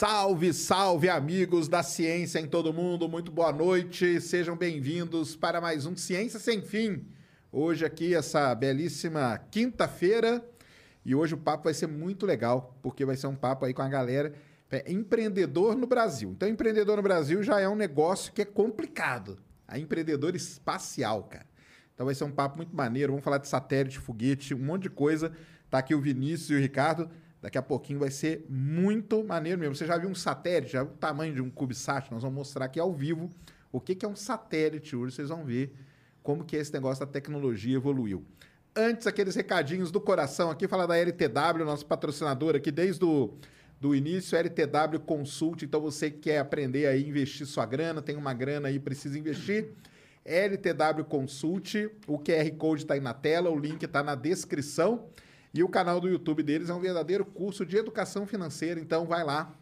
Salve, salve, amigos da ciência em todo mundo, muito boa noite, sejam bem-vindos para mais um Ciência Sem Fim. Hoje, aqui, essa belíssima quinta-feira, e hoje o papo vai ser muito legal, porque vai ser um papo aí com a galera é, empreendedor no Brasil. Então, empreendedor no Brasil já é um negócio que é complicado. A empreendedor espacial, cara. Então vai ser um papo muito maneiro. Vamos falar de satélite, foguete, um monte de coisa. Tá aqui o Vinícius e o Ricardo. Daqui a pouquinho vai ser muito maneiro mesmo. Você já viu um satélite, já viu o tamanho de um CubeSat? Nós vamos mostrar aqui ao vivo o que, é um satélite hoje. Vocês vão ver como que esse negócio da tecnologia evoluiu. Antes, aqueles recadinhos do coração aqui, falar da LTW, nosso patrocinador aqui desde o do início, LTW Consult. Então, você que quer aprender a investir sua grana, tem uma grana aí, precisa investir. LTW Consult, o QR Code está aí na tela, o link está na descrição. E o canal do YouTube deles é um verdadeiro curso de educação financeira. Então, vai lá,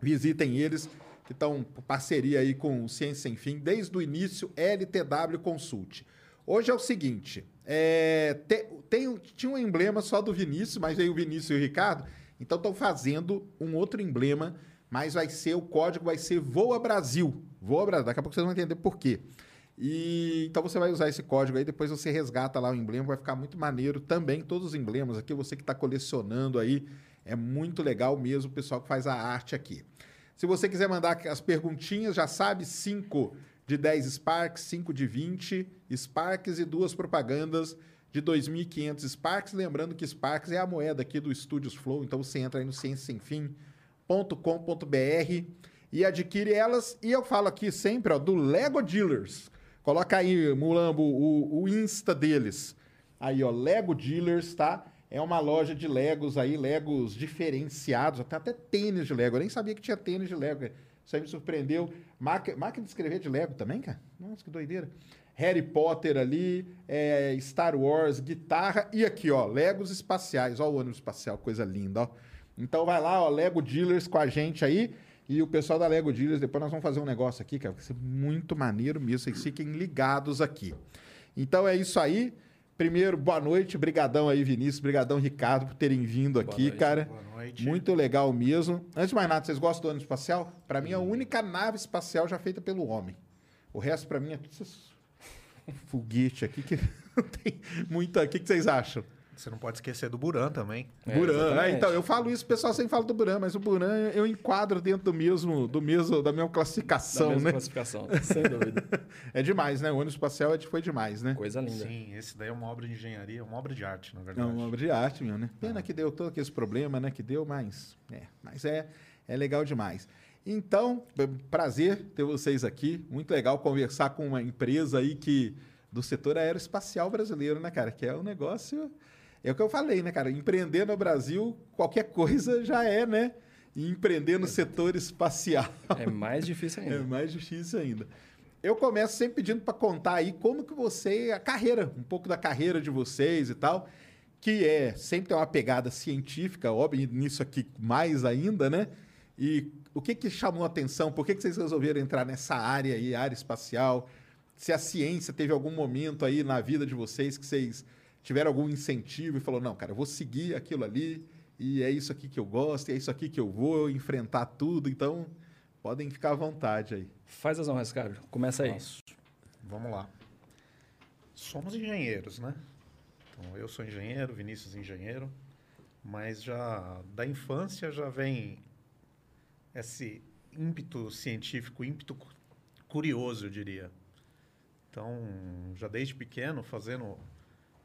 visitem eles, que estão em parceria aí com o Ciência Sem Fim, desde o início, LTW Consult. Hoje é o seguinte, é, tem, tem, tinha um emblema só do Vinícius, mas veio o Vinícius e o Ricardo, então estão fazendo um outro emblema, mas vai ser, o código vai ser Voa Brasil. Voa Brasil, daqui a pouco vocês vão entender por quê. E então você vai usar esse código aí, depois você resgata lá o emblema, vai ficar muito maneiro também. Todos os emblemas aqui, você que está colecionando aí, é muito legal mesmo o pessoal que faz a arte aqui. Se você quiser mandar as perguntinhas, já sabe, 5 de 10 Sparks, 5 de 20 Sparks e duas propagandas de 2.500 Sparks. Lembrando que Sparks é a moeda aqui do Studios Flow, então você entra aí no cienciasemfim.com.br e adquire elas. E eu falo aqui sempre ó, do Lego Dealers. Coloca aí, Mulambo, o, o Insta deles. Aí, ó, Lego Dealers, tá? É uma loja de Legos aí, Legos diferenciados, até, até tênis de Lego. Eu nem sabia que tinha tênis de Lego. Isso aí me surpreendeu. Máquina, de escrever de Lego também, cara? Nossa, que doideira. Harry Potter ali, é, Star Wars, guitarra e aqui, ó, Legos espaciais. Ó o ônibus espacial, coisa linda, ó. Então vai lá, ó, Lego Dealers com a gente aí. E o pessoal da Lego Dealers, depois nós vamos fazer um negócio aqui, cara, vai ser muito maneiro mesmo. Vocês fiquem ligados aqui. Então é isso aí. Primeiro, boa noite, brigadão aí, Vinícius, brigadão, Ricardo, por terem vindo aqui, noite, cara. boa noite. Muito legal mesmo. Antes de mais nada, vocês gostam do ônibus espacial? Para mim, é a única nave espacial já feita pelo homem. O resto, para mim, é tudo esses foguete aqui que não tem muito. O que vocês acham? Você não pode esquecer do Buran também. É, Buran, é, então, eu falo isso, o pessoal sempre fala do Buran, mas o Buran eu enquadro dentro do mesmo, do mesmo da mesma Da classificação, mesma né? classificação, sem dúvida. É demais, né? O ônibus espacial é foi demais, né? Coisa linda. Sim, esse daí é uma obra de engenharia, uma obra de arte, na É verdade. uma obra de arte, meu, né? Pena que deu todo aquele problema, né? Que deu, mas é, mas é, é legal demais. Então, p- prazer ter vocês aqui. Muito legal conversar com uma empresa aí que do setor aeroespacial brasileiro, né, cara? Que é um negócio. É o que eu falei, né, cara? Empreender no Brasil, qualquer coisa já é, né? E empreender no setor espacial. É mais difícil É ainda. mais difícil ainda. Eu começo sempre pedindo para contar aí como que você, a carreira, um pouco da carreira de vocês e tal, que é sempre tem uma pegada científica, óbvio, nisso aqui mais ainda, né? E o que que chamou a atenção? Por que que vocês resolveram entrar nessa área aí, área espacial? Se a ciência teve algum momento aí na vida de vocês que vocês tiveram algum incentivo e falou, não, cara, eu vou seguir aquilo ali e é isso aqui que eu gosto, e é isso aqui que eu vou enfrentar tudo, então podem ficar à vontade aí. Faz as honras, Ricardo. Começa aí. Nossa, Vamos lá. Somos engenheiros, né? Então, eu sou engenheiro, Vinícius engenheiro, mas já da infância já vem esse ímpeto científico, ímpeto cu- curioso, eu diria. Então, já desde pequeno, fazendo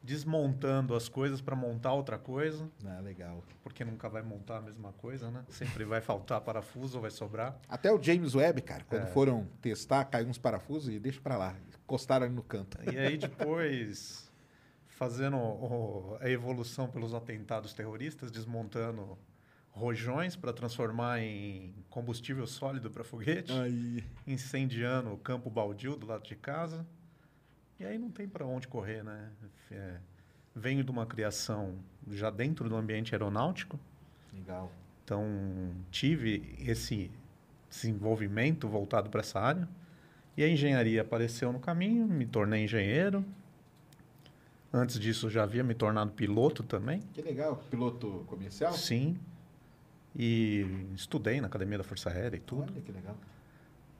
desmontando as coisas para montar outra coisa, Ah, legal. porque nunca vai montar a mesma coisa, né? Sempre vai faltar parafuso ou vai sobrar. Até o James Webb, cara, É. quando foram testar, caiu uns parafusos e deixa pra lá. Encostaram ali no canto. E aí depois, fazendo o- a evolução pelos atentados terroristas, desmontando rojões para transformar em combustível sólido para foguete, Aí. incendiando o campo baldio do lado de casa. E aí não tem para onde correr, né? É, venho de uma criação já dentro do ambiente aeronáutico, Legal. então tive esse desenvolvimento voltado para essa área. E a engenharia apareceu no caminho, me tornei engenheiro. Antes disso já havia me tornado piloto também. Que legal. Piloto comercial? Sim. E estudei na Academia da Força Aérea e tudo. Olha que legal.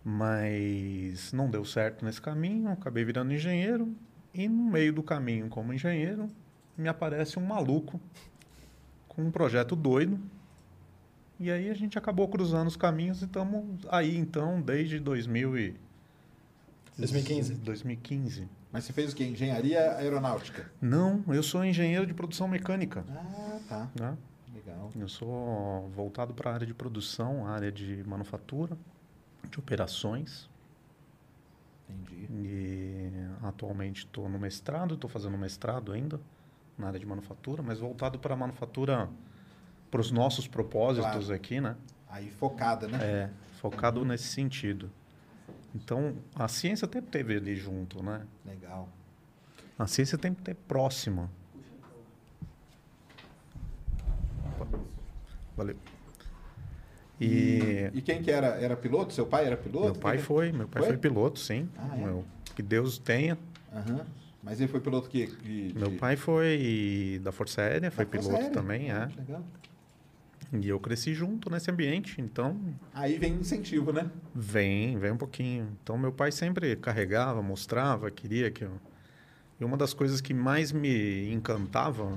Mas não deu certo nesse caminho, acabei virando engenheiro. E no meio do caminho, como engenheiro, me aparece um maluco com um projeto doido. E aí a gente acabou cruzando os caminhos e estamos aí então desde 2000 e 2015. 2015. Mas você fez o quê? Engenharia aeronáutica? Não, eu sou engenheiro de produção mecânica. Ah, tá. Né? Legal. Eu sou voltado para a área de produção, área de manufatura, de operações. Entendi. E atualmente estou no mestrado, estou fazendo mestrado ainda na área de manufatura, mas voltado para a manufatura, para os nossos propósitos Claro. aqui, né? Aí focada, né? É, focado nesse sentido. Então, a ciência sempre teve ali junto, né? Legal. A ciência tem que ter próxima. Valeu. E E quem que era? Era piloto? Seu pai era piloto? meu pai que- foi, meu pai Foi? foi, piloto, sim. Ah, é? Meu- que Deus tenha. Aham. Mas ele foi piloto que de, de- Meu pai foi da Força Aérea, foi piloto Aérea? também, Ah, é. que Legal. E eu cresci junto nesse ambiente, então Aí vem incentivo, né? vem, vem um pouquinho. Então meu pai sempre carregava, mostrava, queria que eu... E uma das coisas que mais me encantava,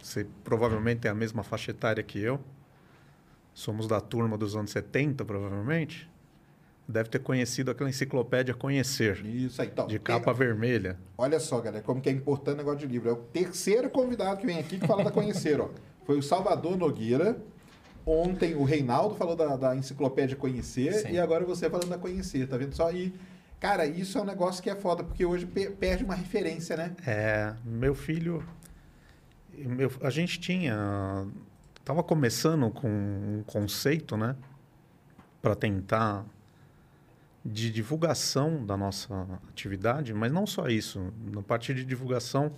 você provavelmente tem a mesma faixa etária que eu, somos da turma dos anos 70, provavelmente, deve ter conhecido aquela enciclopédia Conhecer, Isso aí. Então, de tem- capa vermelha. Olha só, galera, como que é importante o negócio de livro. É o terceiro convidado que vem aqui que fala da Conhecer, ó. Foi o Salvador Nogueira. Ontem o Reinaldo falou da, da enciclopédia Conhecer Sim. e agora você falando da Conhecer, tá vendo só? E, cara, isso é um negócio que é foda, porque hoje pe- perde uma referência, né? É, meu filho, meu, a gente tinha, estava começando com um conceito, né, para tentar de divulgação da nossa atividade, mas não só isso, na parte de divulgação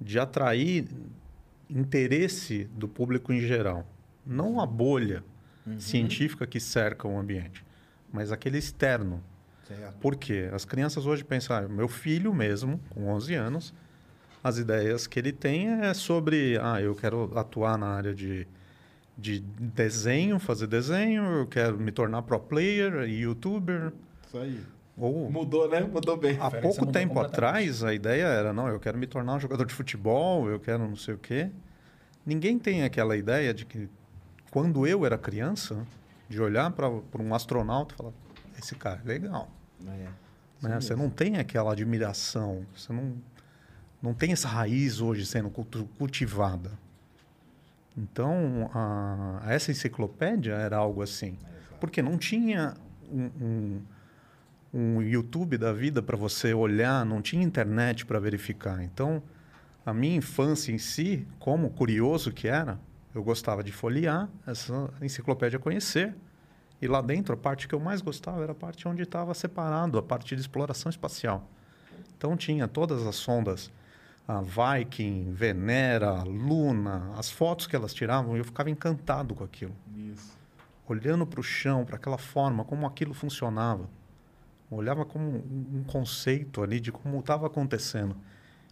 de atrair interesse do público em geral, não a bolha científica que cerca o ambiente, mas aquele externo. Certo. Por quê? As crianças hoje pensam, ah, meu filho mesmo, com 11 anos, as ideias que ele tem é sobre, ah, eu quero atuar na área de, de desenho, fazer desenho, eu quero me tornar pro player, youtuber, Isso aí. ou Mudou, né? Mudou bem. há pouco tempo atrás a ideia era, não, eu quero me tornar um jogador de futebol, eu quero não sei o quê. Ninguém tem aquela ideia de que quando eu era criança, de olhar para um astronauta e falar, esse cara é legal. É. né? Você não tem aquela admiração, você não, não tem essa raiz hoje sendo cultivada. Então, a, essa enciclopédia era algo assim. Porque não tinha um, um, um YouTube da vida para você olhar, não tinha internet para verificar. Então, a minha infância em si, como curioso que era, eu gostava de folhear essa enciclopédia conhecer. E lá dentro, a parte que eu mais gostava era a parte onde estava separado, a parte de exploração espacial. Então tinha todas as sondas, a Viking, Venera, Luna, as fotos que elas tiravam, eu ficava encantado com aquilo. Isso. Olhando para o chão, para aquela forma, como aquilo funcionava. Eu olhava como um conceito ali de como estava acontecendo.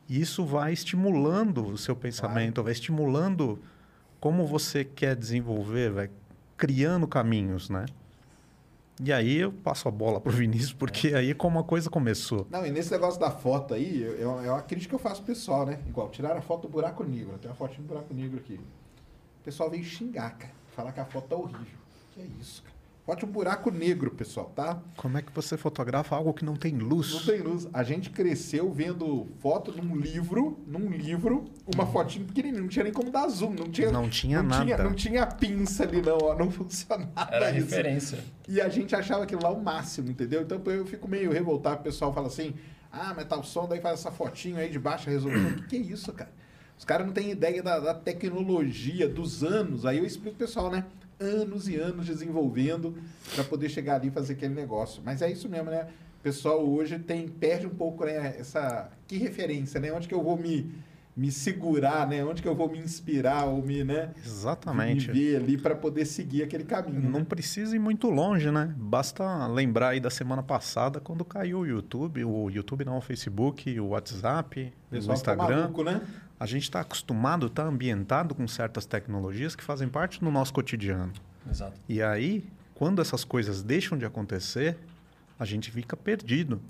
E isso vai estimulando o seu pensamento, vai estimulando como você quer desenvolver, vai criando caminhos, né? E aí eu passo a bola pro Vinícius, porque aí como a coisa começou. Não, e nesse negócio da foto aí, eu- eu- é uma crítica que eu faço pro pessoal, né? Igual, tiraram a foto do buraco negro. Tem uma fotinha do buraco negro aqui. O pessoal veio xingar, cara. Falar que a foto tá horrível. Que é isso, de um buraco negro, pessoal, tá? Como é que você fotografa algo que não tem luz? Não tem luz. A gente cresceu vendo foto num livro, num livro, uma fotinho pequenininha, não tinha nem como dar zoom, não tinha Não tinha não Tinha, nada. não tinha pinça ali não, ó, não funcionava Era isso. referência. E a gente achava aquilo lá o máximo, entendeu? Então eu fico meio revoltado, o pessoal fala assim: "Ah, mas tá o som, daí faz essa fotinho aí de baixa resolução". O que, que é isso, cara? Os caras não têm ideia da, da tecnologia, dos anos. Aí eu explico pro pessoal, né? Anos e anos desenvolvendo para poder chegar ali e fazer aquele negócio. Mas é isso mesmo, né? O pessoal hoje tem perde um pouco né, essa que referência, né? Onde que eu vou me, me segurar, né? Onde que eu vou me inspirar ou me, né? Exatamente. Me ver ali para poder seguir aquele caminho. Não né? precisa ir muito longe, né? Basta lembrar aí da semana passada, quando caiu o YouTube, o YouTube não, o Facebook, o WhatsApp, O o fica Instagram. maluco, né? A gente está acostumado, está ambientado com certas tecnologias que fazem parte do nosso cotidiano. Exato. E aí, quando essas coisas deixam de acontecer, a gente fica perdido.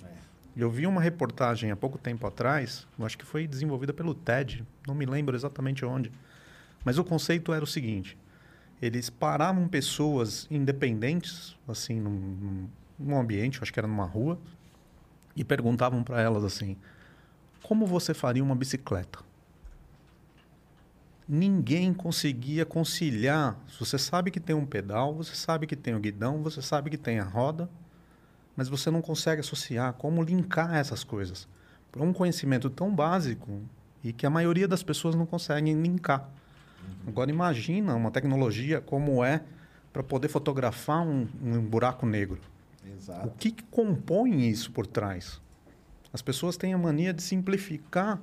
Eu vi uma reportagem há pouco tempo atrás, eu acho que foi desenvolvida pelo TED, não me lembro exatamente onde. Mas o conceito era o seguinte: eles paravam pessoas independentes, assim, num, num- ambiente, acho que era numa rua, e perguntavam para elas assim: como você faria uma bicicleta? Ninguém conseguia conciliar. Você sabe que tem um pedal, você sabe que tem o guidão, você sabe que tem a roda, mas você não consegue associar como linkar essas coisas. Por um conhecimento tão básico e que a maioria das pessoas não conseguem linkar. Agora imagina uma tecnologia como é para poder fotografar um, um buraco negro. O Exato. que, que compõe isso por trás? As pessoas têm a mania de simplificar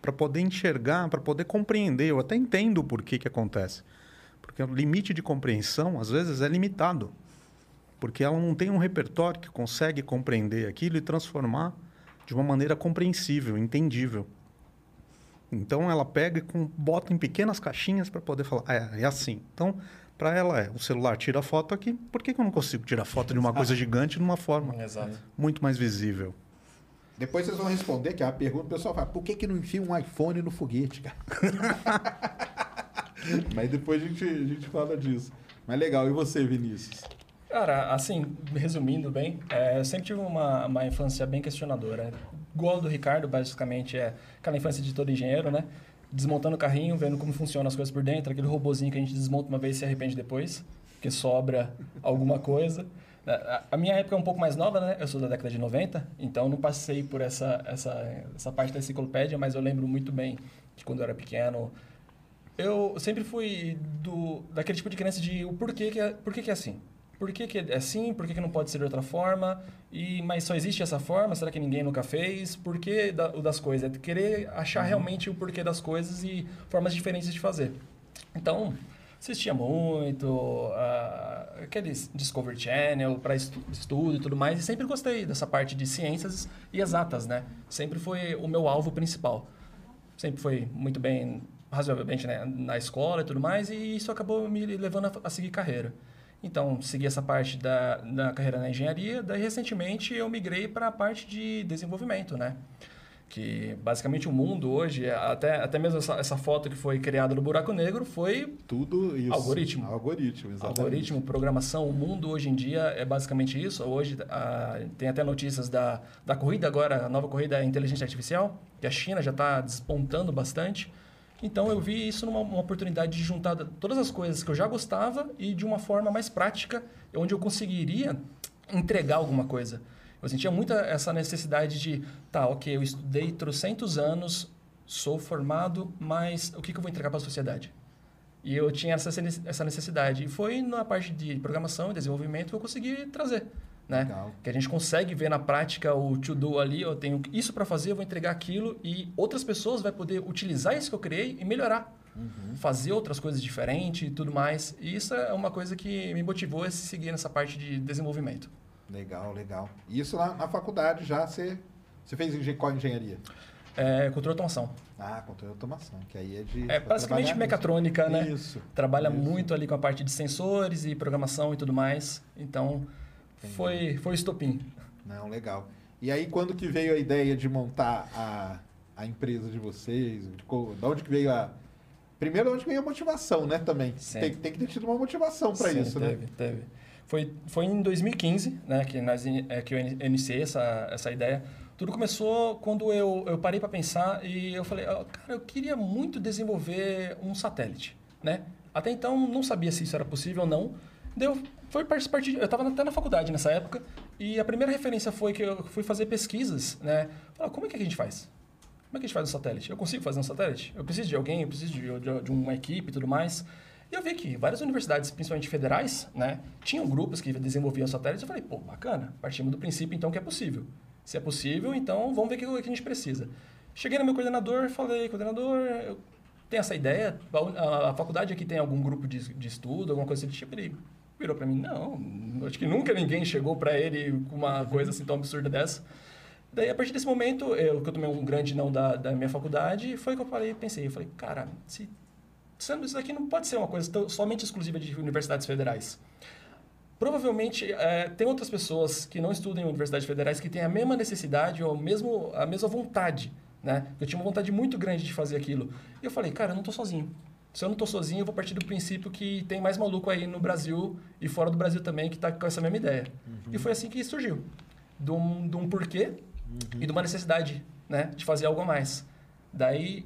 para poder enxergar, para poder compreender. Eu até entendo o porquê que acontece. Porque o limite de compreensão, às vezes, é limitado. Porque ela não tem um repertório que consegue compreender aquilo e transformar de uma maneira compreensível, entendível. Então ela pega e com- bota em pequenas caixinhas para poder falar, é, é assim. Então, para ela é, o celular tira foto aqui, por que, que eu não consigo tirar foto de uma coisa gigante de uma forma Exato. muito mais visível? Depois vocês vão responder, que é a pergunta, o pessoal fala, por que, que não enfia um iPhone no foguete, cara? Mas depois a gente, a gente fala disso. Mas legal, e você, Vinícius? Cara, assim, resumindo bem, é, eu sempre tive uma, uma infância bem questionadora. Igual do Ricardo, basicamente, é aquela infância de todo engenheiro, né? Desmontando o carrinho, vendo como funcionam as coisas por dentro, aquele robozinho que a gente desmonta uma vez e se arrepende depois, porque sobra alguma coisa. A- minha época é um pouco mais nova, né? Eu sou da década de 90, então não passei por essa, essa, essa parte da enciclopédia, mas eu lembro muito bem que quando eu era pequeno, eu sempre fui do, daquele tipo de criança de o porquê que é, por que que é assim. Por que, que é assim? Por que, que não pode ser de outra forma? E, mas só existe essa forma? Será que ninguém nunca fez? Por que da, o das coisas? É querer achar realmente o porquê das coisas e formas diferentes de fazer. Então, assistia muito, ah, aqueles Discovery Channel para estu estudo e tudo mais. E sempre gostei dessa parte de ciências e exatas, né? Sempre foi o meu alvo principal sempre foi muito bem, razoavelmente, né, na escola e tudo mais, e isso acabou me levando a, a seguir carreira. Então, segui essa parte da, da carreira na engenharia, daí recentemente eu migrei para a parte de desenvolvimento, né? Que basicamente o mundo hoje, até, até mesmo essa, essa foto que foi criada no Buraco Negro, foi Tudo isso. Algoritmo. Algoritmo, exatamente. Algoritmo, programação, o mundo hoje em dia é basicamente isso. Hoje ah, tem até notícias da, da corrida agora, a nova corrida é inteligência artificial, que a China já está despontando bastante. Então eu vi isso numa uma oportunidade de juntar todas as coisas que eu já gostava e de uma forma mais prática, onde eu conseguiria entregar alguma coisa. Eu sentia muita essa necessidade de, tá, ok, eu estudei trocentos anos, sou formado, mas o que, que eu vou entregar para a sociedade? E eu tinha essa, essa necessidade. E foi na parte de programação e desenvolvimento que eu consegui trazer. Né? Legal. Que a gente consegue ver na prática o to-do ali, eu tenho isso para fazer, eu vou entregar aquilo e outras pessoas vão poder utilizar isso que eu criei e melhorar. Fazer outras coisas diferentes e tudo mais. E isso é uma coisa que me motivou a seguir nessa parte de desenvolvimento. Legal, legal. E isso lá na faculdade já você, você fez engen qual engenharia? É, controle de automação. Ah, controle de automação, que aí é de... É basicamente mecatrônica, né? Isso. Trabalha Isso. muito ali com a parte de sensores e programação e tudo mais. Então, foi, foi o estopim. Não, legal. E aí, quando que veio a ideia de montar a, a empresa de vocês? De De onde que veio a... Primeiro, de onde que veio a motivação, né, também? Tem, tem que ter tido uma motivação para isso, teve, né? Teve. Foi, foi em 2015 né, que, nós, é, que eu ini- iniciei essa, essa ideia. Tudo começou quando eu, eu parei para pensar e eu falei, "Ah, cara, eu queria muito desenvolver um satélite, né? Até então não sabia se isso era possível ou não. Deu, foi parte eu estava até na faculdade nessa época e a primeira referência foi que eu fui fazer pesquisas, né? Falar, como é que a gente faz? Como é que a gente faz um satélite? Eu consigo fazer um satélite? Eu preciso de alguém, eu preciso de, de, de uma equipe e tudo mais. E eu vi que várias universidades, principalmente federais, né, tinham grupos que desenvolviam satélites. Eu falei, pô, bacana. Partimos do princípio, então, que é possível. Se é possível, então vamos ver o que, que a gente precisa. Cheguei no meu coordenador, falei, coordenador, eu tenho essa ideia, a, a- faculdade aqui tem algum grupo de, de estudo, alguma coisa desse tipo? Ele virou para mim, não, acho que nunca ninguém chegou para ele com uma coisa assim tão absurda dessa. Daí, a partir desse momento, eu, que eu tomei um grande não da, da minha faculdade, foi que eu falei, pensei, eu falei, cara, se, isso aqui não pode ser uma coisa tão- somente exclusiva de universidades federais. Provavelmente, é, tem outras pessoas que não estudam em universidades federais que têm a mesma necessidade ou mesmo, a mesma vontade, né? Eu tinha uma vontade muito grande de fazer aquilo. E eu falei, cara, eu não estou sozinho. Se eu não estou sozinho, eu vou partir do princípio que tem mais maluco aí no Brasil e fora do Brasil também que está com essa mesma ideia. E foi assim que surgiu. De um, de um porquê e de uma necessidade, né? De fazer algo a mais. Daí,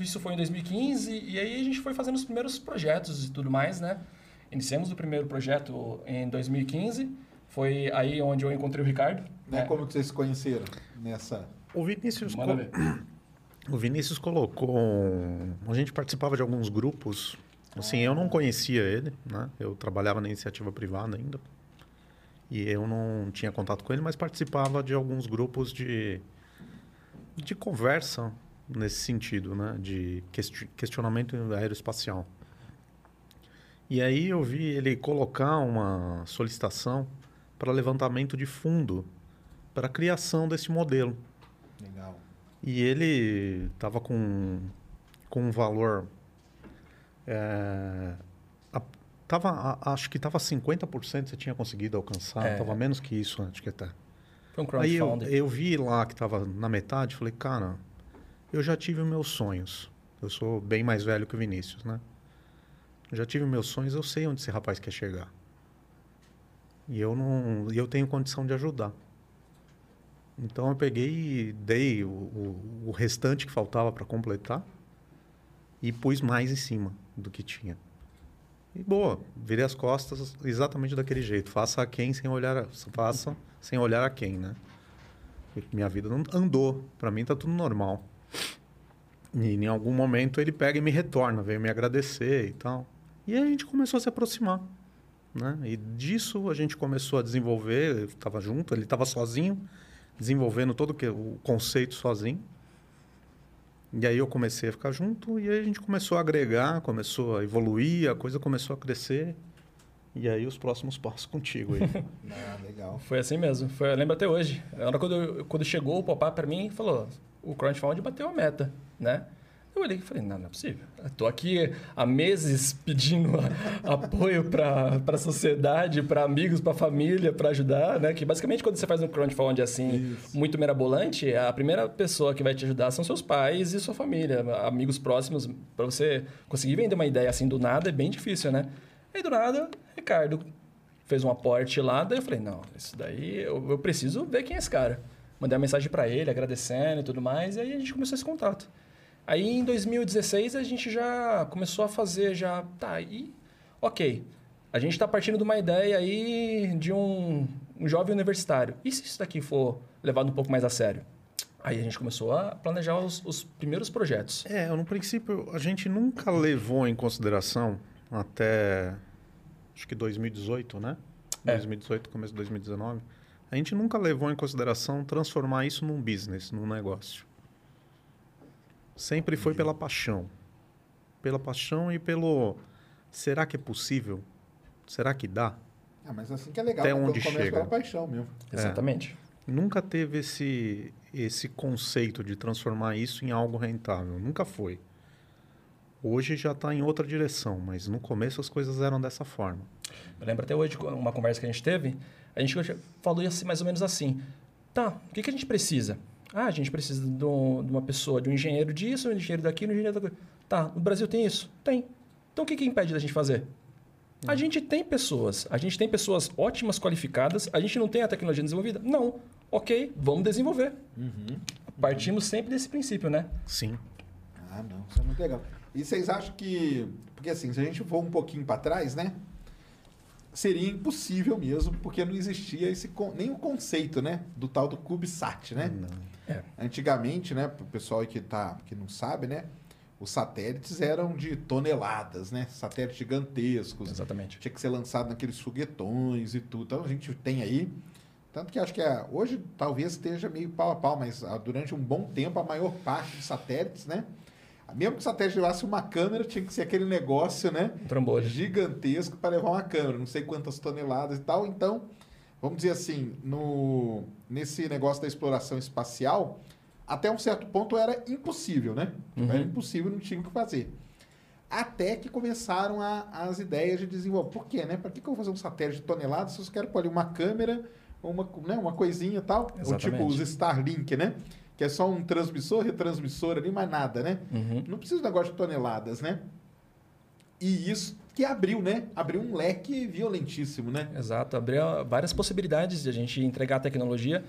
isso foi em 2015 e aí a gente foi fazendo os primeiros projetos e tudo mais, né? Iniciamos o primeiro projeto em 2015. Foi aí onde eu encontrei o Ricardo. Né? né? Como que vocês se conheceram nessa... O Vinícius, Manda co- ver. o Vinícius colocou. um- A gente participava de alguns grupos. Assim, eu não conhecia ele, né? Eu trabalhava na iniciativa privada ainda. E eu não tinha contato com ele, mas participava de alguns grupos de, de conversa nesse sentido, né? De questi- questionamento aeroespacial. E aí eu vi ele colocar uma solicitação para levantamento de fundo para a criação desse modelo. Legal. E ele estava com, com um valor. É, a- tava, a- acho que estava 50% você tinha conseguido alcançar, É. estava menos que isso, acho que até. Foi um Aí eu, crowdfunding. eu vi lá que estava na metade, falei, cara, eu já tive meus sonhos. Eu sou bem mais velho que o Vinícius, né? Eu já tive meus sonhos, eu sei onde esse rapaz quer chegar. E eu não, eu tenho condição de ajudar. Então eu peguei e dei o, o, o restante que faltava para completar e pus mais em cima do que tinha. E boa, virei as costas exatamente daquele jeito. Faça a quem sem olhar, a- faça sem olhar a quem, né? Minha vida não andou, para mim tá tudo normal. E em algum momento ele pega e me retorna, veio me agradecer e tal. E aí a gente começou a se aproximar, né? E disso a gente começou a desenvolver, eu estava junto, ele estava sozinho, desenvolvendo todo o conceito sozinho. E aí eu comecei a ficar junto e aí a gente começou a agregar, começou a evoluir, a coisa começou a crescer. E aí os próximos passos contigo aí. Ah, legal. Foi assim mesmo. Foi, eu lembro até hoje. A hora quando, eu- quando chegou o pop-up para mim, falou: o crowdfunding bateu a meta, né? Eu olhei e falei: não, não é possível. Tô aqui há meses pedindo apoio para a sociedade, para amigos, para família, para ajudar, né? Que basicamente quando você faz um crowdfunding assim, muito mirabolante, a primeira pessoa que vai te ajudar são seus pais e sua família, amigos próximos. Para você conseguir vender uma ideia assim do nada é bem difícil, né? Aí do nada, Ricardo fez um aporte lá, daí eu falei, não, isso daí eu, eu preciso ver quem é esse cara. Mandei uma mensagem para ele, agradecendo e tudo mais, e aí a gente começou esse contato. Aí em 2016 a gente já começou a fazer, já, tá, e ok, a gente está partindo de uma ideia aí de um, um jovem universitário. E se isso daqui for levado um pouco mais a sério? Aí a gente começou a planejar os, os primeiros projetos. É, no princípio, a gente nunca levou em consideração até acho que 2018, né? É. 2018, começo de 2019. A gente nunca levou em consideração transformar isso num business, num negócio. Sempre foi pela paixão. Pela paixão e pelo será que é possível? Será que dá? Ah, mas assim que é legal. Até né? onde chega. pela paixão mesmo. Exatamente. Nunca teve esse esse conceito de transformar isso em algo rentável. Nunca foi. Hoje já está em outra direção, mas no começo as coisas eram dessa forma. Eu lembro até hoje uma conversa que a gente teve, a gente falou assim, mais ou menos assim: tá, o que, que a gente precisa? Ah, a gente precisa de, um- de uma pessoa, de um engenheiro disso, um engenheiro daquilo, um engenheiro daquilo. Tá, no Brasil tem isso? Tem. Então o que, que impede da gente fazer? A gente tem pessoas, a gente tem pessoas ótimas, qualificadas, a gente não tem a tecnologia desenvolvida? Não. Ok, vamos desenvolver. Partimos sempre desse princípio, né? Sim. Ah, não, isso é muito legal. E vocês acham que. Porque assim, se a gente for um pouquinho para trás, né? Seria impossível mesmo, porque não existia esse nem o conceito, né? Do tal do CubeSat, né? É. Antigamente, né? Para o pessoal aí que, tá, que não sabe, né? Os satélites eram de toneladas, né? Satélites gigantescos. Exatamente. Tinha que ser lançado naqueles foguetões e tudo. Então a gente tem aí. Tanto que acho que é, hoje talvez esteja meio pau a pau, mas ah, durante um bom tempo a maior parte dos satélites, né? Mesmo que o satélite levasse uma câmera, tinha que ser aquele negócio, né? Um trambolho. Gigantesco para levar uma câmera, não sei quantas toneladas e tal. Então, vamos dizer assim, no, nesse negócio da exploração espacial, até um certo ponto era impossível, né? Era impossível, não tinha o que fazer. Até que começaram a- as ideias de desenvolver. Por quê, né? Para que, que eu vou fazer um satélite de toneladas se eu quero pôr ali uma câmera, uma, né, uma coisinha e tal? Ou tipo Exatamente. os Starlink, né? Que é só um transmissor, retransmissor ali, mais nada, né? Uhum. Não precisa de um negócio de toneladas, né? E isso que abriu, né? Abriu um leque violentíssimo, né? Exato, abriu várias possibilidades de a gente entregar a tecnologia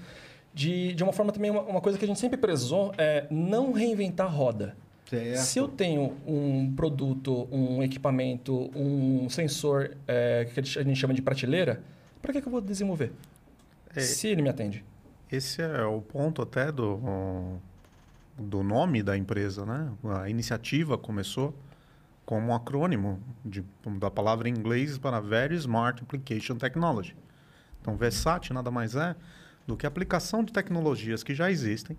de, de uma forma também, uma, uma coisa que a gente sempre prezou é não reinventar a roda. Certo. Se eu tenho um produto, um equipamento, um sensor é, que a gente chama de prateleira, para que, que eu vou desenvolver? É. Se ele me atende. Esse é o ponto até do, do nome da empresa, né? A iniciativa começou como um acrônimo de, da palavra em inglês para Very Smart Application Technology. Então, VESAT nada mais é do que a aplicação de tecnologias que já existem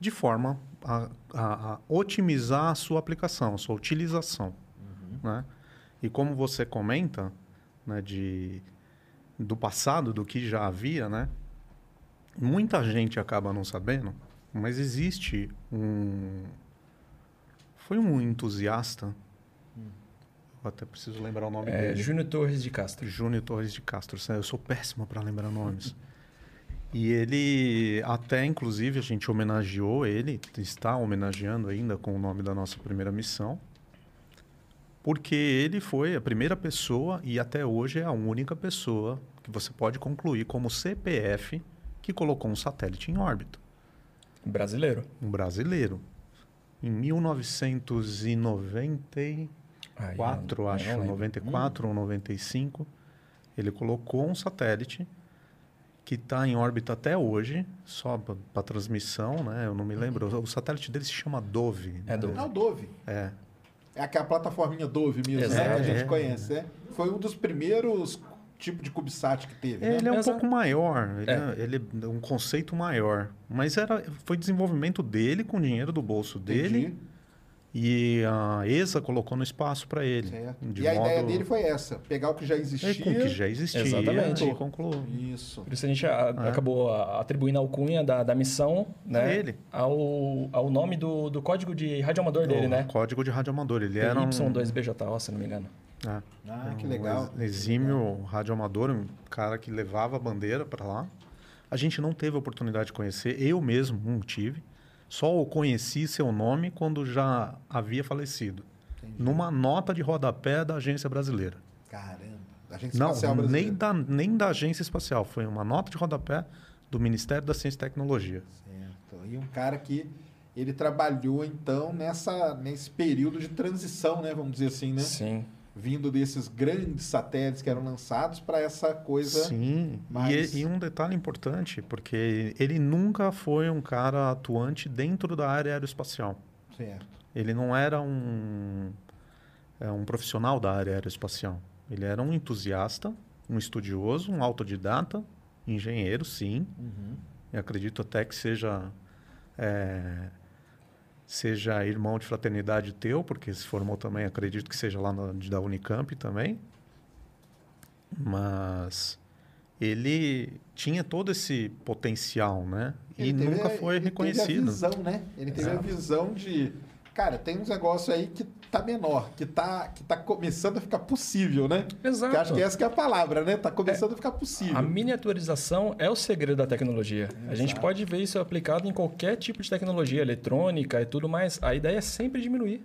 de forma a, a- a otimizar a sua aplicação, a sua utilização. Né? E como você comenta né, de, do passado, do que já havia, né? Muita gente acaba não sabendo, mas existe um. Foi um entusiasta. Eu até preciso lembrar o nome É, dele. Júnior Torres de Castro. Júnior Torres de Castro. Eu sou péssimo para lembrar nomes. E ele, até inclusive, a gente homenageou ele, está homenageando ainda com o nome da nossa primeira missão, porque ele foi a primeira pessoa e até hoje é a única pessoa que você pode concluir como CPF que colocou um satélite em órbita. Brasileiro. Um brasileiro. Em 1994, Aí eu- acho, eu não lembro. 94 ou 95, ele colocou um satélite que está em órbita até hoje, só para transmissão, né? Eu não me lembro. O satélite dele se chama Dove. É Dove. É o Dove. É. É aquela plataforminha Dove mesmo, né? Que a gente É. conhece, né? Foi um dos primeiros tipos de CubeSat que teve, né? Ele é um Exato. pouco maior, ele É. é. ele é um conceito maior. Mas era, foi desenvolvimento dele com dinheiro do bolso dele Entendi. e a ESA colocou no espaço para ele. E a ideia dele foi essa: pegar o que já É, existia. com o que já existia Exatamente. e concluiu. Isso. Por isso a gente a- acabou a- atribuindo a alcunha da, da missão né, A ele. Ao, ao nome do, do código de radioamador dele, O né? Código de radioamador. Ele era um, Y2BJO, se não me engano. É, Ah, que um legal. ex- exímio radioamador, um cara que levava a bandeira para lá. A gente não teve a oportunidade de conhecer, eu mesmo não tive. Só o conheci seu nome quando já havia falecido. Numa nota de rodapé da agência brasileira. Caramba. A gente Não, espacial brasileira. nem da, nem da agência espacial. Foi uma nota de rodapé do Ministério da Ciência e Tecnologia. Certo. E um cara que ele trabalhou então nessa nesse período de transição, né, vamos dizer assim, né? Sim. Vindo desses grandes satélites que eram lançados para essa coisa. Sim, mais- e, e um detalhe importante, porque ele nunca foi um cara atuante dentro da área aeroespacial. Certo. Ele não era um, é, um profissional da área aeroespacial. Ele era um entusiasta, um estudioso, um autodidata, engenheiro, sim. Eu acredito até que seja é, seja irmão de fraternidade teu, porque se formou também, acredito que seja lá na, da Unicamp também. Mas ele tinha todo esse potencial, né? E Ele teve nunca a- foi ele reconhecido. Teve a visão, né? Ele teve a Exato. visão de, cara, tem uns negócios aí que tá menor, que tá, que tá começando a ficar possível, né? Exato. Que acho que essa que é a palavra, né? Tá começando a ficar possível. A miniaturização é o segredo da tecnologia. A gente pode ver isso aplicado em qualquer tipo de tecnologia, eletrônica e tudo mais. A ideia é sempre diminuir.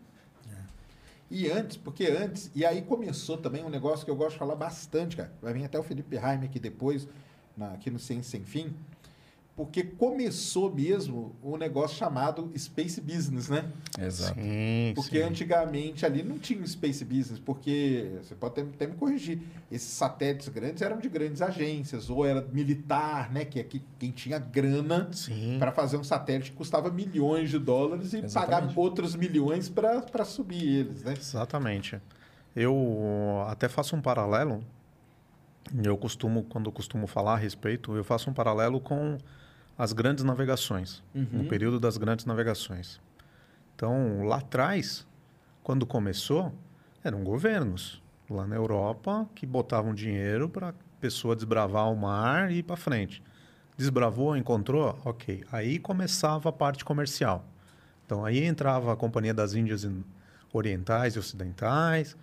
E antes, porque antes, e aí começou também um negócio que eu gosto de falar bastante, cara. Vai vir até o Felipe Raime aqui depois, na- aqui no Ciência Sem Fim. Porque começou mesmo um negócio chamado Space Business, né? Exato. Sim, Porque sim. antigamente ali não tinha Space Business, porque você pode até, até me corrigir. Esses satélites grandes eram de grandes agências, ou era militar, né? Que é que- quem tinha grana para fazer um satélite que custava milhões de dólares e pagar Exatamente. outros milhões para subir eles, né? Exatamente. Eu até faço um paralelo. Eu costumo, quando eu costumo falar a respeito, eu faço um paralelo com as grandes navegações, no período das grandes navegações. Então, lá atrás, quando começou, eram governos lá na Europa que botavam dinheiro para a pessoa desbravar o mar e ir para frente. Desbravou, encontrou, ok. Aí começava a parte comercial. Então aí entrava a Companhia das Índias Orientais e Ocidentais,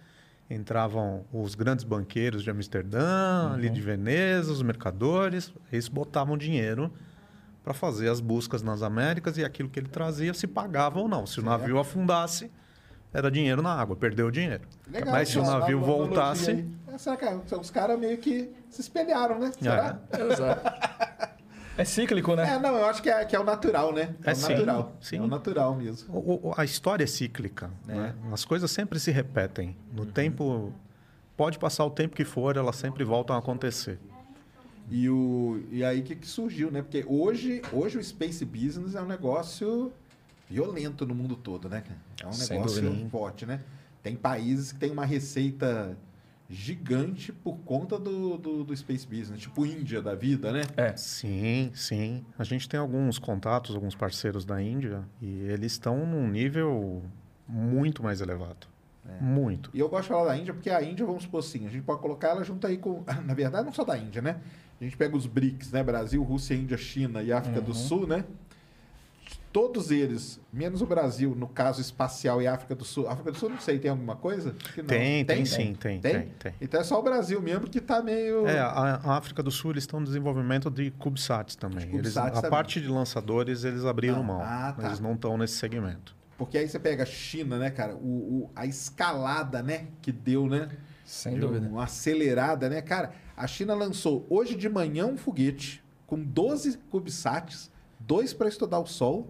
entravam os grandes banqueiros de Amsterdã, ali de Veneza, os mercadores, eles botavam dinheiro para fazer as buscas nas Américas e aquilo que ele trazia se pagava ou não. Se o navio afundasse, era dinheiro na água, perdeu o dinheiro. Legal, Mas se o navio voltasse. É, será que os caras meio que se espelharam, né? Será? Exato. É cíclico, né? É, não, eu acho que é, que é o natural, né? É, É o sim, natural. sim. É o natural mesmo. O- o- a história é cíclica. né? As coisas sempre se repetem. No tempo, pode passar o tempo que for, elas sempre voltam a acontecer. E, o, e aí que, que surgiu, né? Porque hoje, hoje o Space Business é um negócio violento no mundo todo, né? É um Sem negócio dúvida. forte, né? Tem países que têm uma receita gigante por conta do, do, do Space Business, tipo Índia da vida, né? É. Sim, sim. A gente tem alguns contatos, alguns parceiros da Índia, e eles estão num nível muito mais elevado. Muito. E eu gosto de falar da Índia porque a Índia, vamos supor assim, a gente pode colocar ela junto aí com. Na verdade, não só da Índia, né? A gente pega os BRICS, né? Brasil, Rússia, Índia, China e África do Sul, né? Todos eles, menos o Brasil, no caso espacial e África do Sul. África do Sul, não sei, tem alguma coisa? Que não. Tem, tem sim, tem, tem, tem. Então é só o Brasil mesmo que tá meio. É, a, a África do Sul eles estão no desenvolvimento de CubeSats também. De Eles, CubeSats a também. parte de lançadores eles abriram Ah, mão. ah, tá. Eles não estão nesse segmento. Porque aí você pega a China, né, cara? O, o- a escalada, né, que deu, né? Sem de dúvida. Uma acelerada, né? Cara, a China lançou hoje de manhã um foguete com 12 CubeSats, dois para estudar o Sol,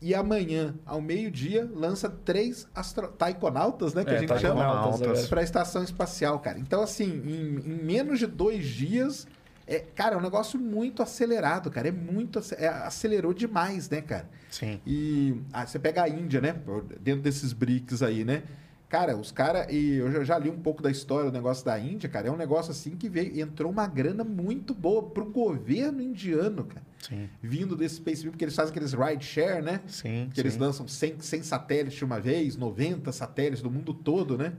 e amanhã, ao meio-dia, lança três astro... taikonautas, né? Que É, a gente chama para a estação espacial, cara. Então, assim, em, em menos de dois dias, é, cara, é um negócio muito acelerado, cara. É muito. é, acelerou demais, né, cara? Sim. E ah, você pega a Índia, né? Dentro desses BRICS aí, né? Cara, os caras. E eu já, li um pouco da história do negócio da Índia, cara. É um negócio assim que veio, entrou uma grana muito boa pro governo indiano, cara. Sim. Vindo desse Space porque eles fazem aqueles ride share, né? Sim. Que eles sim. lançam 100, 100 satélites de uma vez, 90 satélites do mundo todo, né?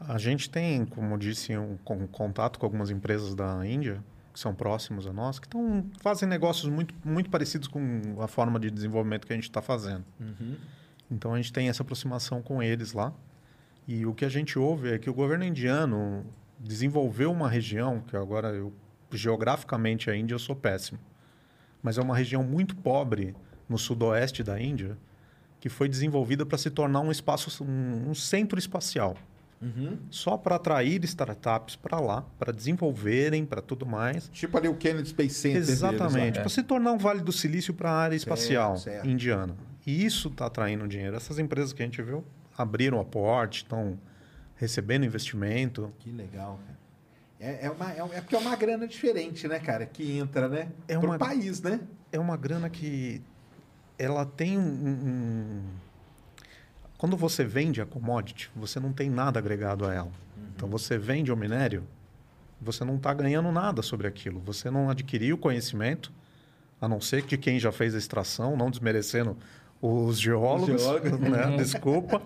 A gente tem, como eu disse, um, com- contato com algumas empresas da Índia, que são próximos a nós, que tão, fazem negócios muito, muito parecidos com a forma de desenvolvimento que a gente está fazendo. Então a gente tem essa aproximação com eles lá. E o que a gente ouve é que o governo indiano desenvolveu uma região, que agora eu, geograficamente a Índia eu sou péssimo, mas é uma região muito pobre no sudoeste da Índia, que foi desenvolvida para se tornar um espaço, um- um centro espacial só para atrair startups para lá, para desenvolverem, para tudo mais. Tipo ali o Kennedy Space Center. Exatamente, É. para se tornar um Vale do Silício para a área espacial certo. indiana. E isso está atraindo dinheiro. Essas empresas que a gente viu abriram a porte, estão recebendo investimento. Que legal, cara. É, é, uma, é, é porque é uma grana diferente, né, cara? Que entra, né? É Pro uma- país, né? É uma grana que ela tem um, um- Quando você vende a commodity, você não tem nada agregado a ela. Então você vende o minério, você não está ganhando nada sobre aquilo. Você não adquiriu conhecimento, a não ser que quem já fez a extração, não desmerecendo os geólogos, geólogos. né? desculpa.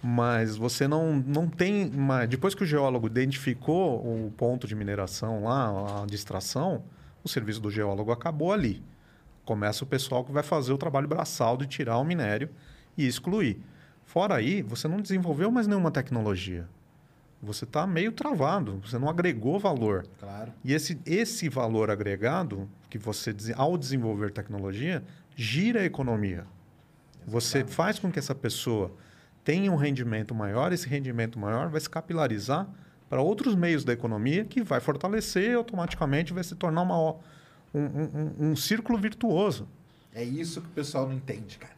Mas você não, não tem. Uma... Depois que o geólogo identificou o ponto de mineração lá, a de extração, o serviço do geólogo acabou ali. Começa o pessoal que vai fazer o trabalho braçal de tirar o minério e excluir. Fora aí, você não desenvolveu mais nenhuma tecnologia. Você está meio travado, você não agregou valor. Claro. E esse, esse valor agregado, que você, ao desenvolver tecnologia, gira a economia. Você faz com que essa pessoa tenha um rendimento maior, esse rendimento maior vai se capilarizar para outros meios da economia que vai fortalecer automaticamente vai se tornar uma, um, um, um, um círculo virtuoso. É isso que o pessoal não entende, cara.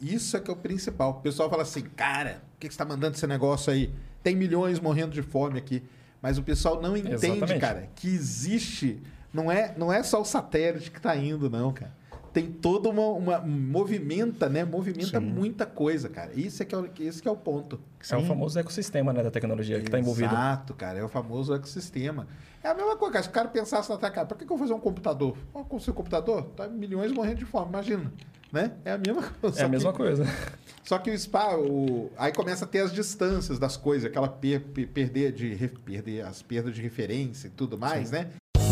Isso é que é o principal. O pessoal fala assim, cara, por que que você está mandando esse negócio aí? Tem milhões morrendo de fome aqui. Mas o pessoal não entende, Exatamente. cara, que existe. Não é, não é só o satélite que está indo, não, cara. Tem toda uma, uma. Movimenta, né? Movimenta Sim. muita coisa, cara. Isso é que é o, esse que é o ponto. É o famoso ecossistema né, da tecnologia que está envolvido. Exato, cara. É o famoso ecossistema. É a mesma coisa, cara. Se o cara pensasse na tua cara, pra que que eu vou fazer um computador? Com o seu computador, tá milhões morrendo de fome, imagina. Né? É a mesma coisa. É a mesma que- coisa. Só que o spa, o... aí começa a ter as distâncias das coisas, aquela per- per- perder de perder as perdas de referência e tudo mais, né?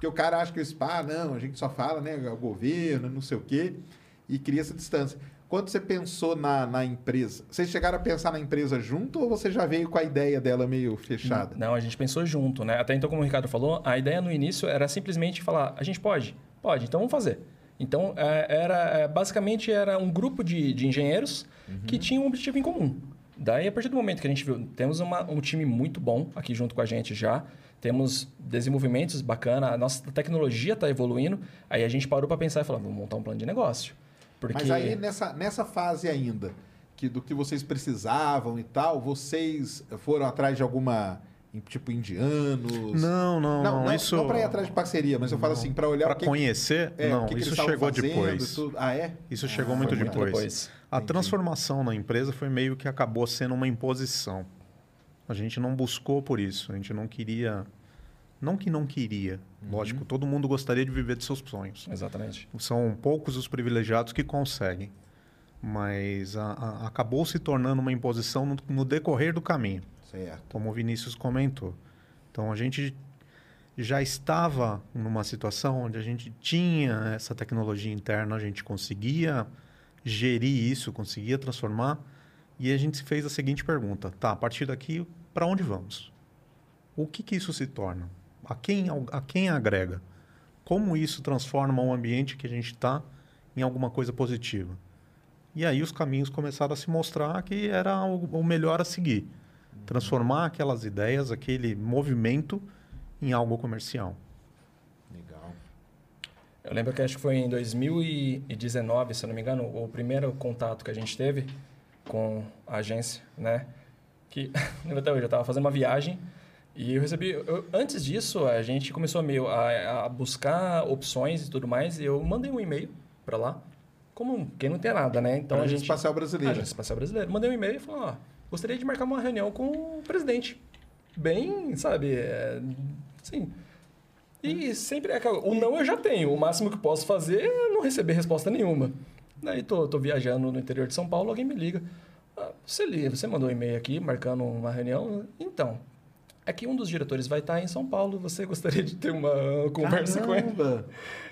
Porque o cara acha que o spa, não, a gente só fala, né, o governo, não sei o quê, e cria essa distância. Quando você pensou na, na empresa, vocês chegaram a pensar na empresa junto ou você já veio com a ideia dela meio fechada? Não, a gente pensou junto, né? Até então, como o Ricardo falou, a ideia no início era simplesmente falar, a gente pode? Pode, então vamos fazer. Então, é, era, é, basicamente, era um grupo de, de engenheiros que tinham um objetivo em comum. Daí, a partir do momento que a gente viu, temos uma- um time muito bom aqui junto com a gente já, temos desenvolvimentos bacana, a nossa tecnologia está evoluindo, aí a gente parou para pensar e falou, vamos montar um plano de negócio. Porque... Mas aí, nessa, nessa fase ainda, que do que vocês precisavam e tal, vocês foram atrás de alguma, tipo, indianos? Não, não, Não, não, isso não para ir atrás de parceria, mas eu falo assim, para olhar para o que... conhecer, é, não, que que isso estavam chegou depois. tudo. Ah, é? Isso chegou Ah, muito depois. depois. A Entendi. transformação na empresa foi meio que acabou sendo uma imposição. A gente não buscou por isso, a gente não queria não que não queria, Uhum. lógico, todo mundo gostaria de viver de seus sonhos. Exatamente. São poucos os privilegiados que conseguem, mas a- a- acabou se tornando uma imposição no, no decorrer do caminho Certo. como o Vinícius comentou. Então a gente já estava numa situação onde a gente tinha essa tecnologia interna, a gente conseguia gerir isso, conseguia transformar, e a gente fez a seguinte pergunta: tá, a partir daqui, para onde vamos? O que, que isso se torna? A quem, a quem agrega? Como isso transforma o ambiente que a gente está em alguma coisa positiva? E aí os caminhos começaram a se mostrar que era o, o melhor a seguir. Transformar aquelas ideias, aquele movimento em algo comercial. Legal. Eu lembro que acho que foi em 2019, se eu não me engano, o primeiro contato que a gente teve com a agência, né? Que, lembro até hoje, eu estava fazendo uma viagem e eu recebi... eu- antes disso, a gente começou meio a, a buscar opções e tudo mais e eu mandei um e-mail para lá, como quem não tem nada, né? Então a gente... Espacial Brasileira. Agência Espacial Brasileira. Mandei um e-mail e falei, ó, gostaria de marcar uma reunião com o presidente. Bem, sabe, é, assim... E sempre é aquela, o não eu já tenho. O máximo que posso fazer é não receber resposta nenhuma. Daí tô, tô viajando no interior de São Paulo, alguém me liga. Você, você mandou um e-mail aqui marcando uma reunião? Então, é que um dos diretores vai estar em São Paulo. Você gostaria de ter uma conversa com ele? Caramba!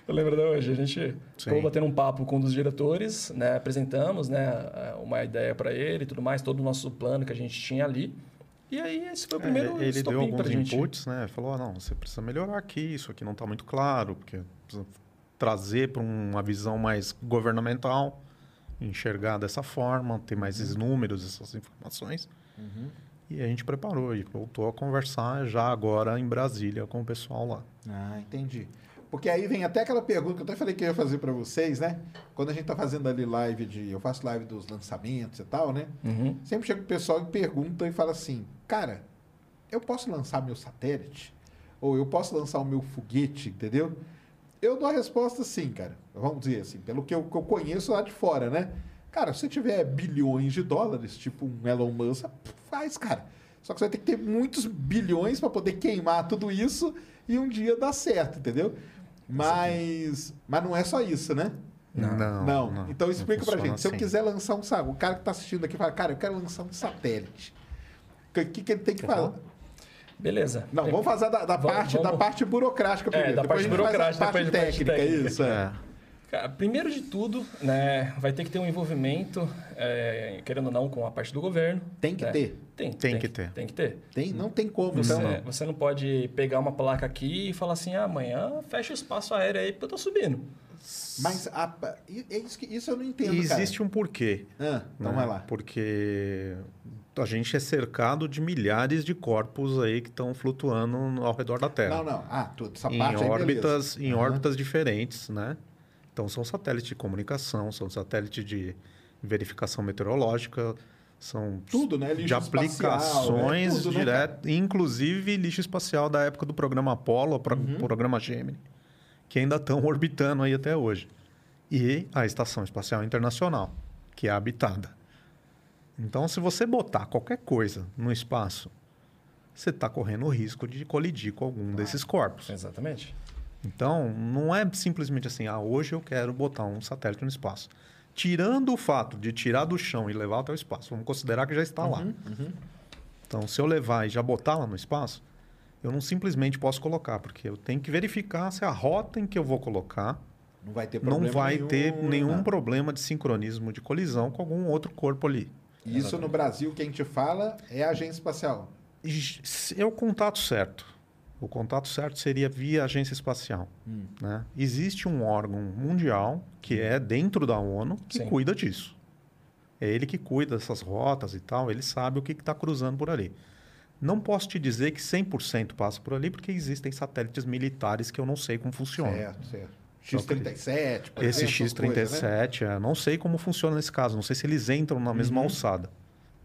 Eu lembro de hoje, a gente Sim. ficou batendo um papo com um dos diretores, né? apresentamos né, uma ideia para ele e tudo mais, todo o nosso plano que a gente tinha ali. E aí esse foi o primeiro É, ele deu alguns gente. inputs, né? Falou, ah, não, você precisa melhorar aqui, isso aqui não está muito claro, porque precisa trazer para uma visão mais governamental, enxergar dessa forma, ter mais Uhum. esses números, essas informações. E a gente preparou e voltou a conversar já agora em Brasília com o pessoal lá. Ah, entendi. Porque aí vem até aquela pergunta que eu até falei que eu ia fazer para vocês, né? Quando a gente tá fazendo ali live de. Eu faço live dos lançamentos e tal, né? Uhum. Sempre chega o pessoal e pergunta e fala assim: Cara, eu posso lançar meu satélite? Ou eu posso lançar o meu foguete, entendeu? Eu dou a resposta sim, cara. Vamos dizer assim, pelo que eu, que eu conheço lá de fora, né? Cara, se você tiver bilhões de dólares, tipo um Elon Musk, faz, cara. Só que você vai ter que ter muitos bilhões para poder queimar tudo isso e um dia dar certo, entendeu? Mas, mas não é só isso, né? Não. Não. Então explica pra funciona gente. Se eu assim. quiser lançar um o cara que tá assistindo aqui fala, cara, eu quero lançar um satélite. O que, que, que ele tem que fazer? Beleza. Não, vamos fazer da, da Vamos- parte, da vamos- parte burocrática primeiro. da depois parte a gente faz burocrática, a parte depois a parte técnica, técnica. isso. É. É. Cara, primeiro de tudo, né, vai ter que ter um envolvimento, é, querendo ou não, com a parte do governo. Tem que né? ter. Tem, Tem que ter. Tem que ter. Tem, não tem como, Você, então. você não pode pegar uma placa aqui e falar assim, ah, amanhã fecha o espaço aéreo aí porque eu tô subindo. Mas a- é isso, isso eu não entendo, E cara. existe um porquê. Ah, então né? vai lá. Porque a gente é cercado de milhares de corpos aí que estão flutuando ao redor da Terra. Não, não. Ah, tudo, essa em parte órbitas, em Aham. órbitas diferentes, né? Então são satélites de comunicação, são satélites de verificação meteorológica, são Tudo, né? de Lixo espacial, aplicações né? Tudo, né, direto, inclusive lixo espacial da época do programa Apollo, pro- Uhum. programa Gemini, que ainda estão orbitando aí até hoje. E a Estação Espacial Internacional, que é habitada. Então, se você botar qualquer coisa no espaço, você está correndo o risco de colidir com algum desses corpos. Exatamente. Então, não é simplesmente assim, ah, hoje eu quero botar um satélite no espaço. Tirando o fato de tirar do chão e levar até o espaço, vamos considerar que já está lá. Então, se eu levar e já botar lá no espaço, eu não simplesmente posso colocar, porque eu tenho que verificar se a rota em que eu vou colocar Não vai ter problema não vai nenhum, ter nenhum problema de sincronismo de colisão com algum outro corpo ali. Isso no Brasil, que a gente fala, é a agência espacial. É o contato certo. O contato certo seria via agência espacial. Hum. né? Existe um órgão mundial que é dentro da ONU que Sim. cuida disso. É ele que cuida dessas rotas e tal, ele sabe o que está cruzando por ali. Não posso te dizer que 100% passa por ali, porque existem satélites militares que eu não sei como funciona. Certo, certo. X-37, por Esse exemplo, essas coisas, né? X-37, é, não sei como funciona nesse caso, não sei se eles entram na Uhum. mesma alçada.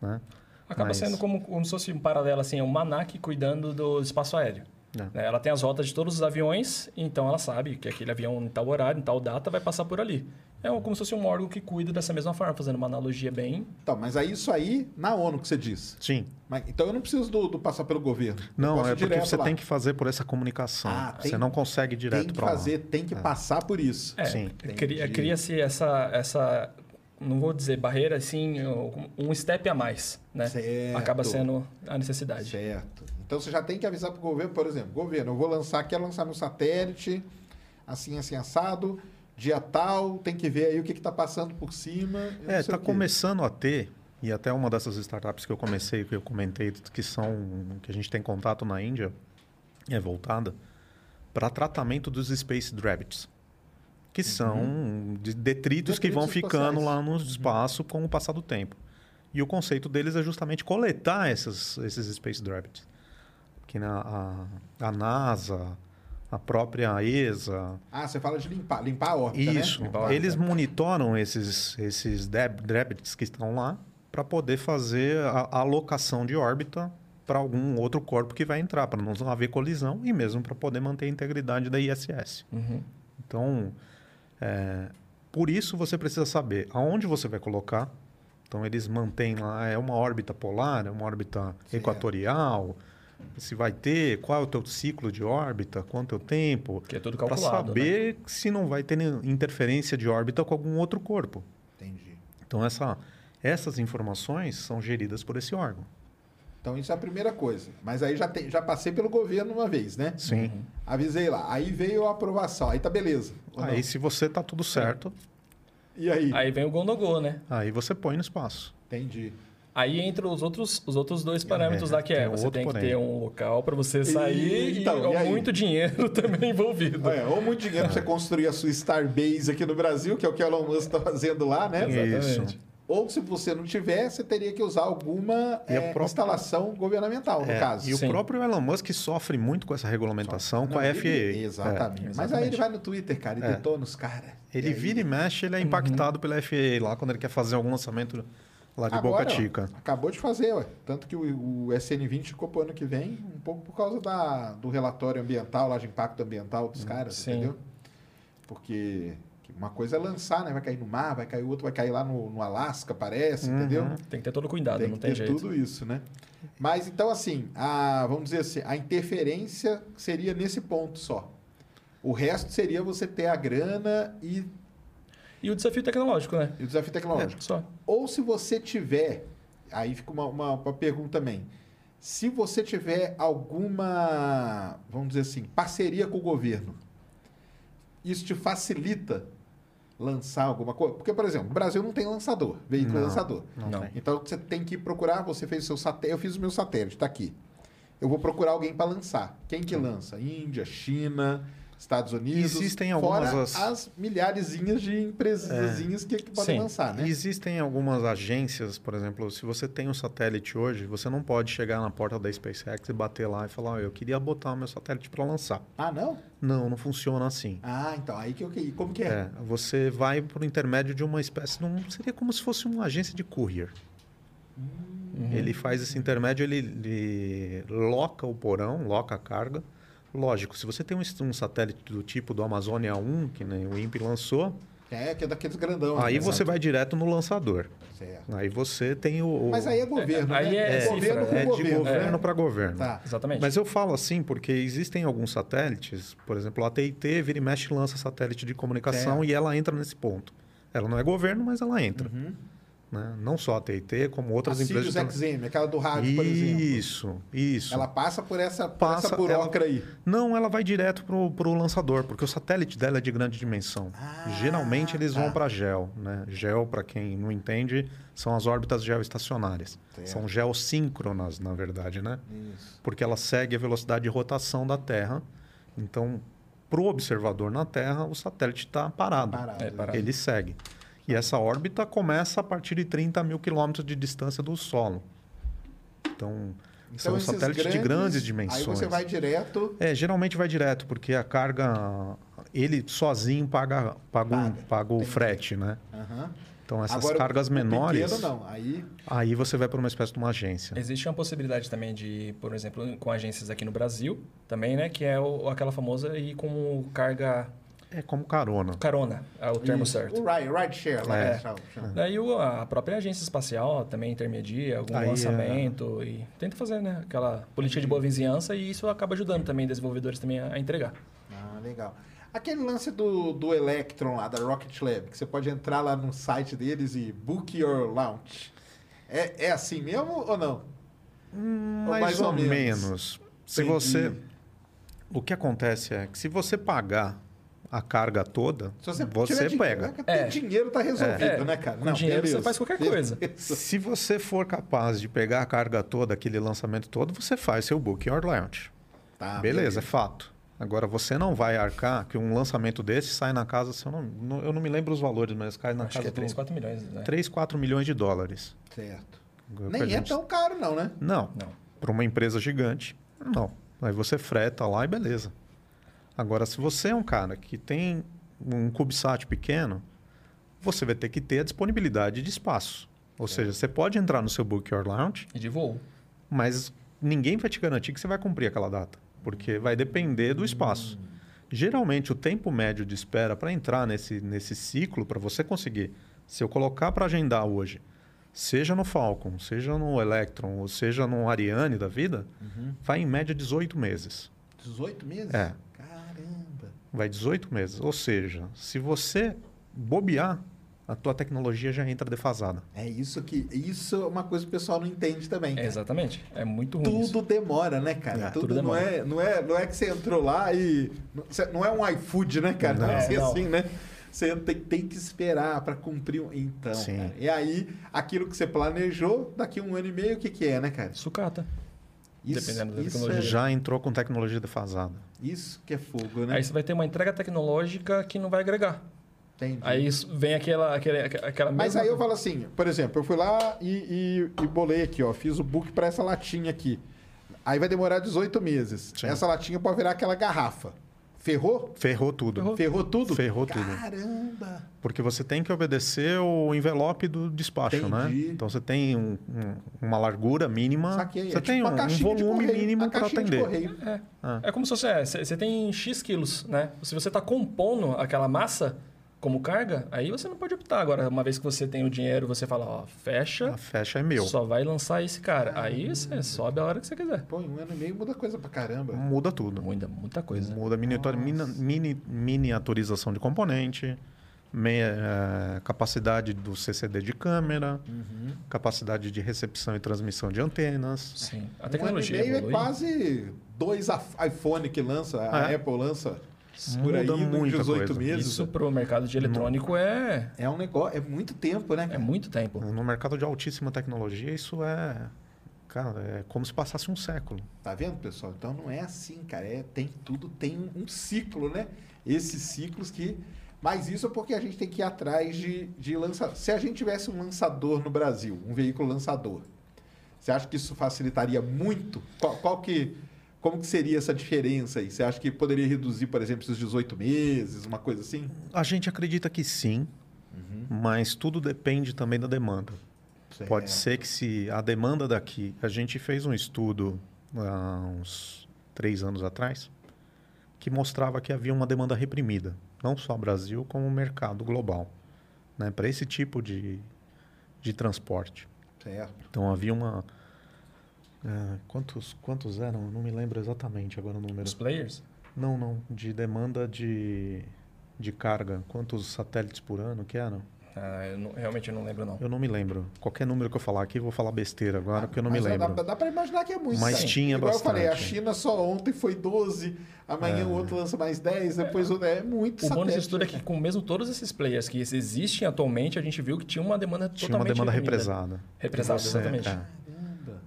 Né? Acaba Mas- sendo como, como se fosse um paralelo, assim, é um MANAC cuidando do espaço aéreo. É. Né? Ela tem as rotas de todos os aviões, então ela sabe que aquele avião em tal horário, em tal data, vai passar por ali. É como se fosse um órgão que cuida dessa mesma forma, fazendo uma analogia bem... Então, mas aí isso aí na ONU que você diz. Sim. Mas, então eu não preciso do, do passar pelo governo. Não, é porque você lá. tem que fazer por essa comunicação. Ah, tem- você não consegue direto Tem que para lá. fazer, tem que passar por isso. É, Sim. cria- Entendi. cria-se essa, essa, não vou dizer barreira, assim, um step a mais, né? Certo. Acaba sendo a necessidade. Certo. Então você já tem que avisar para o governo, por exemplo, governo, eu vou lançar, quero lançar meu satélite, assim, assim, assado, dia tal, tem que ver aí o que está passando por cima. É, está começando a ter, e até uma dessas startups que eu comecei, que eu comentei, que são, que a gente tem contato na Índia, é voltada para tratamento dos Space Rabbits, que são de- detritos, que vão Uhum. Detritos ficando espaciais. lá no espaço com o passar do tempo. E o conceito deles é justamente coletar esses, esses Space Rabbits. Que na, a, a NASA, a própria ESA, Ah, você fala de limpar, limpar a órbita, né? isso. Limpar a Eles monitoram esses, esses Rabbits que estão lá para poder fazer a, a alocação de órbita para algum outro corpo que vai entrar, para não haver colisão e mesmo para poder manter a integridade da ISS. Uhum. Então, é, por isso você precisa saber aonde você vai colocar. Então, eles mantêm lá, é uma órbita polar, é uma órbita Certo. equatorial, se vai ter, qual é o teu ciclo de órbita, quanto é o tempo. Que é tudo Para calculado, né? saber se não vai ter interferência de órbita com algum outro corpo. Entendi. Então, essa, essas informações são geridas por esse órgão. Então isso é a primeira coisa. Mas aí já, tem, já passei pelo governo uma vez, né? Sim. Avisei lá. Aí veio a aprovação. Aí tá beleza. Aí, não? se você tá tudo certo, E aí? Aí vem o Gondogô, né? aí você põe no espaço. Entendi. Aí entra os outros, os outros dois parâmetros É, lá, que é, tem você tem que porém. ter um local para você sair Então, e, e aí? muito dinheiro também envolvido. É, ou muito dinheiro pra você construir a sua Starbase aqui no Brasil, que é o que o Elon Musk tá fazendo lá, né? Isso. Ou se você não tiver, você teria que usar alguma E a é, própria- instalação governamental, no É, caso. E o Sim. próprio Elon Musk sofre muito com essa regulamentação com Não, a ele- FAA. Exatamente. É. Mas aí ele vai no Twitter, cara, e É. detona os caras. Ele E aí- vira e mexe, ele é impactado pela FAA lá quando ele quer fazer algum lançamento lá de Agora, Boca ó, Chica. acabou de fazer, ué. Tanto que o, o SN20 ficou pro ano que vem, um pouco por causa da, do relatório ambiental, lá de impacto ambiental dos caras, sim. entendeu? Porque que uma coisa é lançar, né? Vai cair no mar, vai cair o outro, vai cair lá no, no Alasca, parece, entendeu? Tem que ter todo cuidado, tem não que tem ter jeito. tudo isso, né? Mas então, assim, a, vamos dizer assim, a interferência seria nesse ponto só. O resto seria você ter a grana e E o desafio tecnológico, né? E o desafio tecnológico. Só. Ou se você tiver, aí fica uma, uma, uma pergunta também. Se você tiver alguma, vamos dizer assim, parceria com o governo, isso te facilita lançar alguma coisa? Porque, por exemplo, o Brasil não tem lançador, veículo Não, lançador. não. Então você tem que procurar, você fez o seu satélite, eu fiz o meu satélite, está aqui. Eu vou procurar alguém para lançar. Quem que lança? Índia, China, Estados Unidos. Existem algumas fora as- as milharezinhas de empresazinhas que, que podem Sim. lançar, né? Existem algumas agências, por exemplo, se você tem um satélite hoje, você não pode chegar na porta da SpaceX e bater lá e falar, "Ó, eu queria botar o meu satélite para lançar. Ah, não? Não, não funciona assim. Ah, então, aí que eu que Como que é? É, você vai por intermédio de uma espécie de um, seria como se fosse uma agência de courier. Ele faz esse intermédio, ele, ele loca o porão, loca a carga. Lógico, se você tem um, um satélite do tipo do Amazônia 1, que nem o INPE lançou, É, que é daqueles grandão. aí né? você vai direto no lançador. Certo. Aí você tem o. o- Mas aí é governo, aí né? é cifra, governo com é de governo. né? para governo. Tá. Exatamente. Mas eu falo assim porque existem alguns satélites, por exemplo, a TIT vira e mexe e lança satélite de comunicação Certo. e ela entra nesse ponto. Ela não é governo, mas ela entra. Uhum. Né? Não só a TIT, como outras A empresas. Sirius XM, aquela do rádio, por exemplo. Isso, isso. Ela passa por essa, por Passa, essa burocra aí. Não, ela vai direto pro, pro lançador, porque o satélite dela é de grande dimensão. Ah, Geralmente eles tá. vão para GEO, né? GEO, para quem não entende, são as órbitas geoestacionárias. Certo. São geossíncronas, na verdade, né? Isso. Porque ela segue a velocidade de rotação da Terra. Então, para o observador na Terra, o satélite está parado. Parado. É, parado. Ele segue. E essa órbita começa a partir de 30 mil quilômetros de distância do solo. Então, são esses satélites de grandes dimensões. Aí você vai direto. É, geralmente vai direto, porque a carga, ele sozinho paga, paga, um- Paga, paga o frete, né? Aham. Então, essas Agora, cargas menores, Pequeno, não. Aí. aí você vai para uma espécie de uma agência. Existe uma possibilidade também de, por exemplo, com agências aqui no Brasil também, né? Que é o- aquela famosa ir com carga É como carona. carona, é o termo Isso. certo. O ride, ride share lá. É. chama- chama. Daí o- a própria agência espacial também intermedia algum Aí, é. lançamento e tenta fazer né, aquela política de boa vizinhança e isso acaba ajudando também desenvolvedores também a, a entregar. Ah, legal. Aquele lance do, do Electron lá, da Rocket Lab, que você pode entrar lá no site deles e book your launch. É, é assim mesmo ou não? Hum, Ou mais, mais ou, ou menos. menos. Se você. O que acontece é que se você pagar a carga toda, Se você, você, tiver dinheiro, pega. né? É. Tem dinheiro tá resolvido, É. né, cara? Com dinheiro você faz qualquer coisa. Se você for capaz de pegar a carga toda, aquele lançamento todo, você faz seu book or launch. Tá, beleza, é fato. Agora, você não vai arcar que um lançamento desse sai na casa, se eu, não, não- eu não me lembro os valores, mas cai na Acho que casa é 3, de 4 milhões, né? 3, 4 milhões de dólares. Certo. Que Nem é gente- tão caro, não, né? Não. Não. Para uma empresa gigante, não. Aí você freta lá e beleza. Agora, se você é um cara que tem um CubeSat pequeno, você vai ter que ter a disponibilidade de espaço. Ou seja, você pode entrar no seu Book Your Launch, E de voo. mas ninguém vai te garantir que você vai cumprir aquela data, porque vai depender do espaço. Geralmente, o tempo médio de espera para entrar nesse, nesse ciclo, para você conseguir, se eu colocar para agendar hoje, seja no Falcon, seja no Electron, ou seja no Ariane da vida, vai em média 18 meses. 18 meses? É. Vai 18 meses. Ou seja, se você bobear, a tua tecnologia já entra defasada. É isso que. Isso é uma coisa que o pessoal não entende também. É, exatamente. É muito ruim Tudo isso. demora, né, cara? É, tudo tudo não, demora. é, não, é, não é que você entrou lá e. não- é um iFood, né, cara? Não, Não. é assim, É, não. assim, né? Você tem, tem que esperar para cumprir. um- Então, Sim. cara, e aí, aquilo que você planejou, daqui um ano e meio, o que, que é, né, cara? Sucata. Isso, Dependendo da isso tecnologia. é, Já entrou com tecnologia defasada. Isso que é fogo, né? Aí você vai ter uma entrega tecnológica que não vai agregar. Entendi. Aí isso- vem aquela, aquele, aquela Mas mesma- aí eu falo assim, por exemplo, eu fui lá e, e, e bolei aqui, ó, fiz o book para essa latinha aqui. Aí vai demorar 18 meses. Sim. Essa latinha pode virar aquela garrafa. Ferrou? Ferrou tudo. Ferrou. Ferrou tudo? Ferrou tudo. Caramba! Porque você tem que obedecer o envelope do despacho, né? Entendi. Então você tem um- um- uma largura mínima, Saquei. você é tem tipo um, um volume correio, mínimo para atender. correio. É. Ah. É como se você, é, você você tem X quilos, né? Se você está compondo aquela massa como carga, aí você não pode optar. Agora, uma vez que você tem o dinheiro, você fala, ó, fecha, A fecha é meu. só vai lançar esse cara. Aí você sobe a hora que você quiser. Pô, em um ano e meio muda coisa pra caramba. Muda tudo. Muita, muita coisa. Muda miniatur- mina- mini- miniaturização de componente. meia, eh, capacidade do CCD de câmera, capacidade de recepção e transmissão de antenas. Sim. A Um ano e tecnologia meio é evolui. quase dois iPhone que lança, a É. Apple lança por aí Muda muita 18 coisa. meses. Isso pro mercado de eletrônico é, É um negócio, é muito tempo, né? é muito tempo. No mercado de altíssima tecnologia, isso é, cara, é como se passasse um século. Tá vendo, pessoal? Então não é assim, cara. É, tem tudo tem um ciclo, né? Esses ciclos que. Mas isso é porque a gente tem que ir atrás de, de lançador. Se a gente tivesse um lançador no Brasil, um veículo lançador, você acha que isso facilitaria muito? Qual, qual que. Como que seria essa diferença aí? Você acha que poderia reduzir, por exemplo, esses 18 meses, uma coisa assim? A gente acredita que sim, mas tudo depende também da demanda. Pode Certo. ser que se a demanda daqui, a gente fez um estudo há uns três anos atrás que mostrava que havia uma demanda reprimida, não só Brasil como mercado global, né, para esse tipo de, de transporte. Certo. Então havia uma é, quantos quantos eram? Eu Não me lembro exatamente agora o número. Os players? Não, não, de demanda de de carga. Quantos satélites por ano que eram? Ah, eu não- realmente eu não lembro, não. Eu não me lembro. Qualquer número que eu falar aqui, eu vou falar besteira agora, porque eu não me lembro. Dá, dá para imaginar que é muito. Mas sim. tinha Igual eu falei, a bastante. China só ontem foi 12, amanhã o outro lança mais 10, depois o é muito O bom desse satélite, estudo é que, com mesmo todos esses players que existem atualmente, a gente viu que tinha uma demanda Tinha totalmente uma demanda reprimida. represada. Represada, Você- exatamente. é,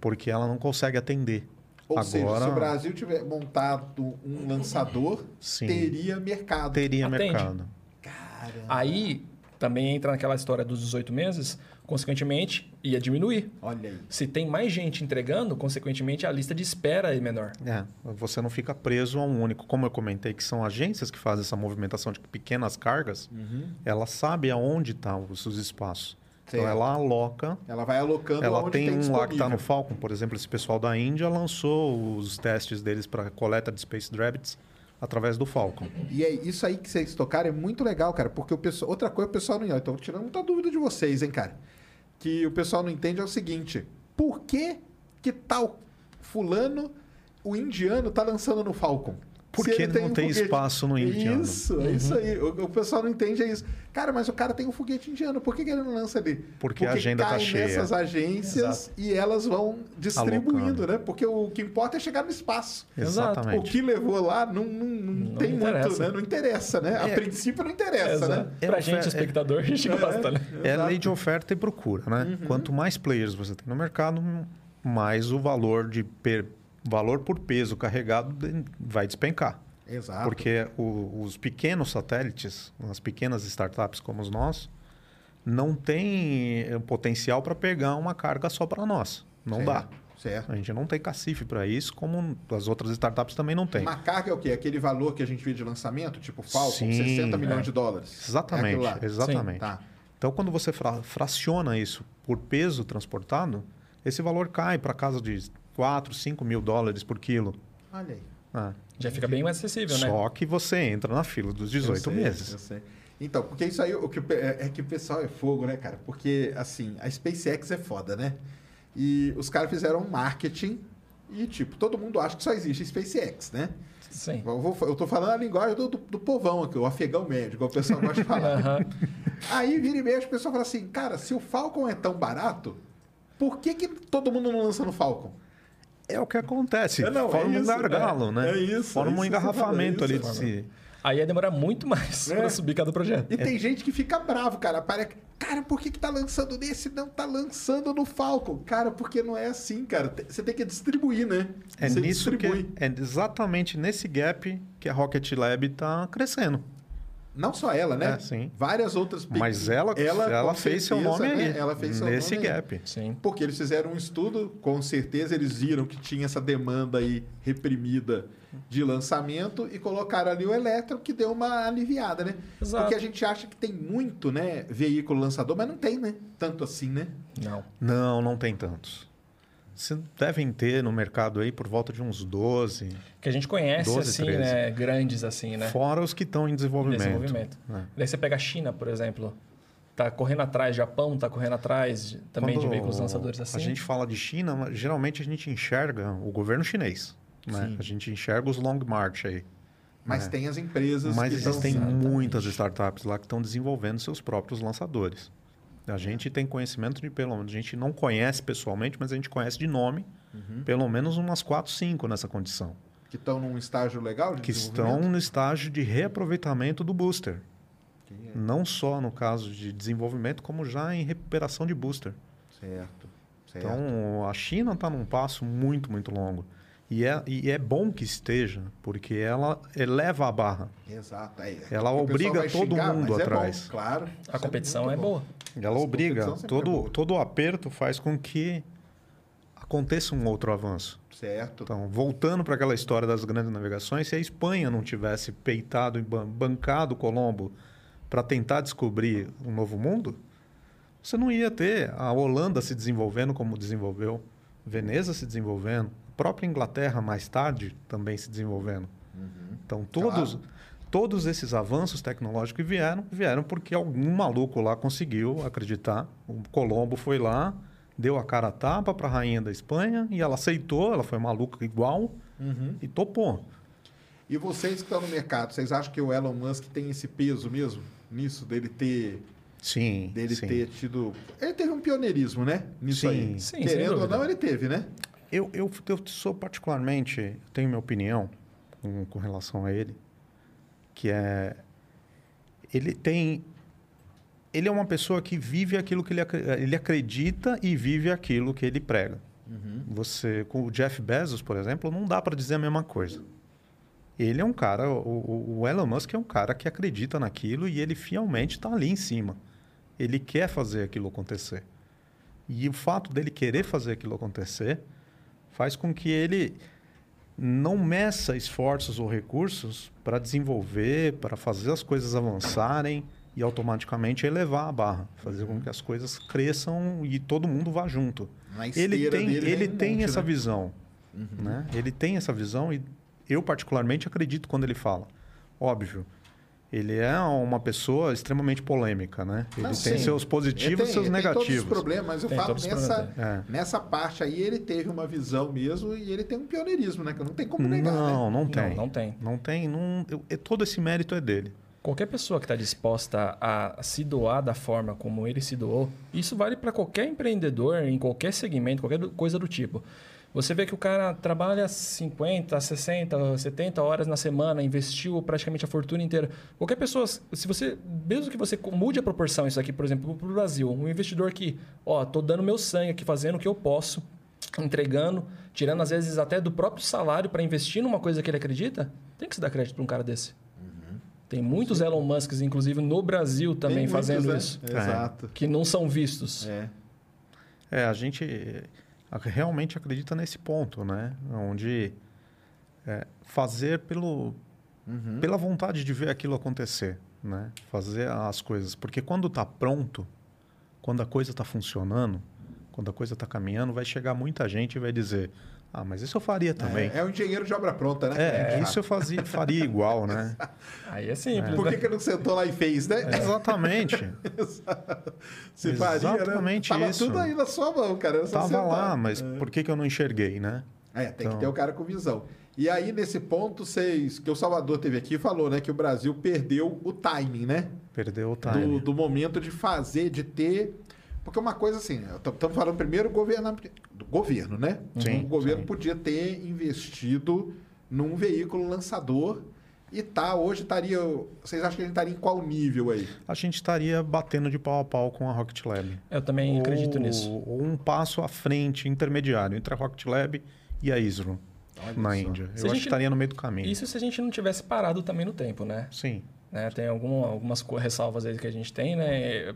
porque ela não consegue atender. Ou seja, Agora se o Brasil tiver montado um lançador, Sim. teria mercado. teria Atende. mercado. Caramba. Aí também entra naquela história dos 18 meses, consequentemente ia diminuir. Olha aí. Se tem mais gente entregando, consequentemente a lista de espera é menor. É, você não fica preso a um único. Como eu comentei, que são agências que fazem essa movimentação de pequenas cargas, Uhum. ela sabe aonde estão os os espaços. Então Certo. ela aloca. Ela vai alocando Ela aonde tem um lá que está no Falcon, por exemplo, esse pessoal da Índia lançou os testes deles para coleta de Space Rabbits através do Falcon. E é isso aí que vocês tocaram é muito legal, cara, porque o pessoal, outra coisa o pessoal não. Então, tirando muita dúvida de vocês, hein, cara. Que o pessoal não entende é o seguinte: por que que tal fulano, o indiano, tá lançando no Falcon? Porque Se ele não um tem foguete- espaço no indiano. Isso, é isso aí. O, o pessoal não entende é isso. Cara, mas o cara tem um foguete indiano, por que, que ele não lança ali? Porque a agenda tá cai cheia. nessas agências e elas vão distribuindo, Alocando. né? Porque o que importa é chegar no espaço. Exato. O Exatamente. que levou lá não, não, não Não tem muito, interessa. né? Não interessa, né? A É. princípio não interessa, Exato. né? É pra ofer- gente, é- espectador, a gente gosta, né? É lei de oferta e procura, né? Uhum. Quanto mais players você tem no mercado, mais o valor de per- valor por peso carregado vai despencar. Exato. Porque o- os pequenos satélites, as pequenas startups como os nossos, não têm eh, potencial para pegar uma carga só para nós. Não certo, dá. Certo. A gente não tem cacife para isso, como as outras startups também não têm. Uma carga é o quê? Aquele valor que a gente vê de lançamento, tipo Falcon, Sim, 60 milhões é. de dólares. É Exatamente, lá. exatamente. Tá. Então, quando você fra- fraciona isso por peso transportado, esse valor cai para casa de 4, 5 mil dólares por quilo. Olha aí. Ah, Já fica bem mais acessível, né? Só que você entra na fila dos 18 Eu sei, meses. eu sei. Então, porque isso aí, o que, é, é que o pessoal é fogo, né, cara? Porque, assim, a SpaceX é foda, né? E os caras fizeram um marketing e, tipo, todo mundo acha que só existe SpaceX, né? Sim. Eu, vou, eu tô falando a linguagem do, do, do povão aqui, o afegão médio, igual o pessoal gosta de falar. Aí vira e mexe, o pessoal fala assim, cara, se o Falcon é tão barato, por que, que todo mundo não lança no Falcon? É o que acontece. É, não, é Forma um isso, gargalo, é. né? É isso, Forma é um que engarrafamento fala, é ali de si. Aí ia demorar muito mais É. pra subir cada projeto. E tem gente que fica bravo, cara. Para... Cara, por que, que tá lançando nesse e não tá lançando no Falcon? Cara, porque não é assim, cara. Você tem que distribuir, né? É Você nisso que distribui. é exatamente nesse gap que a Rocket Lab está crescendo. Não só ela, né? É, sim. Várias outras pe- Mas ela, ela, com fez seu certeza, nome né? ali, Ela fez seu nesse nome aí. gap. Sim. Porque eles fizeram um estudo, com certeza eles viram que tinha essa demanda aí reprimida de lançamento e colocaram ali o elétrico que deu uma aliviada, né? Exato. Porque a gente acha que tem muito, né, veículo lançador, mas não tem, né? Tanto assim, né? Não. Não, não tem tantos. Você devem ter no mercado aí por volta de uns 12, Que a gente conhece, 12, assim, 13. né? Grandes, assim, né? fora os que estão em desenvolvimento. Desenvolvimento. É. Daí você pega a China, por exemplo. Tá correndo atrás, Japão tá correndo atrás de- também de Quando veículos lançadores assim. A gente fala de China, mas geralmente a gente enxerga o governo chinês. Né? A gente enxerga os Long March aí. Mas É. tem as empresas Mas que estão- existem muitas startups lá que estão desenvolvendo seus próprios lançadores. A gente tem conhecimento de pelo menos, a gente não conhece pessoalmente, mas a gente conhece de nome, Uhum. pelo menos umas 4, 5 nessa condição. que estão num estágio legal de Que estão no estágio de reaproveitamento do booster. Não só no caso de desenvolvimento, como já em recuperação de booster. Certo. certo. Então, a China está num passo muito, muito longo. E é, e é bom que esteja, porque ela eleva a barra. Exato. É, Ela obriga todo xingar, mundo atrás. É bom, claro. A competição muito é boa. Ela obriga. é Todo, boa. todo o aperto faz com que aconteça um outro avanço. Certo. Então, voltando para aquela história das grandes navegações, se a Espanha não tivesse peitado e ban- bancado Colombo para tentar descobrir um novo mundo, você não ia ter a Holanda se desenvolvendo como desenvolveu, Veneza se desenvolvendo, a própria Inglaterra mais tarde também se desenvolvendo. Então, todos, Claro. Todos esses avanços tecnológicos que vieram, vieram porque algum maluco lá conseguiu acreditar. O Colombo foi lá, deu a cara a tapa para a rainha da Espanha e ela aceitou, ela foi maluca igual e topou. E vocês que estão no mercado, vocês acham que o Elon Musk tem esse peso mesmo nisso dele ter Sim, dele sim. ter tido, ele teve um pioneirismo, né? Nisso Sim. aí. Sim, Querendo ou não, ele teve, né? Eu, eu, eu sou particularmente, tenho minha opinião com, com relação a ele, que é ele tem ele é uma pessoa que vive aquilo que ele, ele acredita e vive aquilo que ele prega. Você com o Jeff Bezos, por exemplo, não dá para dizer a mesma coisa. Ele é um cara, o, o- o Elon Musk é um cara que acredita naquilo e ele fielmente está ali em cima. Ele quer fazer aquilo acontecer. E o fato dele querer fazer aquilo acontecer faz com que ele não meça esforços ou recursos para desenvolver, para fazer as coisas avançarem e automaticamente elevar a barra, fazer com que as coisas cresçam e todo mundo vá junto. Ele tem, ele tem monte, essa né? visão, né? Ele tem essa visão e eu particularmente acredito quando ele fala. Óbvio, ele é uma pessoa extremamente polêmica, né? Ele Não, tem sim. seus positivos e seus ele tem todos os negativos. problemas, mas eu Tem falo nessa, é. nessa parte aí ele teve uma visão mesmo e ele tem um pioneirismo, né? Que não tem como negar, Não, né? não tem. Não, não tem. Não tem. Não, eu- e todo esse mérito é dele. Qualquer pessoa que está disposta a se doar da forma como ele se doou, isso vale para qualquer empreendedor, em qualquer segmento, qualquer coisa do tipo. Você vê que o cara trabalha 50, 60, 70 horas na semana, investiu praticamente a fortuna inteira. Qualquer pessoa, se você, mesmo que você mude a proporção isso aqui, por exemplo, para o Brasil, um investidor que, ó, tô dando meu sangue aqui, fazendo o que eu posso, entregando, tirando às vezes até do próprio salário para investir numa coisa que ele acredita, tem que se dar crédito para um cara desse. Tem muitos Elon Musks, inclusive no Brasil também, muitos, fazendo né? isso. Exato. Que não são vistos. É. É, a gente realmente acredita nesse ponto, né? Onde é, fazer pelo, pela vontade de ver aquilo acontecer, né? Fazer as coisas. Porque quando está pronto, quando a coisa está funcionando, quando a coisa está caminhando, vai chegar muita gente e vai dizer ah, mas isso eu faria também. É, é um engenheiro de obra pronta, né? É, isso eu fazia, faria igual, né? Aí é simples, Por né? que, que não sentou lá e fez, né? Exatamente. Se faria, né? Exatamente Tava isso. tudo aí na sua mão, cara. era Tava sentar. lá, mas por que, que eu não enxerguei, né? É, tem Então. que ter o cara com visão. E aí, nesse ponto, vocês. Que o Salvador teve aqui e falou, né? Que o Brasil perdeu o timing, né? Perdeu o Do, time. do momento de fazer, de ter. Porque uma coisa assim, estamos falando primeiro governo, do governo, né? Sim, o governo sim. podia ter investido num veículo lançador e tá, hoje estaria. Vocês acham que a gente estaria em qual nível aí? A gente estaria batendo de pau a pau com a Rocket Lab. Eu também acredito ou, nisso. Ou um passo à frente, intermediário, entre a Rocket Lab e a ISRO, na só. Índia. Se Eu acho gente- que estaria no meio do caminho. Isso se a gente não tivesse parado também no tempo, né? Sim. né? Tem algum, algumas ressalvas aí que a gente tem, né?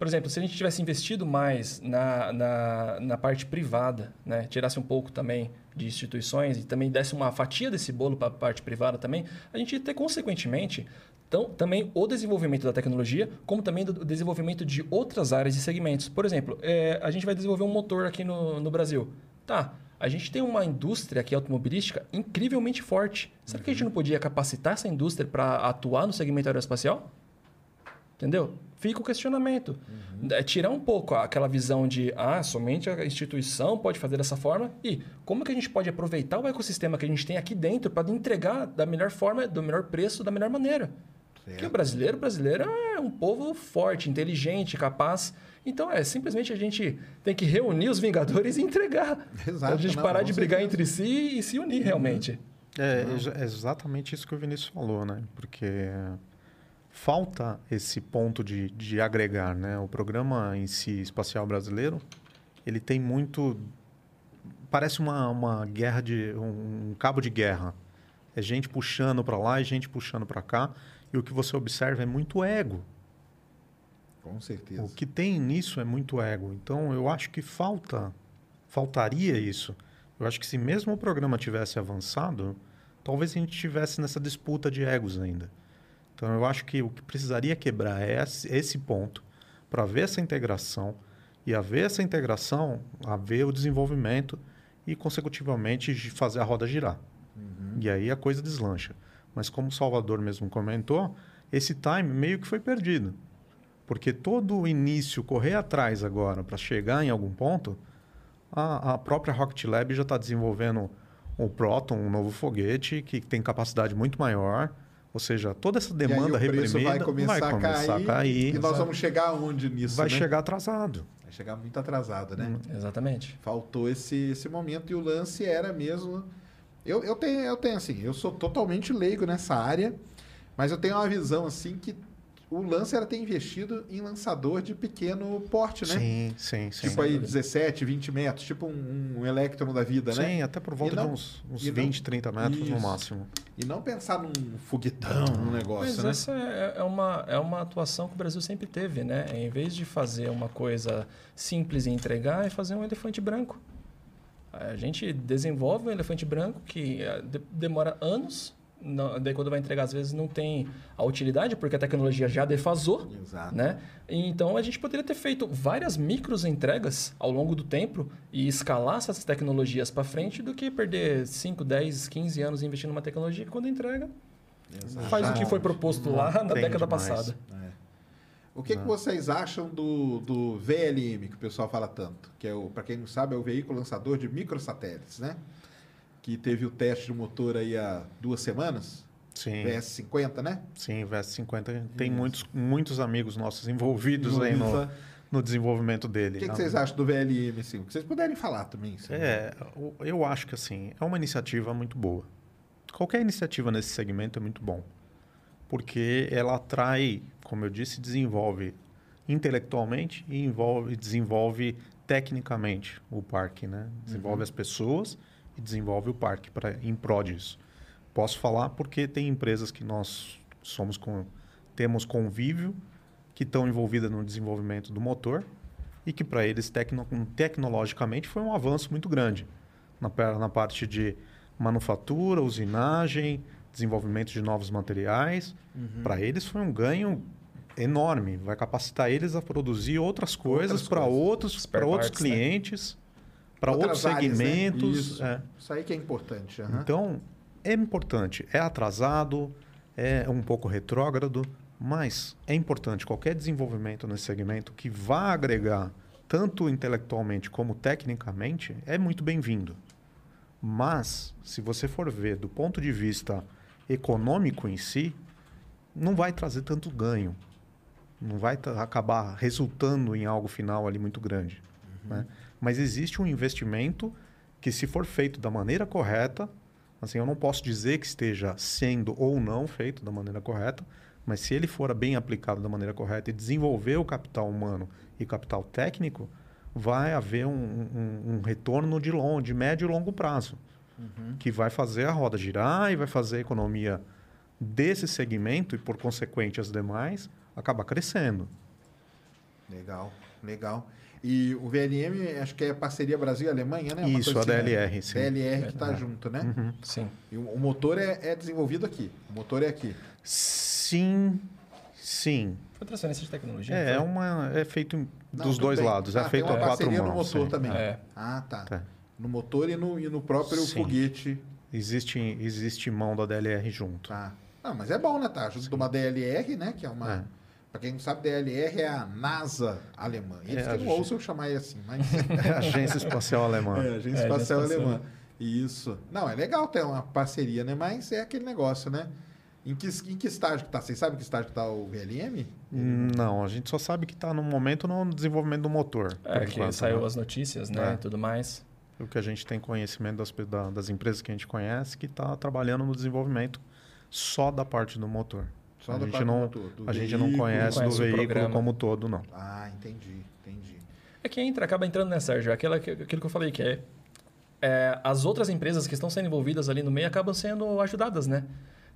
Por exemplo, se a gente tivesse investido mais na, na, na parte privada, né? tirasse um pouco também de instituições e também desse uma fatia desse bolo para a parte privada também, a gente ia ter, consequentemente, então, também o desenvolvimento da tecnologia, como também do desenvolvimento de outras áreas e segmentos. Por exemplo, é, a gente vai desenvolver um motor aqui no, no Brasil. Tá, a gente tem uma indústria aqui automobilística incrivelmente forte. Será que a gente não podia capacitar essa indústria para atuar no segmento aeroespacial? Entendeu? Fica o questionamento. É tirar um pouco aquela visão de, ah, somente a instituição pode fazer dessa forma e como que a gente pode aproveitar o ecossistema que a gente tem aqui dentro para entregar da melhor forma, do melhor preço, da melhor maneira. Porque o brasileiro, o brasileiro é um povo forte, inteligente, capaz. Então é simplesmente a gente tem que reunir os Vingadores e entregar. Exato, a gente não, parar com de brigar certeza. entre si e se unir realmente. É, é exatamente isso que o Vinícius falou, né? Porque falta esse ponto de, de agregar, né? O programa em si, espacial brasileiro, ele tem muito... Parece uma, uma guerra de... um cabo de guerra. É gente puxando para lá e gente puxando para cá. E o que você observa é muito ego. Com certeza. O que tem nisso é muito ego. Então, eu acho que falta, faltaria isso. Eu acho que se mesmo o programa tivesse avançado, talvez a gente tivesse nessa disputa de egos ainda. Então, eu acho que o que precisaria quebrar é esse, ponto para haver essa integração e haver essa integração, haver o desenvolvimento e, consecutivamente, fazer a roda girar. E aí a coisa deslancha. Mas como o Salvador mesmo comentou, esse time meio que foi perdido. Porque todo o início, correr atrás agora para chegar em algum ponto, a, a própria Rocket Lab já está desenvolvendo o Proton, um novo foguete que tem capacidade muito maior. Ou seja, toda essa E aí demanda o preço reprimida vai começar, começar a cair, e nós vamos chegar aonde nisso, vai né? chegar atrasado. Vai chegar muito atrasado, né? Exatamente. Faltou esse, esse momento e o lance era mesmo. Eu, eu, tenho, eu tenho assim, eu sou totalmente leigo nessa área, mas eu tenho uma visão assim que o lance era ter investido em lançador de pequeno porte, né? Sim, sim, sim. Tipo aí 17, 20 metros, tipo um, um Electron da vida, né? Sim, até por volta não- de uns, uns e não- 20, 30 metros no Isso. máximo. E não pensar num foguetão, num negócio, Mas né? essa é, é uma, é uma atuação que o Brasil sempre teve, né? Em vez de fazer uma coisa simples e entregar, é fazer um elefante branco. A gente desenvolve um elefante branco que eh, de- demora anos, não- daí quando vai entregar às vezes não tem a utilidade, porque a tecnologia já defasou, Exato. né? Então a gente poderia ter feito várias micros entregas ao longo do tempo e escalar essas tecnologias para frente do que perder 5, 10, 15 anos investindo numa tecnologia que quando entrega faz o que foi proposto lá na década demais. passada. O que, que vocês acham do, do VLM, que o pessoal fala tanto? Que é o, para quem não sabe, é o veículo lançador de microsatélites, né? Que teve o teste de motor aí há duas semanas. Sim. VS50, né? Sim, o VS50 tem muitos, muitos amigos nossos envolvidos aí no, no desenvolvimento dele. O que, que Ah, vocês acham do VLM, assim? O que vocês puderem falar também. assim. É, o- eu acho que assim, é uma iniciativa muito boa. Qualquer iniciativa nesse segmento é muito bom. Porque ela atrai, como eu disse, desenvolve intelectualmente e envolve, desenvolve tecnicamente o parque, né? Desenvolve as pessoas e desenvolve o parque para em prol disso. Posso falar porque tem empresas que nós somos com temos convívio que estão envolvidas no desenvolvimento do motor e que para eles tecno, tecnologicamente foi um avanço muito grande na, na parte de manufatura, usinagem, desenvolvimento de novos materiais. Para eles foi um ganho enorme, vai capacitar eles a produzir outras coisas para outros, para outros parts, né? Para outros áreas, né? segmentos. Isso. é. Isso aí que é importante. aham. Então, é importante. É atrasado, é um pouco retrógrado, mas é importante qualquer desenvolvimento nesse segmento que vá agregar tanto intelectualmente como tecnicamente é muito bem-vindo. Mas, se você for ver do ponto de vista econômico em si, não vai trazer tanto ganho. Não vai acabar resultando em algo final ali muito grande. né? Mas existe um investimento que, se for feito da maneira correta, assim, eu não posso dizer que esteja sendo ou não feito da maneira correta, mas se ele for bem aplicado da maneira correta e desenvolver o capital humano e capital técnico, vai haver um, um- um retorno de, long, de médio e longo prazo, que vai fazer a roda girar e vai fazer a economia desse segmento e, por consequente, as demais, acabar crescendo. Legal, legal. E o VLM, acho que é parceria Brasil e Alemanha, né? Uma Isso, coisa a assim, né? DLR, sim. DLR que está junto, né? Uhum. Sim. E o, motor é, é desenvolvido aqui. O motor é aqui. Sim, sim. Foi transferência de tecnologia. É, é, uma, é feito Não, dos dois bem. lados. Ah, é feito a uma quatro parceria mãos. no motor sim. também. É. Ah, tá. Tá. No motor e no, e no próprio Sim. foguete. Existe, existe mão da DLR junto. Tá. Não, mas é bom, né? Tá junto de uma DLR, né? Que é uma, É. Pra quem não sabe, DLR é a NASA alemã. E eles É, que não gente- ousam chamar ele assim, mas... É a Agência Espacial Alemã. É, Agência É, Espacial Agência Alemã. Isso. Não, é legal ter uma parceria, né? Mas é aquele negócio, né? Em que, em que estágio que tá? Vocês sabem que estágio que tá o VLM? Não, a gente só sabe que está no momento no desenvolvimento do motor. É, que enquanto, saiu né? as notícias, né? É. E tudo mais. O que a gente tem conhecimento das, das empresas que a gente conhece que está trabalhando no desenvolvimento só da parte do motor. Só a gente do não, do a gente não conhece, Conhece do o veículo programa. como todo, não. Ah, entendi, entendi. É que entra, acaba entrando, né, Sérgio? Aquela, que- aquilo que eu falei, que é, é, as outras empresas que estão sendo envolvidas ali no meio acabam sendo ajudadas, né?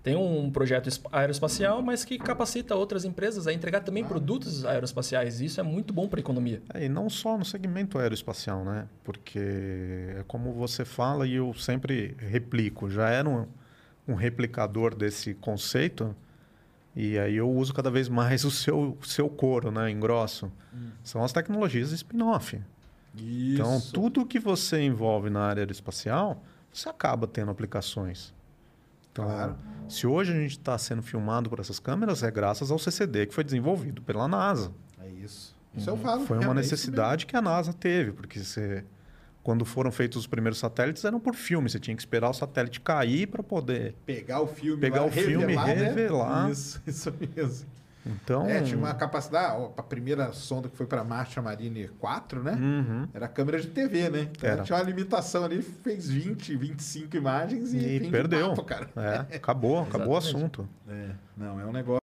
Tem um projeto es- aeroespacial, mas que capacita outras empresas a entregar também produtos aeroespaciais. E isso é muito bom para a economia. É, e não só no segmento aeroespacial, né? Porque é como você fala e eu sempre replico, já era um, um replicador desse conceito e aí eu uso cada vez mais o seu, seu couro, né? Engrosso. São as tecnologias spin-off. Isso. Então, tudo que você envolve na área aeroespacial, você acaba tendo aplicações. Então, Claro. se hoje a gente está sendo filmado por essas câmeras, é graças ao CCD que foi desenvolvido pela NASA. É isso. Isso eu falo. Foi uma necessidade que a NASA teve, porque você, quando foram feitos os primeiros satélites, eram por filme. Você tinha que esperar o satélite cair para poder. Pegar o filme, Pegar lá, o filme, revelar, né? revelar. Isso, isso mesmo. Então, É, tinha uma capacidade. ó, A primeira sonda que foi para Marte, a Marine 4, né? Uhum. Era câmera de TV, né? Então Era. tinha uma limitação ali, fez 20, 25 imagens e, E perdeu. papo, cara. É, acabou, acabou o assunto. É, não, é um negócio.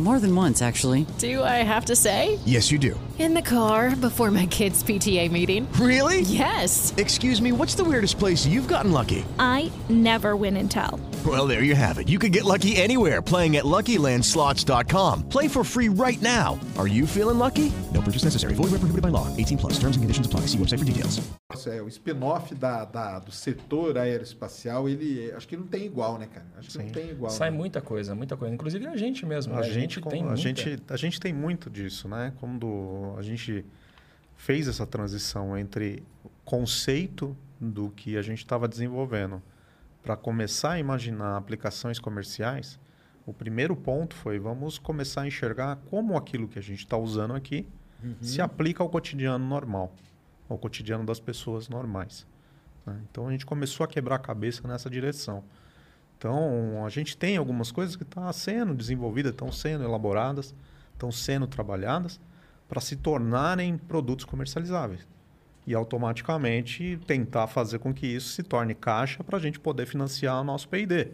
More than once, actually. Do I have to say? Yes, you do. In the car before my kids' PTA meeting. Really? Yes. Excuse me, what's the weirdest place you've gotten lucky? I never win and tell. Well, there you have it. You can get lucky anywhere playing at LuckyLandSlots.com. Play for free right now. Are you feeling lucky? No purchase necessary. Void where prohibited by law. 18 plus. Terms and conditions apply. See website for details. É, o spin-off da, da- do setor aeroespacial, ele acho que não tem igual, né, cara? Acho que não Sim. tem igual. Sai né? muita coisa, muita coisa. Inclusive a gente mesmo. A né? gente, tem a, muita. gente, a gente tem muito disso, né? Quando a gente fez essa transição entre conceito do que a gente estava desenvolvendo para começar a imaginar aplicações comerciais, o primeiro ponto foi vamos começar a enxergar como aquilo que a gente está usando aqui se aplica ao cotidiano normal, ao cotidiano das pessoas normais. né? Então a gente começou a quebrar a cabeça nessa direção. Então, a gente tem algumas coisas que estão sendo desenvolvidas, estão sendo elaboradas, estão sendo trabalhadas para se tornarem produtos comercializáveis. E automaticamente tentar fazer com que isso se torne caixa para a gente poder financiar o nosso P&D,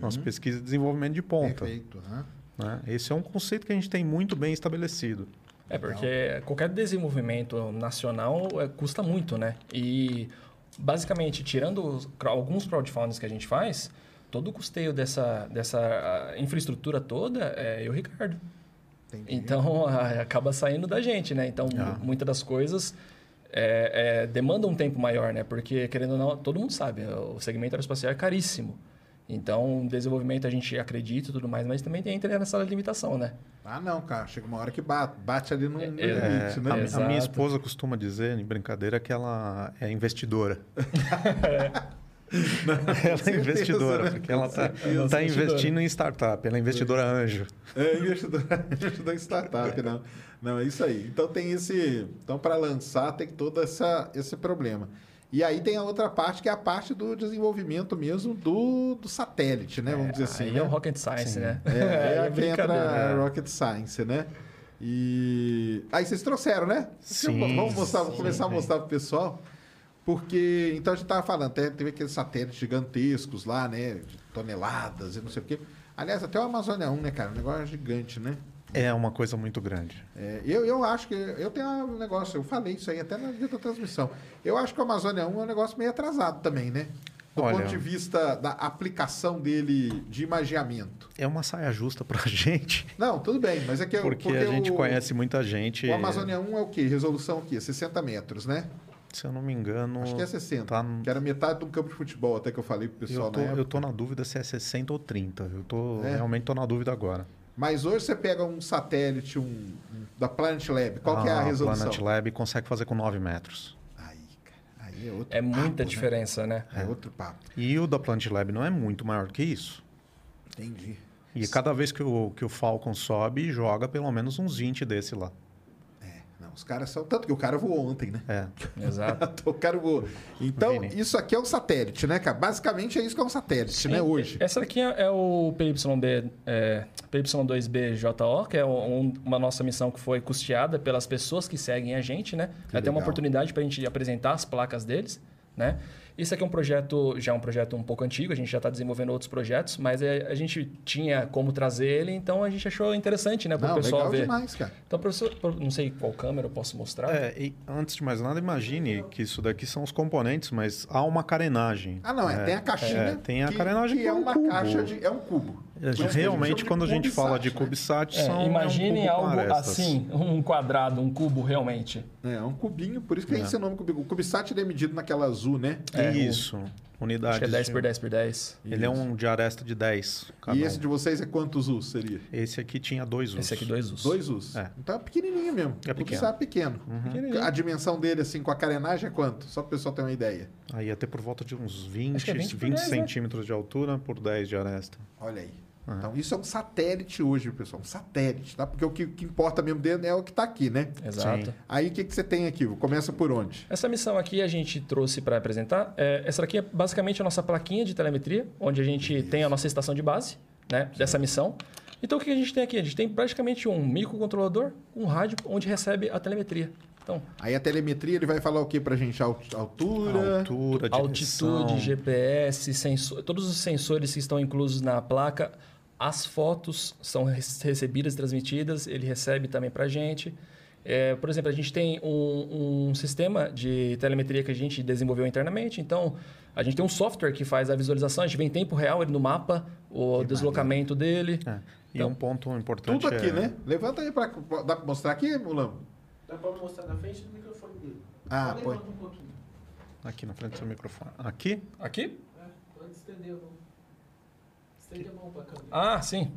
nossa pesquisa e desenvolvimento de ponta. Perfeito. né? né? Esse é um conceito que a gente tem muito bem estabelecido. É, porque qualquer desenvolvimento nacional é, custa muito, né? E, basicamente, tirando alguns crowdfundings que a gente faz, todo o custeio dessa, dessa infraestrutura toda é eu e o Ricardo. Entendi. Então, ah, acaba saindo da gente, né? Então, Ah. mu- muitas das coisas é, é, demandam um tempo maior, né? Porque, querendo ou não, todo mundo sabe, o segmento aeroespacial é caríssimo. Então, desenvolvimento a gente acredita e tudo mais, mas também tem entra nessa limitação, né? Ah, não, cara. Chega uma hora que bate, bate ali no, no É, limite, É, né? a, a minha esposa costuma dizer, em brincadeira, que ela é investidora. ela é investidora, né? porque ela está Nossa, investidora. investindo em startup. Ela é investidora anjo. É investidor, investidor em startup, não. Não, é isso aí. Então tem esse. Então, para lançar, tem todo essa, esse problema. E aí tem a outra parte, que é a parte do desenvolvimento mesmo do, do satélite, né? Vamos dizer assim. Aí né? é o Rocket Science, né? É, é, Aí aqui entra a Rocket Science, né? E aí vocês trouxeram, né? Sim, Vamos mostrar, vou sim, começar a sim. mostrar pro pessoal. Porque, então a gente tava falando, até teve aqueles satélites gigantescos lá, né? De toneladas e não sei o quê. Aliás, até o Amazônia 1, né, cara? Um negócio gigante, né? É uma coisa muito grande. É, eu, eu acho que. Eu tenho um negócio, eu falei isso aí até na da transmissão. Eu acho que o Amazônia 1 é um negócio meio atrasado também, né? Do Olha- ponto de vista da aplicação dele de imagiamento. É uma saia justa para a gente, Não, tudo bem, mas é que eu- porque, a gente o, conhece muita gente. O Amazônia 1 é o quê? Resolução o quê? 60 metros, né? Se eu não me engano. Acho que é 60. tá- Que era metade de um campo de futebol, até que eu falei pro pessoal eu, tô, na época. eu tô na dúvida se é 60 ou 30. Eu tô, É? realmente tô na dúvida agora. Mas hoje você pega um satélite um, da Planet Lab, qual que é a resolução? Planet Lab consegue fazer com 9 metros. Aí, cara. Aí, é outro É muita papo, né? diferença, né? É outro papo. E o da Plant Lab não é muito maior que isso. Entendi. E cada vez que o, que o Falcon sobe, joga pelo menos uns 20 desse lá. Os caras são. Tanto que o cara voou ontem, né? É. Exato. o cara voou. Então, Vini. isso aqui é um satélite, né, cara? Basicamente é isso que é um satélite, né, hoje. Essa aqui é, é o PYB, é, PY2BJO, que é um- uma nossa missão que foi custeada pelas pessoas que seguem a gente, né? Vai ter uma legal. oportunidade para a gente apresentar as placas deles, né? Isso aqui é um projeto, já é um projeto um pouco antigo, a gente já está desenvolvendo outros projetos, mas é, a gente tinha como trazer ele, então a gente achou interessante, né, para o pessoal legal ver. demais, cara. Então, professor, pro- não sei qual câmera eu posso mostrar. É, e antes de mais nada, imagine que isso daqui são os componentes, mas há uma carenagem. Ah, não, é, tem a caixinha. é, tem a que, carenagem que que é é um uma cubo. caixa de. É um cubo. É, isso gente Realmente, quando a gente fala de CubeSat, CubeSat, É, são imagine é um algo arestas. assim, um quadrado, um cubo realmente. né? É, um cubinho, por isso que tem esse nome cubo. O CubeSat ele é medido naquela azul, né? Isso, unidades. Acho que é 10 de- por 10 por 10. Ele é um de aresta de 10. cada E um. esse de vocês é quantos Us seria? Esse aqui tinha dois usos. Esse aqui, dois us. Dois Us. É. Então é pequenininho mesmo. É o CubeSat é pequeno. A dimensão dele, assim, com a carenagem é quanto? Só para o pessoal ter uma ideia. Aí ia ter por volta de uns 20, Acho que é 20 20, por 10, né? centímetros de altura por 10 de aresta. Olha aí. Então, isso é um satélite hoje, pessoal. Um satélite, tá? Porque o que, que importa mesmo dentro é o que está aqui, né? Exato. Sim. Aí, o que, que você tem aqui? Começa por onde? Essa missão aqui a gente trouxe para apresentar. é, essa aqui é basicamente a nossa plaquinha de telemetria, onde a gente tem a nossa estação de base né, dessa missão. Então, o que a gente tem aqui? A gente tem praticamente um microcontrolador, um rádio, onde recebe a telemetria. Então, Aí, a telemetria, ele vai falar o que pra gente? Alt- Altura? Altura, direção. altitude, GPS, sensor, todos os sensores que estão inclusos na placa, as fotos são recebidas, transmitidas, ele recebe também para a gente. É, por exemplo, a gente tem um, um sistema de telemetria que a gente desenvolveu internamente, então a gente tem um software que faz a visualização, a gente vê em tempo real ele no mapa, o deslocamento dele. É. E Então, um ponto importante Tudo aqui, é... né? Levanta aí pra. Dá pra mostrar aqui, Mulambo? Dá pra mostrar na frente do microfone dele. Ah, Só levanta um pouquinho. Aqui na frente do seu microfone. Aqui? Aqui? É, pode estender a mão. Estende a mão câmera. Ah, sim.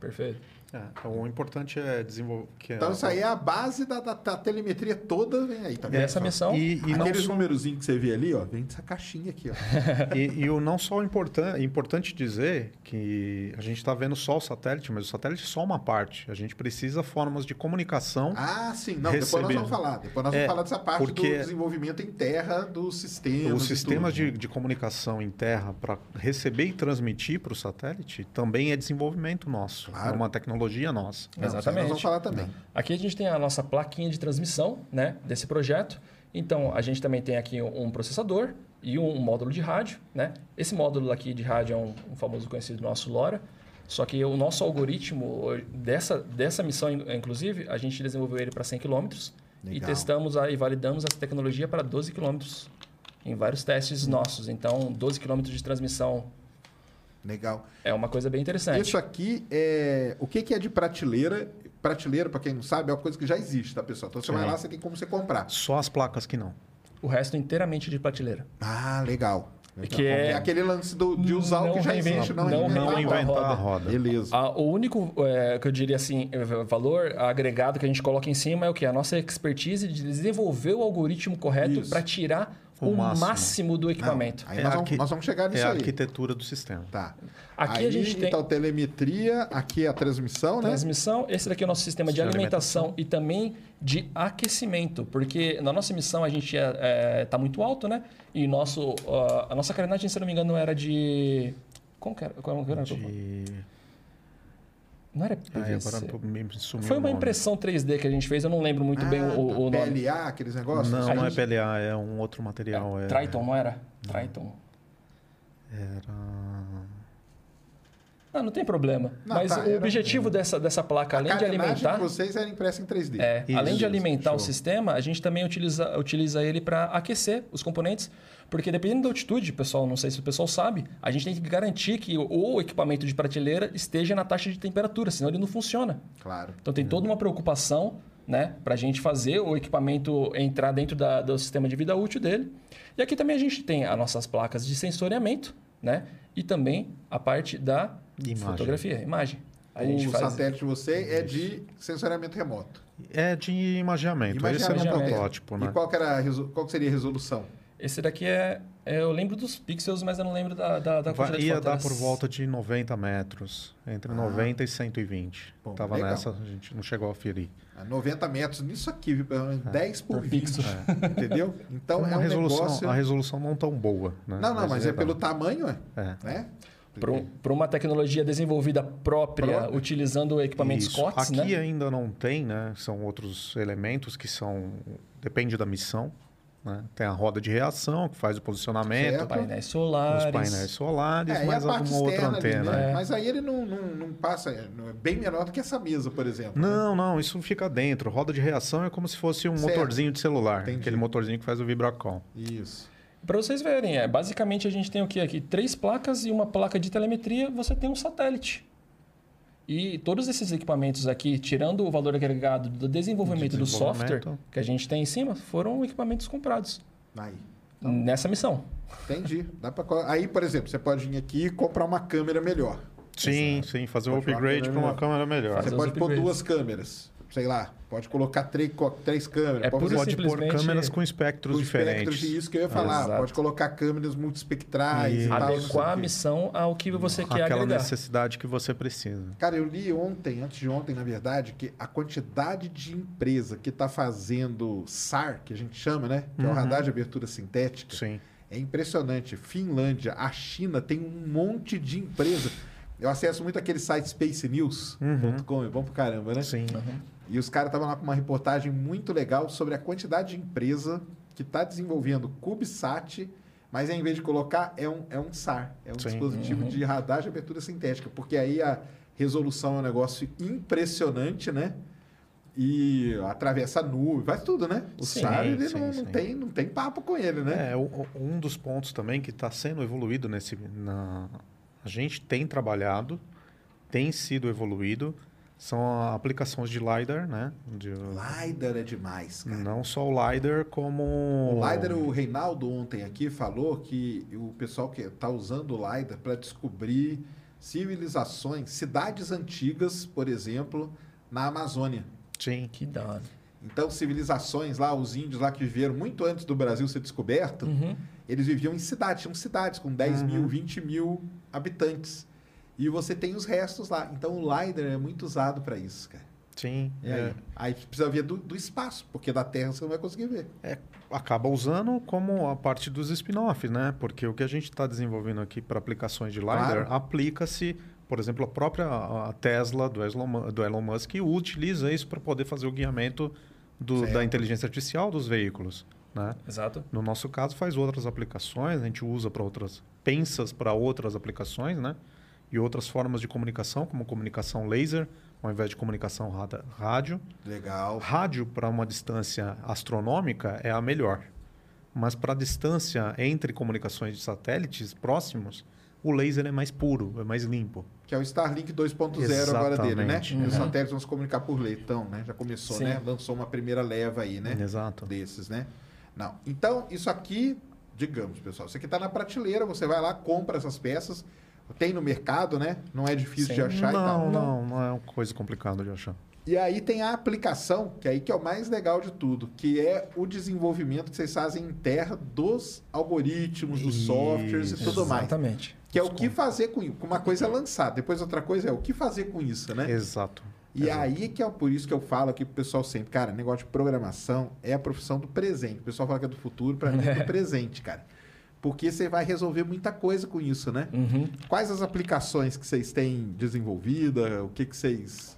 Perfeito. É, então, o importante é desenvolver... Que Então, isso aí é a base da, da- da telemetria toda, vem aí, tá vendo? Essa missão. E, e não Aqueles só- numerozinhos que você vê ali, ó, vem dessa caixinha aqui, ó. E, e o não só importan é importante dizer que a gente está vendo só o satélite, mas o satélite é só uma parte. A gente precisa formas de comunicação. Ah, sim. Não, depois nós vamos falar. Depois nós vamos É, falar dessa parte porque- do desenvolvimento em terra dos sistemas. Os sistemas de, de comunicação em terra para receber e transmitir para o satélite também é desenvolvimento nosso. Claro. É uma tecnologia nossa. Não, aí Exatamente. Nós vamos falar também. Aqui a gente tem a nossa plaquinha de transmissão né, desse projeto. Então, a gente também tem aqui um processador e um módulo de rádio. Né? Esse módulo aqui de rádio é um, um famoso conhecido nosso LoRa. Só que o nosso algoritmo dessa, dessa missão, in- inclusive, a gente desenvolveu ele para 100 km e testamos a- e validamos essa tecnologia para 12 km em vários testes nossos. Então, 12 km de transmissão Legal. é uma coisa bem interessante. Isso aqui é. O que, que é de prateleira? Prateleira, para quem não sabe, é uma coisa que já existe, tá, pessoal? Então você vai Sim. lá, você tem como você comprar. Só as placas que não. O resto inteiramente de prateleira. Ah, legal. Legal. Que é- aquele lance do- de usar o Não que já reinventa- existe, não, não Não Inventar a a roda. roda. Beleza. Ah, o único é, que eu diria assim, é, valor agregado que a gente coloca em cima é o que? A nossa expertise de desenvolver o algoritmo correto para tirar O o, máximo. máximo. do Não, equipamento. aí É nós, vamos, nós vamos chegar nisso É a aí. arquitetura do sistema. Tá. Aqui Aí, a gente tem Então, telemetria, aqui é a transmissão, né? transmissão, esse daqui é o nosso sistema de De alimentação e também de aquecimento, porque na nossa missão a gente está muito alto, né? E nosso, ah, a nossa carenagem, se não me engano, era de... Como que era? Como que era? De... Não era PVC. agora sumiu Foi o uma impressão 3D que a gente fez, eu não lembro muito bem Ah, o, o tá. nome. PLA, aqueles negócios? Não, A não gente- é PLA, é um outro material. É, Triton, não era? Triton. Era... Ah, não tem problema. Não, Mas tá, o era- objetivo dessa, dessa placa, A além de alimentar... de vocês era impressa em 3D. É, Isso, além de alimentar o sistema, a gente também utiliza, utiliza ele para aquecer os componentes, porque dependendo da altitude, pessoal, não sei se o pessoal sabe, a gente tem que garantir que o, equipamento de prateleira esteja na taxa de temperatura, senão ele não funciona. Claro. Então tem toda uma preocupação né, para a gente fazer o equipamento entrar dentro da- do sistema de vida útil dele. E aqui também a gente tem as nossas placas de sensoriamento né, e também a parte da Imagem. fotografia, imagem. A gente o faz- satélite de você é de sensoriamento remoto. É de imageamento. Esse era um Imageamento. protótipo, né? E qual, que era qual que seria a resolução? Esse daqui é, é- Eu lembro dos pixels, mas eu não lembro da, da, da quantidade de ia fotos. dar por volta de 90 metros. Entre 90 e 120. Bom, Tava legal. nessa, a gente não chegou a ferir. A 90 metros nisso aqui, viu? Pelo menos 10 por, por 20. pixel. Entendeu? Então Com é uma um resolução, negócio... A resolução não tão boa. Né? Não, não, mas é dá. pelo tamanho, é. É. Né? Para uma tecnologia desenvolvida própria, Própria. utilizando equipamentos Isso. COTS, Aqui né? ainda não tem, né? São outros elementos que são. Depende da missão. Né? Tem a roda de reação, que faz o posicionamento, Certo. painéis os solares. painéis solares, É, mais alguma outra externa ali, antena. né? É. Mas aí ele não, não, não passa... É é bem menor do que essa mesa, por exemplo. né? Não, não, isso fica dentro. Roda de reação é como se fosse um Certo. motorzinho de celular. Entendi. Aquele motorzinho que faz o vibracom. Isso. Para vocês verem, é, basicamente a gente tem o que aqui? Três placas e uma placa de telemetria, você tem um satélite. E todos esses equipamentos aqui, tirando o valor agregado do desenvolvimento, De do software que a gente tem em cima, foram equipamentos comprados Aí. nessa missão. Entendi. Dá pra... Aí, por exemplo, você pode vir aqui e comprar uma câmera melhor. Sim, sim, fazer Pode falar upgrade para uma câmera melhor. Fazer Você pode pôr duas câmeras. Sei lá, pode colocar três, três câmeras. É pode Pode pôr câmeras com espectros com espectros diferentes. de isso que eu ia falar. Exato. Pode colocar câmeras multispectrais e Isso. tal. Adequar a missão ao que você quer Aquela agregar. necessidade que você precisa. Cara, eu li ontem, antes de ontem, na verdade, que a quantidade de empresa que está fazendo SAR, que a gente chama, né? Que é o radar de abertura sintética. Sim. É impressionante. Finlândia, a China tem um monte de empresa. Eu acesso muito aquele site spacenews.com, é bom pra caramba, né? Sim. E os caras estavam lá com uma reportagem muito legal sobre a quantidade de empresa que está desenvolvendo CubeSat, mas em vez de colocar, é um, é um SAR, é um Sim. dispositivo de radar de abertura sintética, porque aí a resolução é um negócio impressionante, né? E atravessa a nuvem, faz tudo, né? O Sim, SAR, ele sim, não, não sim. tem, não tem papo com ele, né? É, um dos pontos também que está sendo evoluído nesse. Na, a gente tem trabalhado, tem sido evoluído, são aplicações de LiDAR, né? De- LiDAR é demais, cara. não só o LiDAR, como. O LiDAR, o Reinaldo ontem aqui falou que o pessoal que está usando o LiDAR para descobrir civilizações, cidades antigas, por exemplo, na Amazônia. Sim. Que da hora. Então, civilizações lá, os índios lá que viveram muito antes do Brasil ser descoberto, Uhum. eles viviam em cidades, tinham cidades com 10 mil, 20 mil habitantes. E você tem os restos lá. Então, o LiDAR é muito usado para isso, cara. Sim. Aí? é. aí precisa ver do, do espaço, porque da Terra você não vai conseguir ver. É, acaba usando como a parte dos spin-offs, né? Porque o que a gente está desenvolvendo aqui para aplicações de LiDAR Claro. aplica-se, por exemplo, a própria a Tesla do Elon, do Elon Musk utiliza isso para poder fazer o guiamento do- da inteligência artificial dos veículos, né? Exato. No nosso caso, faz outras aplicações, a gente usa para outras, pensas para outras aplicações, né? E outras formas de comunicação, como comunicação laser, ao invés de comunicação rádio. Legal. Rádio para uma distância astronômica é a melhor. Mas para a distância entre comunicações de satélites próximos, o laser é mais puro, é mais limpo. Que é o Starlink 2.0 agora dele, né? Exatamente. Os Uhum. satélites vão se comunicar por leitão, né? Já começou, Sim. né? Lançou uma primeira leva aí, né? Exato. Desses, né? Não. Então, isso aqui, digamos, pessoal, isso aqui tá na prateleira, você vai lá, compra essas peças, tem no mercado, né? Não é difícil Sim. de achar e tal. Não, não, não é uma coisa complicada de achar. E aí tem a aplicação, que aí que é o mais legal de tudo, que é o desenvolvimento que vocês fazem em terra dos algoritmos, dos Isso. softwares e tudo mais. Exatamente. Que é o que fazer com isso. Uma coisa é lançar, depois outra coisa é o que fazer com isso, né? Exato. E aí que é por isso que eu falo aqui pro pessoal sempre, cara, negócio de programação é a profissão do presente. O pessoal fala que é do futuro, para mim é do presente, cara. Porque você vai resolver muita coisa com isso, né? Uhum. Quais as aplicações que vocês têm desenvolvida? O que que vocês...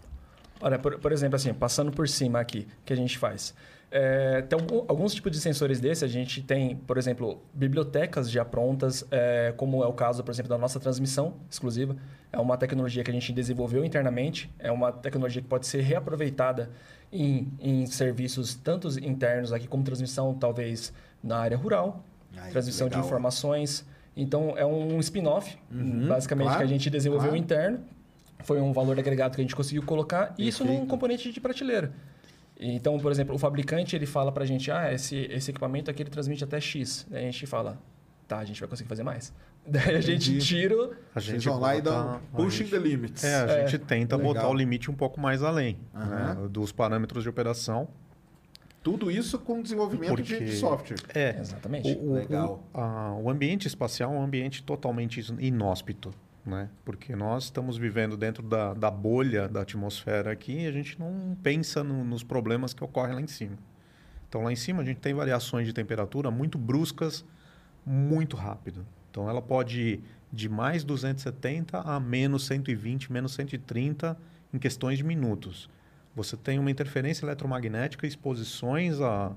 Olha, por, por exemplo, assim, passando por cima aqui, que a gente faz. É, tem algum- alguns tipos de sensores desses, a gente tem, por exemplo, bibliotecas já prontas, é, como é o caso, por exemplo, da nossa transmissão exclusiva. É uma tecnologia que a gente desenvolveu internamente, é uma tecnologia que pode ser reaproveitada em, em serviços tanto internos aqui, como transmissão, talvez, na área rural, Ai, transmissão de informações. Então, é um spin-off, basicamente, claro, que a gente desenvolveu claro. interno. Foi um valor agregado que a gente conseguiu colocar, e isso num componente de prateleira. Então, por exemplo, o fabricante ele fala para a gente, ah, esse, esse equipamento aqui ele transmite até X. Daí a gente fala, Tá, a gente vai conseguir fazer mais. Daí a gente Entendi. tira. A gente vão lá e a pushing gente- the limits. É, a É, gente tenta legal. botar o limite um pouco mais além Aham. né, dos parâmetros de operação. Tudo isso com desenvolvimento de- Porque- de software. É, Exatamente. o, o- Legal. O, a- o ambiente espacial é um ambiente totalmente is- inóspito, né? Porque nós estamos vivendo dentro da, da bolha da atmosfera aqui e a gente não pensa no- nos problemas que ocorrem lá em cima. Então, lá em cima a gente tem variações de temperatura muito bruscas, muito rápido. Então, ela pode ir de mais 270 a menos 120, menos 130 em questões de minutos. Você tem uma interferência eletromagnética, exposições a,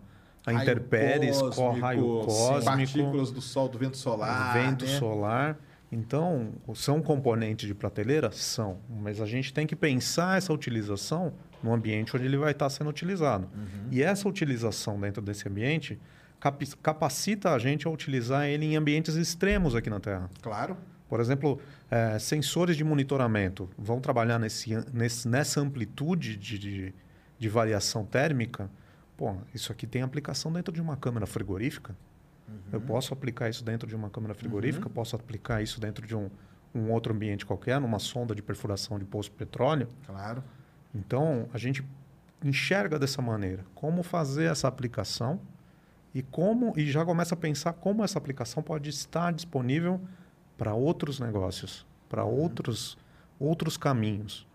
a Raio intempéries, co- cósmico, raio cósmico, Partículas do sol, do vento solar. vento né? solar. Então, são componentes de prateleira? São. Mas a gente tem que pensar essa utilização no ambiente onde ele vai estar sendo utilizado. Uhum. E essa utilização dentro desse ambiente capacita a gente a utilizar ele em ambientes extremos aqui na Terra. Claro. Por exemplo, eh, sensores de monitoramento vão trabalhar nesse, nesse- nessa amplitude de, de, de variação térmica. Pô, isso aqui tem aplicação dentro de uma câmara frigorífica. Eu posso aplicar isso dentro de uma câmara frigorífica, posso aplicar isso dentro de um, um outro ambiente qualquer, numa sonda de perfuração de poço de petróleo. Claro. Então, a gente enxerga dessa maneira como fazer essa aplicação e como e já começa a pensar como essa aplicação pode estar disponível para outros negócios, para outros outros caminhos.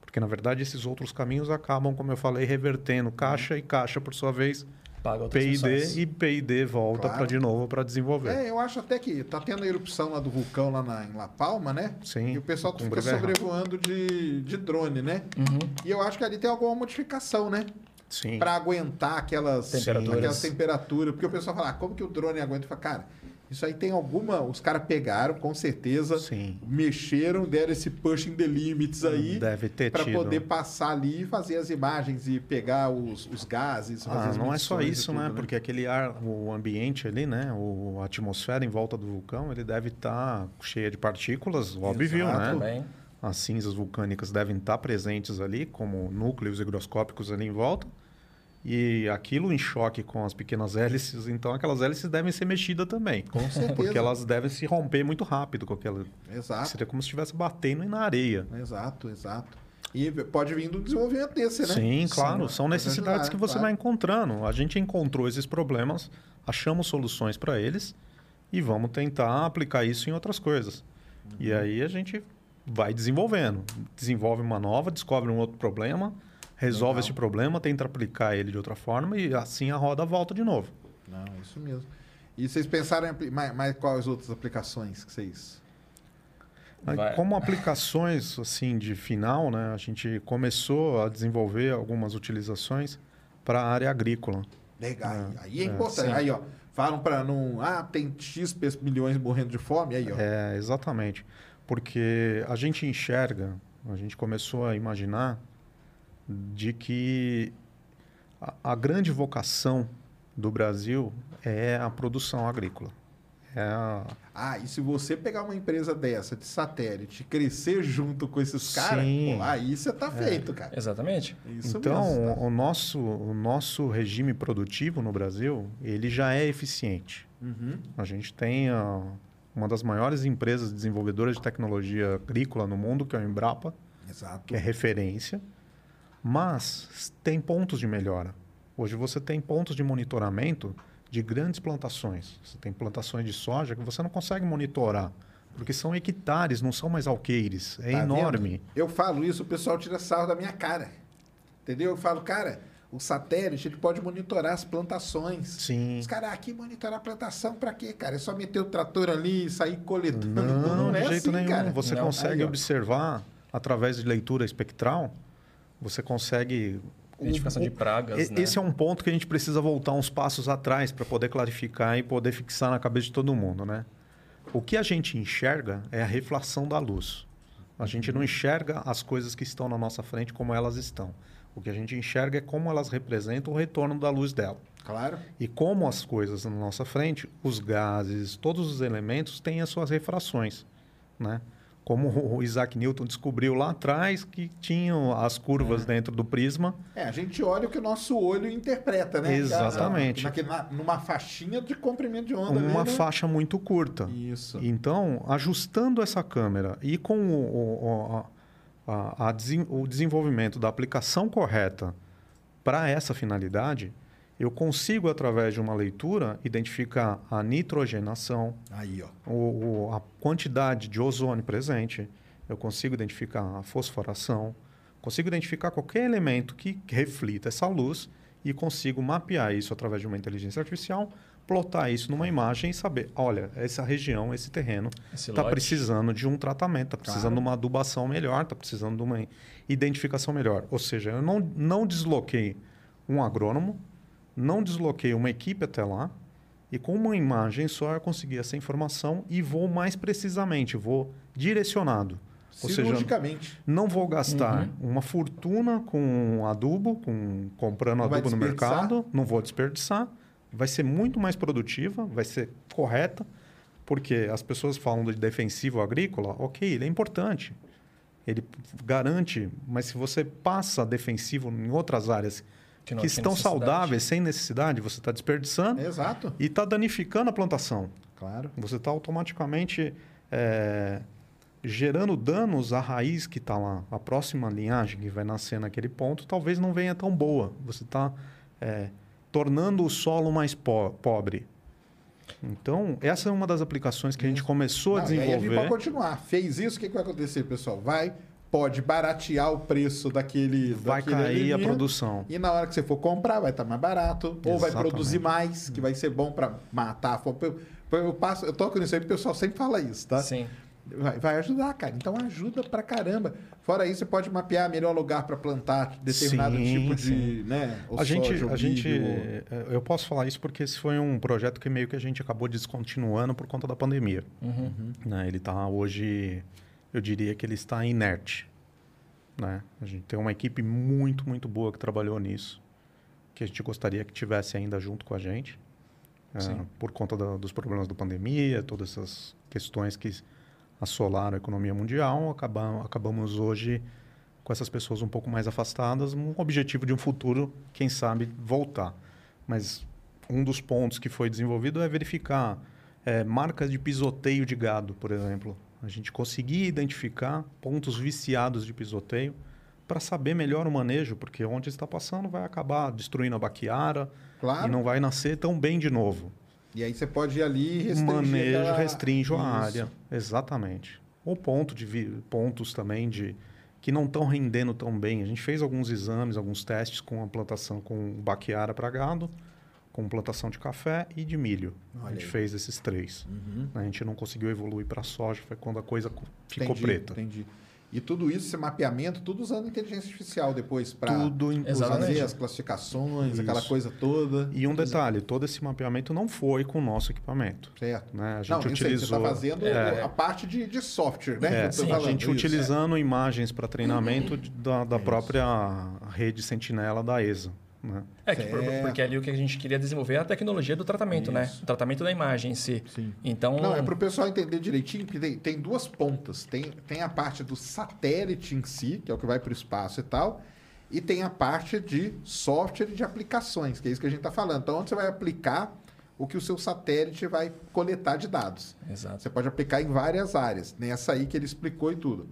Porque na verdade esses outros caminhos acabam, como eu falei, revertendo caixa e caixa por sua vez Paga. P&D e P&D volta Claro. para de novo para desenvolver. É, eu acho até que tá tendo a erupção lá do vulcão lá na, em La Palma, né? Sim, E o pessoal fica sobrevoando de, de drone, né? Uhum. E eu acho que ali tem alguma modificação, né? Sim. Pra aguentar aquelas Temperaturas. aquelas temperaturas. Porque o pessoal fala, ah, como que o drone aguenta? Eu falo, cara, isso aí tem alguma. Os caras pegaram, com certeza, Sim. mexeram, deram esse pushing the limits aí. Deve ter Pra tido. poder passar ali e fazer as imagens e pegar os, os gases. fazer Ah, as não é só isso, tudo, né? Porque aquele ar, o ambiente ali, né? O, a atmosfera em volta do vulcão, ele deve estar cheia de partículas, óbvio, Exato. né? Também. As cinzas vulcânicas devem estar presentes ali, como núcleos higroscópicos ali em volta. E aquilo em choque com as pequenas hélices, então aquelas hélices devem ser mexidas também. Com certeza. Porque elas devem se romper muito rápido com aquela. Exato. Seria como se estivesse batendo na areia. Exato, exato. E pode vir do desenvolvimento desse, né? Sim, claro. Sim, São pode necessidades ajudar, que você claro. vai encontrando. A gente encontrou esses problemas, achamos soluções para eles e vamos tentar aplicar isso em outras coisas. E Uhum. aí a gente vai desenvolvendo. Desenvolve uma nova, descobre um outro problema, resolve Legal. esse problema, tenta aplicar ele de outra forma e assim a roda volta de novo. Não, isso mesmo. E vocês pensaram em mais, mais quais outras aplicações que vocês. Vai. Como aplicações assim de final, né, a gente começou a desenvolver algumas utilizações para a área agrícola. Legal. aí é é, importante. sim. aí, ó. Falam para não. Ah, tem X milhões morrendo de fome. Aí, ó. É, exatamente. Porque a gente enxerga, a gente começou a imaginar de que a, a grande vocação do Brasil é a produção agrícola. É a, Ah, e se você pegar uma empresa dessa de satélite, crescer junto com esses caras, aí você tá feito, cara. Exatamente. Isso então, mesmo. tá? o, nosso, o nosso regime produtivo no Brasil, ele já é eficiente. Uhum. A gente tem a, uma das maiores empresas desenvolvedoras de tecnologia agrícola no mundo, que é o Embrapa, Exato. que é referência, mas tem pontos de melhora. Hoje você tem pontos de monitoramento de grandes plantações. Você tem plantações de soja que você não consegue monitorar, porque são hectares, não são mais alqueires. É Tá enorme. vendo? Eu falo isso, o pessoal tira sarro da minha cara. Entendeu? Eu falo, cara, o satélite ele pode monitorar as plantações. Sim. Os caras aqui monitorar a plantação pra quê, cara? É só meter o trator ali e sair coletando. Não, é de jeito assim, nenhum. cara. Você Não. consegue Aí, observar através de leitura espectral, você consegue Identificação de pragas, E- né? Esse é um ponto que a gente precisa voltar uns passos atrás para poder clarificar e poder fixar na cabeça de todo mundo, né? O que a gente enxerga é a reflação da luz. A gente não enxerga as coisas que estão na nossa frente como elas estão. O que a gente enxerga é como elas representam o retorno da luz dela. Claro. E como as coisas na nossa frente, os gases, todos os elementos têm as suas refrações, né? Como o Isaac Newton descobriu lá atrás que tinham as curvas dentro do prisma. É, a gente olha o que o nosso olho interpreta, né? Exatamente. Naquele- na- numa faixinha de comprimento de onda. Uma né? faixa muito curta. Isso. Então, ajustando essa câmera e com o, o- o- a- a o desenvolvimento da aplicação correta para essa finalidade, eu consigo, através de uma leitura, identificar a nitrogenação, Aí, ó. o- o- a quantidade de ozônio presente, eu consigo identificar a fosforação, consigo identificar qualquer elemento que reflita essa luz e consigo mapear isso através de uma inteligência artificial, plotar isso numa imagem e saber, olha, essa região, esse terreno está precisando de um tratamento, está precisando Claro. de uma adubação melhor, está precisando de uma identificação melhor. Ou seja, eu não, não desloquei um agrônomo, não desloquei uma equipe até lá, e com uma imagem só eu consegui essa informação e vou mais precisamente, vou direcionado. Ou seja, não vou gastar uma fortuna com adubo, com comprando Não adubo no mercado, não vou desperdiçar, vai ser muito mais produtiva, vai ser correta, porque as pessoas falam de defensivo agrícola, ok, ele é importante, ele garante, mas se você passa defensivo em outras áreas Que que, não estão saudáveis, sem necessidade, você está desperdiçando Exato. e está danificando a plantação. Claro. Você está automaticamente é, gerando danos à raiz que está lá. A próxima linhagem que vai nascer naquele ponto talvez não venha tão boa. Você está é, tornando o solo mais po- pobre. Então, essa é uma das aplicações que a gente começou a Não, e aí a gente pode desenvolver. continuar. Fez isso, o que, que vai acontecer, pessoal? Vai, pode baratear o preço daquele. Vai daquele cair a produção. E na hora que você for comprar, vai estar mais barato. Ou vai Exatamente. produzir mais, que vai ser bom para matar a fome. Eu, eu, passo, eu toco nisso aí, porque o pessoal sempre fala isso, tá? Sim. Vai, vai ajudar, cara. Então ajuda pra caramba. Fora isso, você pode mapear melhor lugar para plantar determinado Sim, tipo de. sim. Né, ou A gente, soja, ou a gente, é, eu posso falar isso porque esse foi um projeto que meio que a gente acabou descontinuando por conta da pandemia. Né? Ele está hoje, eu diria que ele está inerte. Né? A gente tem uma equipe muito, muito boa que trabalhou nisso, que a gente gostaria que tivesse ainda junto com a gente, é, por conta da- dos problemas da pandemia, todas essas questões que assolaram a economia mundial, acaba- acabamos hoje com essas pessoas um pouco mais afastadas, um objetivo de um futuro, quem sabe, voltar. Mas um dos pontos que foi desenvolvido é verificar eh, marcas de pisoteio de gado, por exemplo. A gente conseguir identificar pontos viciados de pisoteio para saber melhor o manejo, porque onde está passando vai acabar destruindo a baquiara Claro. e não vai nascer tão bem de novo. E aí você pode ir ali e restringir. Manejo aquela- restringe a Isso. área. Exatamente. Ou ponto de pontos também de que não estão rendendo tão bem. A gente fez alguns exames, alguns testes com a plantação com baquiara para gado, com plantação de café e de milho. a Olha gente aí. fez esses três. A gente não conseguiu evoluir para soja, foi quando a coisa co- ficou Entendi, preta. Entendi. E tudo isso, esse mapeamento, tudo usando inteligência artificial depois para fazer as classificações, aquela Isso. coisa toda. E um detalhe, todo esse mapeamento não foi com o nosso equipamento. Certo. Né? A gente Não, eu sei, você utilizou. está fazendo É. a parte de, de software, né? É, tô a gente isso. utilizando imagens para treinamento da, da própria rede Sentinela da ESA. Né? É, que porque ali o que a gente queria desenvolver é a tecnologia do tratamento, né? O tratamento da imagem em si. Sim. Então, Não, é para o pessoal entender direitinho, porque tem, tem duas pontas. Tem, tem a parte do satélite em si, que é o que vai para o espaço e tal, e tem a parte de software e de aplicações, que é isso que a gente está falando. Então, onde você vai aplicar o que o seu satélite vai coletar de dados. Exato. Você pode aplicar em várias áreas, nessa aí que ele explicou e tudo.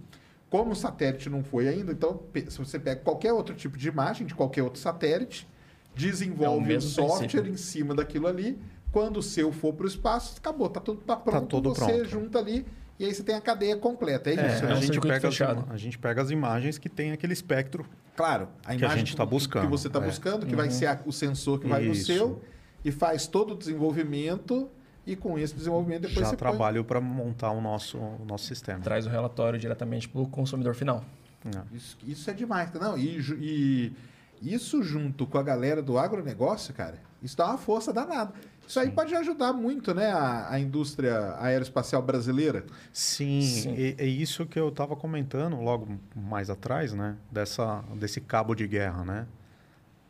Como o satélite não foi ainda, então, se você pega qualquer outro tipo de imagem, de qualquer outro satélite, É desenvolve o mesmo software princípio. em cima daquilo ali, quando o seu for para o espaço, acabou, tá tudo tá pronto, tudo você pronto. junta ali e aí você tem a cadeia completa, é, É, isso, é né? a, um gente pega as, a gente pega as imagens que tem aquele espectro. Claro, a Que a imagem gente tá que- buscando, que você está é. buscando, que vai ser a- o sensor que vai no Isso. seu e faz todo o desenvolvimento e com esse desenvolvimento depois já põe- trabalho para montar o nosso, o nosso sistema. traz o relatório diretamente para o consumidor final. É. Isso, isso é demais. Não, e, e isso junto com a galera do agronegócio, cara, isso dá uma força danada. Isso aí pode ajudar muito, né, a, a indústria aeroespacial brasileira. Sim, Sim. e- É, isso que eu estava comentando logo mais atrás, né? Dessa, desse cabo de guerra, né?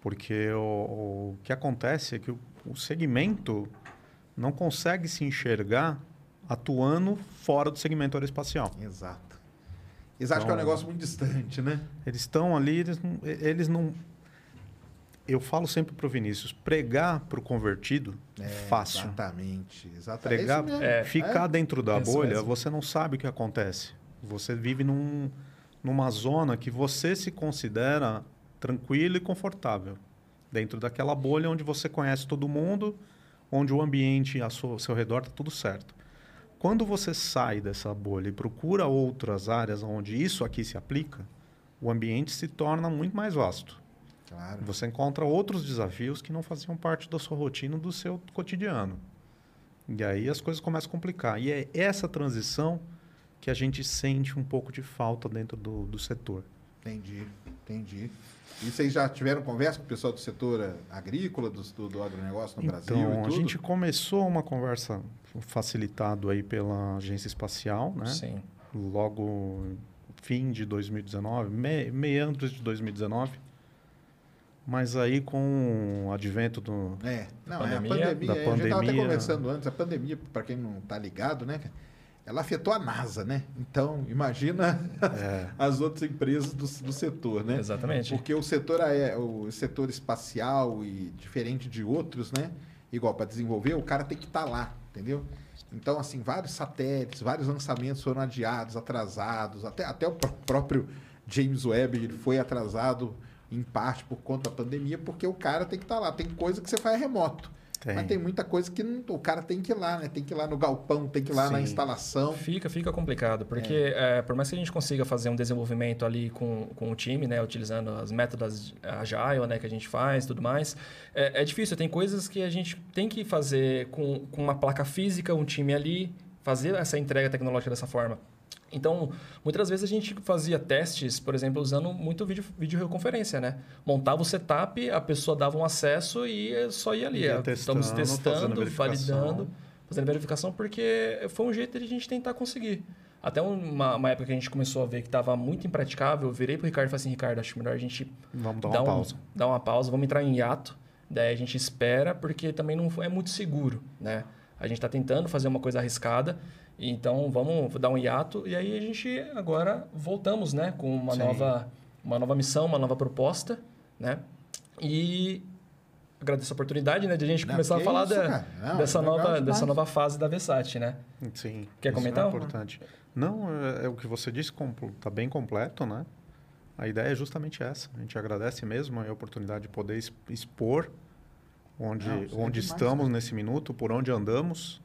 Porque o, o que acontece é que o, o segmento não consegue se enxergar atuando fora do segmento aeroespacial. Exato. Eles acham que é um Então, negócio muito distante, né? Eles estão ali, eles não, eles não. Eu falo sempre pro Vinícius, pregar pro convertido é fácil. Exatamente, exatamente. Pregar, É mesmo. É. ficar dentro da É bolha, mesmo. você não sabe o que acontece. Você vive num, numa zona que você se considera tranquilo e confortável. Dentro daquela bolha onde você conhece todo mundo, onde o ambiente ao seu, ao seu redor está tudo certo. Quando você sai dessa bolha e procura outras áreas onde isso aqui se aplica, o ambiente se torna muito mais vasto. Claro. Você encontra outros desafios que não faziam parte da sua rotina, do seu cotidiano. E aí as coisas começam a complicar. E é essa transição que a gente sente um pouco de falta dentro do, do setor. Entendi, entendi. E vocês já tiveram conversa com o pessoal do setor eh, agrícola, do, do, do agronegócio no Brasil e Então, a gente começou uma conversa facilitado aí pela agência espacial, né? Sim. Logo fim de 2019, me, meandros de 2019. Mas aí com o advento do, É, não, Da é a pandemia. pandemia. Da é, a gente estava até pandemia. conversando antes, a pandemia, para quem não está ligado, né? Ela afetou a NASA, né? Então, imagina É. as outras empresas do, do setor, né? Exatamente. Porque o setor, aé- o setor espacial e diferente de outros, né? Igual para desenvolver, o cara tem que estar lá, entendeu? Então, assim, vários satélites, vários lançamentos foram adiados, atrasados, até, até o pró- próprio James Webb ele foi atrasado em parte por conta da pandemia, porque o cara tem que estar lá. Tem coisa que você faz remoto. Tem. Mas tem muita coisa que não- o cara tem que ir lá, né? Tem que ir lá no galpão, tem que ir lá na Sim. instalação. Fica, fica complicado, porque é, por mais que a gente consiga fazer um desenvolvimento ali com, com o time, né, utilizando as métodos agile, né, que a gente faz, tudo mais, é, é difícil. Tem coisas que a gente tem que fazer com, com uma placa física, um time ali, fazer essa entrega tecnológica dessa forma. Então, muitas vezes a gente fazia testes, por exemplo, usando muito vídeo, videoconferência, né? Montava o setup, a pessoa dava um acesso e só ia ali. Ia Ah, Estamos testando, testando, fazendo validando fazendo verificação porque foi um jeito de a gente tentar conseguir. Até uma, uma época que a gente começou a ver que estava muito impraticável, eu virei pro Ricardo e falei assim, Ricardo, acho melhor a gente Vamos dar dar uma um- pausa. dar uma pausa, vamos entrar em hiato, daí a gente espera, porque também não é muito seguro, né? A gente está tentando fazer uma coisa arriscada, então vamos dar um hiato e aí a gente agora voltamos, né, com uma Sim. nova uma nova missão, uma nova proposta, né? E agradeço a oportunidade, né, de a gente Não, começar a falar isso, da-. Não, dessa é nova demais. dessa nova fase da Versat, né? Sim. Quer isso comentar? É importante. Não, é, é o que você disse, está bem completo, né? A ideia é justamente essa. A gente agradece mesmo a oportunidade de poder expor onde, Não, é onde demais, estamos nesse minuto, por onde andamos,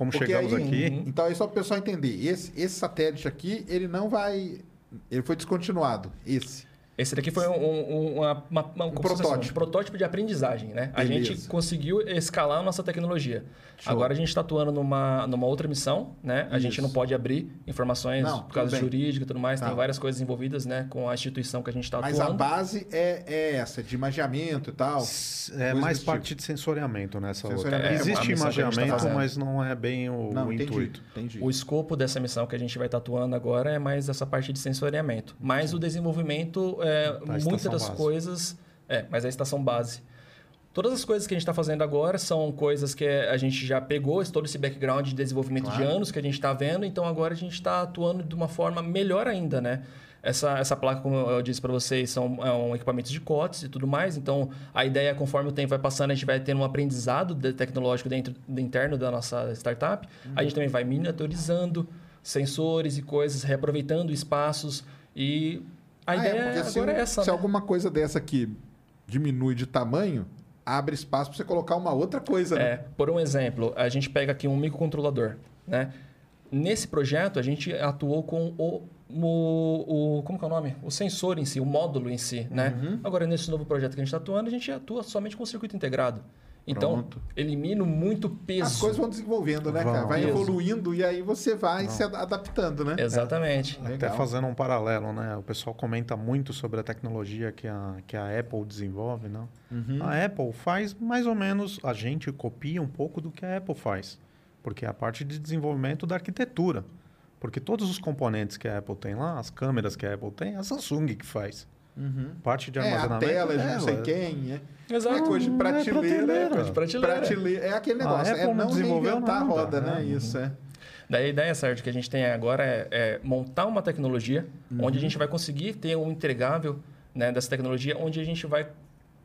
como Porque chegamos aí- aqui. Então, aí só para o pessoal entender, esse, esse satélite aqui, ele não vai... Ele foi descontinuado, esse. Esse daqui foi um, um- uma, uma- fosse protótipo. um protótipo de aprendizagem, né? A Beleza. gente conseguiu escalar a nossa tecnologia. Show. Agora a gente está atuando numa, numa outra missão, né? A gente Isso. não pode abrir informações Não, por causa jurídica e tudo mais. Tá. Tem várias coisas envolvidas, né? Com a instituição que a gente está Mas a atuando. base é, é essa, de imagiamento e tal. É mais parte tipo. de sensoriamento nessa Sensoriamento. outra. É, Existe a a gente tá imagiamento, fazendo. mas não é bem o, Não, o entendi, intuito. entendi. O escopo dessa missão que a gente vai estar atuando agora é mais essa parte de sensoriamento. Mas o desenvolvimento, é, muitas estação das base. coisas... É, mas a estação base. Todas as coisas que a gente está fazendo agora são coisas que a gente já pegou, todo esse background de desenvolvimento de Claro. anos que a gente está vendo, então agora a gente está atuando de uma forma melhor ainda, né? Essa, essa placa, como eu disse para vocês, são é um equipamentos de COTS e tudo mais. Então, a ideia é, conforme o tempo vai passando, a gente vai tendo um aprendizado de- tecnológico dentro do interno da nossa startup. A gente também vai miniaturizando sensores e coisas, reaproveitando espaços. E a Ah, ideia é, porque agora se, é essa. se né? alguma coisa dessa aqui diminui de tamanho, abre espaço para você colocar uma outra coisa, né? É, por um exemplo, a gente pega aqui um microcontrolador, né? Nesse projeto, a gente atuou com o, o, o- como que é o nome? O sensor em si, o módulo em si, né? Uhum. Agora, nesse novo projeto que a gente está atuando, a gente atua somente com o circuito integrado. Então, Pronto. elimina muito peso. As coisas vão desenvolvendo, né, Vão. cara? Vai Isso. evoluindo e aí você vai se ad- adaptando, né? Exatamente. Até Legal. fazendo um paralelo, né? O pessoal comenta muito sobre a tecnologia que a, que a Apple desenvolve, não? Uhum. A Apple faz mais ou menos, a gente copia um pouco do que a Apple faz, porque é a parte de desenvolvimento da arquitetura. Porque todos os componentes que a Apple tem lá, as câmeras que a Apple tem, é a Samsung que faz. Parte de É, a armazenamento. tela de não dela. sei quem. É. Exato. É coisa de Não é prateleira. É, Coisa de prateleira. prateleira. É aquele A negócio. Apple é não não reinventar a roda, né? né? Isso, é. Daí a ideia, Sérgio, que a gente tem agora é, é montar uma tecnologia onde a gente vai conseguir ter um entregável né, dessa tecnologia, onde a gente vai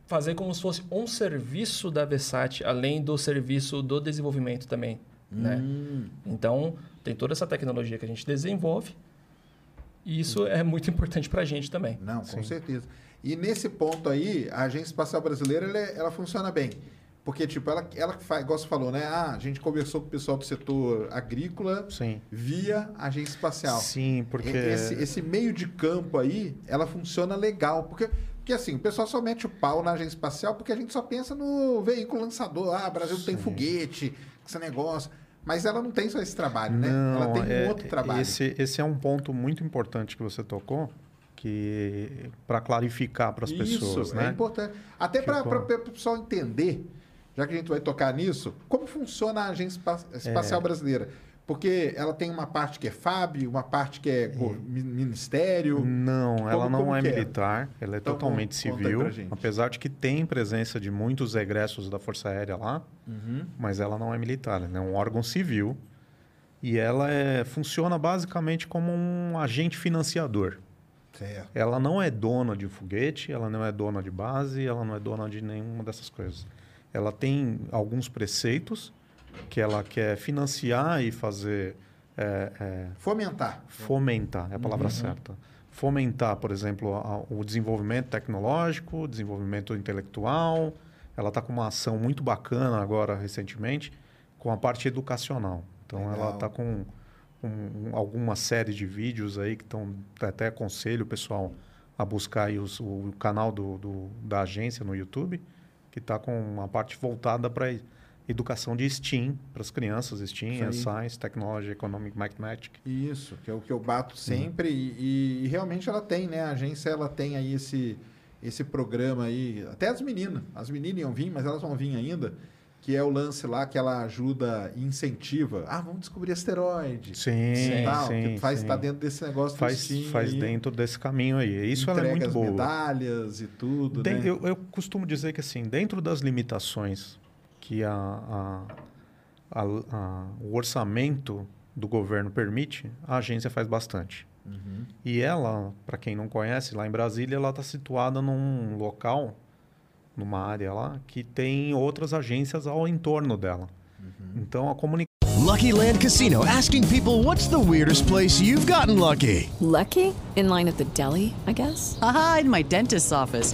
fazer como se fosse um serviço da Vesat, além do serviço do desenvolvimento também. Né? Então, tem toda essa tecnologia que a gente desenvolve e isso é muito importante para a gente também. Não, com certeza. E nesse ponto aí, a Agência Espacial Brasileira, ela, é- ela funciona bem. Porque, tipo, ela, ela faz, igual você falou, né? Ah, a gente conversou com o pessoal do setor agrícola Sim. via Agência Espacial. Sim, porque. E- Esse, esse meio de campo aí, ela funciona legal. Porque, porque assim, o pessoal só mete o pau na agência espacial porque a gente só pensa no veículo lançador. Ah, Brasil tem foguete, esse negócio. Mas ela não tem só esse trabalho, né? ela tem um é- outro trabalho. Esse, esse é um ponto muito importante que você tocou, que para clarificar para as pessoas, Isso, né? é importante. Até para o pessoal entender, já que a gente vai tocar nisso, como funciona a Agência Espa- Espacial Brasileira. Porque ela tem uma parte que é FAB, uma parte que é mi- Ministério. Não, ela Como- não como é é? militar, ela é Então, totalmente civil, apesar de que tem presença de muitos egressos da Força Aérea lá, Uhum. mas ela não é militar, ela é um órgão civil e ela é, funciona basicamente como um agente financiador. Certo. Ela não é dona de foguete, ela não é dona de base, ela não é dona de nenhuma dessas coisas. Ela tem alguns preceitos que ela quer financiar e fazer é, é, Fomentar. fomentar, é a palavra certa. Fomentar, por exemplo, a- o desenvolvimento tecnológico, o desenvolvimento intelectual. Ela está com uma ação muito bacana agora, recentemente, com a parte educacional. Então, ela Legal. está com um- alguma série de vídeos aí que estão... Até aconselho o pessoal a buscar aí os- o canal do, do- da agência no YouTube, que está com uma parte voltada para educação de STEAM, para as crianças, STEAM, aí. Science, Technology, Economic, Mathematics. Isso, que é o que eu bato sempre. E, e realmente ela tem, né? A agência ela tem aí esse, esse programa aí. Até as meninas. As meninas iam vir, mas elas vão vir ainda. Que é o lance lá que ela ajuda e incentiva. Ah, vamos descobrir asteroide. Sim, tal, sim, faz sim. tá dentro desse negócio do faz, STEAM faz dentro desse caminho aí. Isso ela é muito boa. medalhas e tudo, Den- né? eu, eu costumo dizer que assim, dentro das limitações que a, a- a- a- o orçamento do governo permite, a agência faz bastante. Uhum. E ela, para quem não conhece, lá em Brasília, ela está situada num local, numa área lá, que tem outras agências ao entorno dela. Uhum. Então a comunicação Lucky Land Casino asking people what's the weirdest place you've gotten lucky? Lucky? In line at the deli, I guess? Aha, in my dentist's office.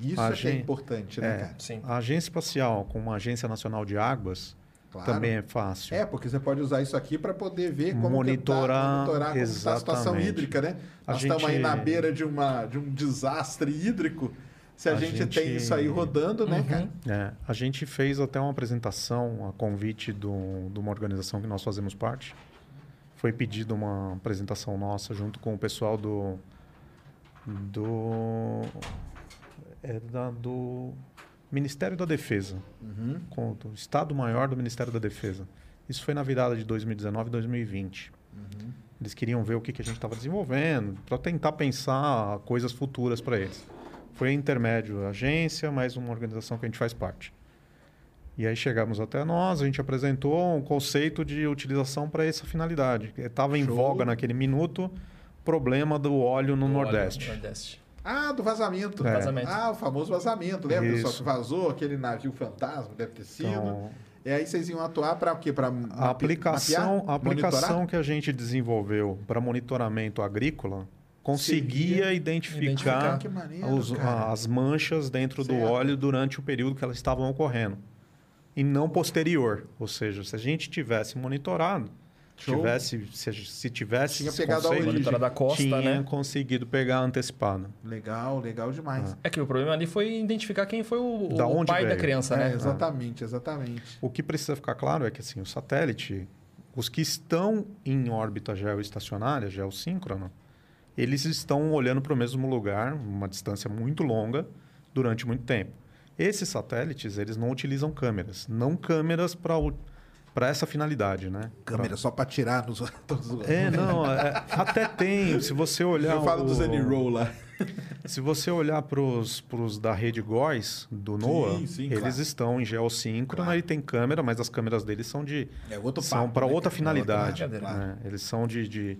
Isso A é que é importante, né, É, cara? Sim. A agência espacial com uma agência nacional de águas Claro. também é fácil. É, porque você pode usar isso aqui para poder ver como Monitorar, que tá, monitorar como está a situação hídrica, né? A Nós estamos aí gente- na beira de, uma, de um desastre hídrico. Se a, A gente, gente- tem isso aí rodando, né, cara? É, a gente fez até uma apresentação a convite do, de uma organização que nós fazemos parte. Foi pedida uma apresentação nossa junto com o pessoal do do é da- do Ministério da Defesa, Uhum. com o Estado Maior do Ministério da Defesa. Isso foi na virada de 2019 e 2020. Uhum. Eles queriam ver o que, que a gente estava desenvolvendo, para tentar pensar coisas futuras para eles. Foi intermédio agência, mais uma organização que a gente faz parte. E aí chegamos até nós, a gente apresentou um conceito de utilização para essa finalidade. Estava em voga naquele minuto problema do óleo no Do óleo Nordeste. no Nordeste. Ah, do vazamento. É. Vazamento. Ah, o famoso vazamento. Lembra, pessoal, Isso. que vazou aquele navio fantasma, deve ter sido. Então, E aí vocês iam atuar para o quê? Para a aplicação, a aplicação que a gente desenvolveu para monitoramento agrícola conseguia Seria- identificar, Identificar. Maneiro, os- as manchas dentro do Certo. óleo durante o período que elas estavam ocorrendo. E não posterior. Ou seja, se a gente tivesse monitorado, Show. tivesse, se, a se tivesse Tinha pegado a origem. Monitorada da costa, tinha né? conseguido pegar antecipado. Legal, legal demais. É que o problema ali foi identificar quem foi o, Da o onde pai da veio. criança, É, né? exatamente, exatamente. O que precisa ficar claro é que assim, o satélite, os que estão em órbita geoestacionária, geossíncrona, eles estão olhando para o mesmo lugar, uma distância muito longa, durante muito tempo. Esses satélites, eles não utilizam câmeras, não câmeras para essa finalidade, né? Câmera Pra- só para tirar nos É, não, é, até tem. Se você olhar. Eu falo o- do Zenny-Roll lá. Se você olhar para os da rede GOES, do NOAA, sim, eles claro. estão em geossíncrona Claro. e tem câmera, mas as câmeras deles são de É outro são para né, outra finalidade. É outra né? Eles são de, de,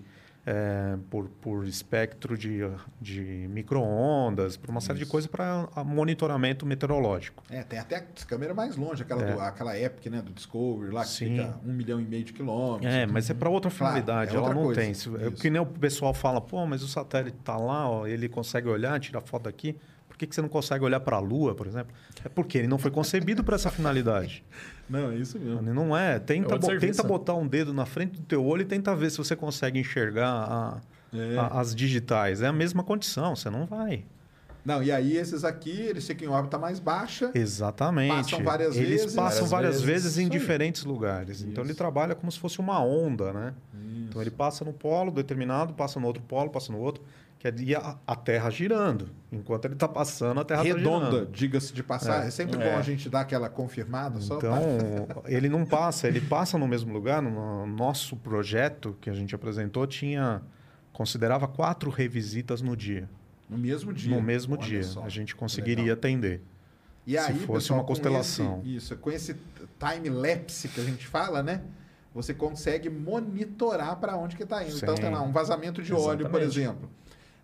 é, por, por espectro de, de micro-ondas, por uma série de coisas para monitoramento meteorológico. É, tem até as câmeras mais longe, aquela, É. do, aquela Epic, né, do Discovery lá, que Sim. fica um milhão e meio de quilômetros. É, mas é para outra Claro, finalidade, é ela outra não coisa. tem. É Isso. que nem o pessoal fala, pô, mas o satélite está lá, ó, ele consegue olhar, tirar foto aqui. Por que, que você não consegue olhar para a Lua, por exemplo? É porque ele não foi concebido para essa finalidade. Não, é isso mesmo. Não é. Tenta, outro bo- serviço. tenta botar um dedo na frente do teu olho e tenta ver se você consegue enxergar a- É. a- as digitais. É a mesma condição, você não vai. Não, e aí esses aqui, eles ficam em órbita mais baixa. Exatamente. Passam várias Eles vezes. passam Várias várias vezes. vezes, em Isso diferentes lugares. Então ele trabalha como se fosse uma onda, né? Então ele passa no polo determinado, passa no outro polo, passa no outro. Que é a, a Terra girando. Enquanto ele está passando, a Terra está Redonda, girando. diga-se de passar. É, É. sempre É. bom a gente dar aquela confirmada só. Então, ele não passa, ele passa no mesmo lugar. No nosso projeto que a gente apresentou, tinha considerava quatro revisitas no dia. no mesmo dia. no mesmo Olha dia. só. A gente conseguiria Legal. atender. E aí, se fosse pessoal, uma constelação. esse- isso, com esse time lapse que a gente fala, né? Você consegue monitorar para onde que está indo. Então, Sim. tem lá um vazamento de óleo, por Exatamente. exemplo.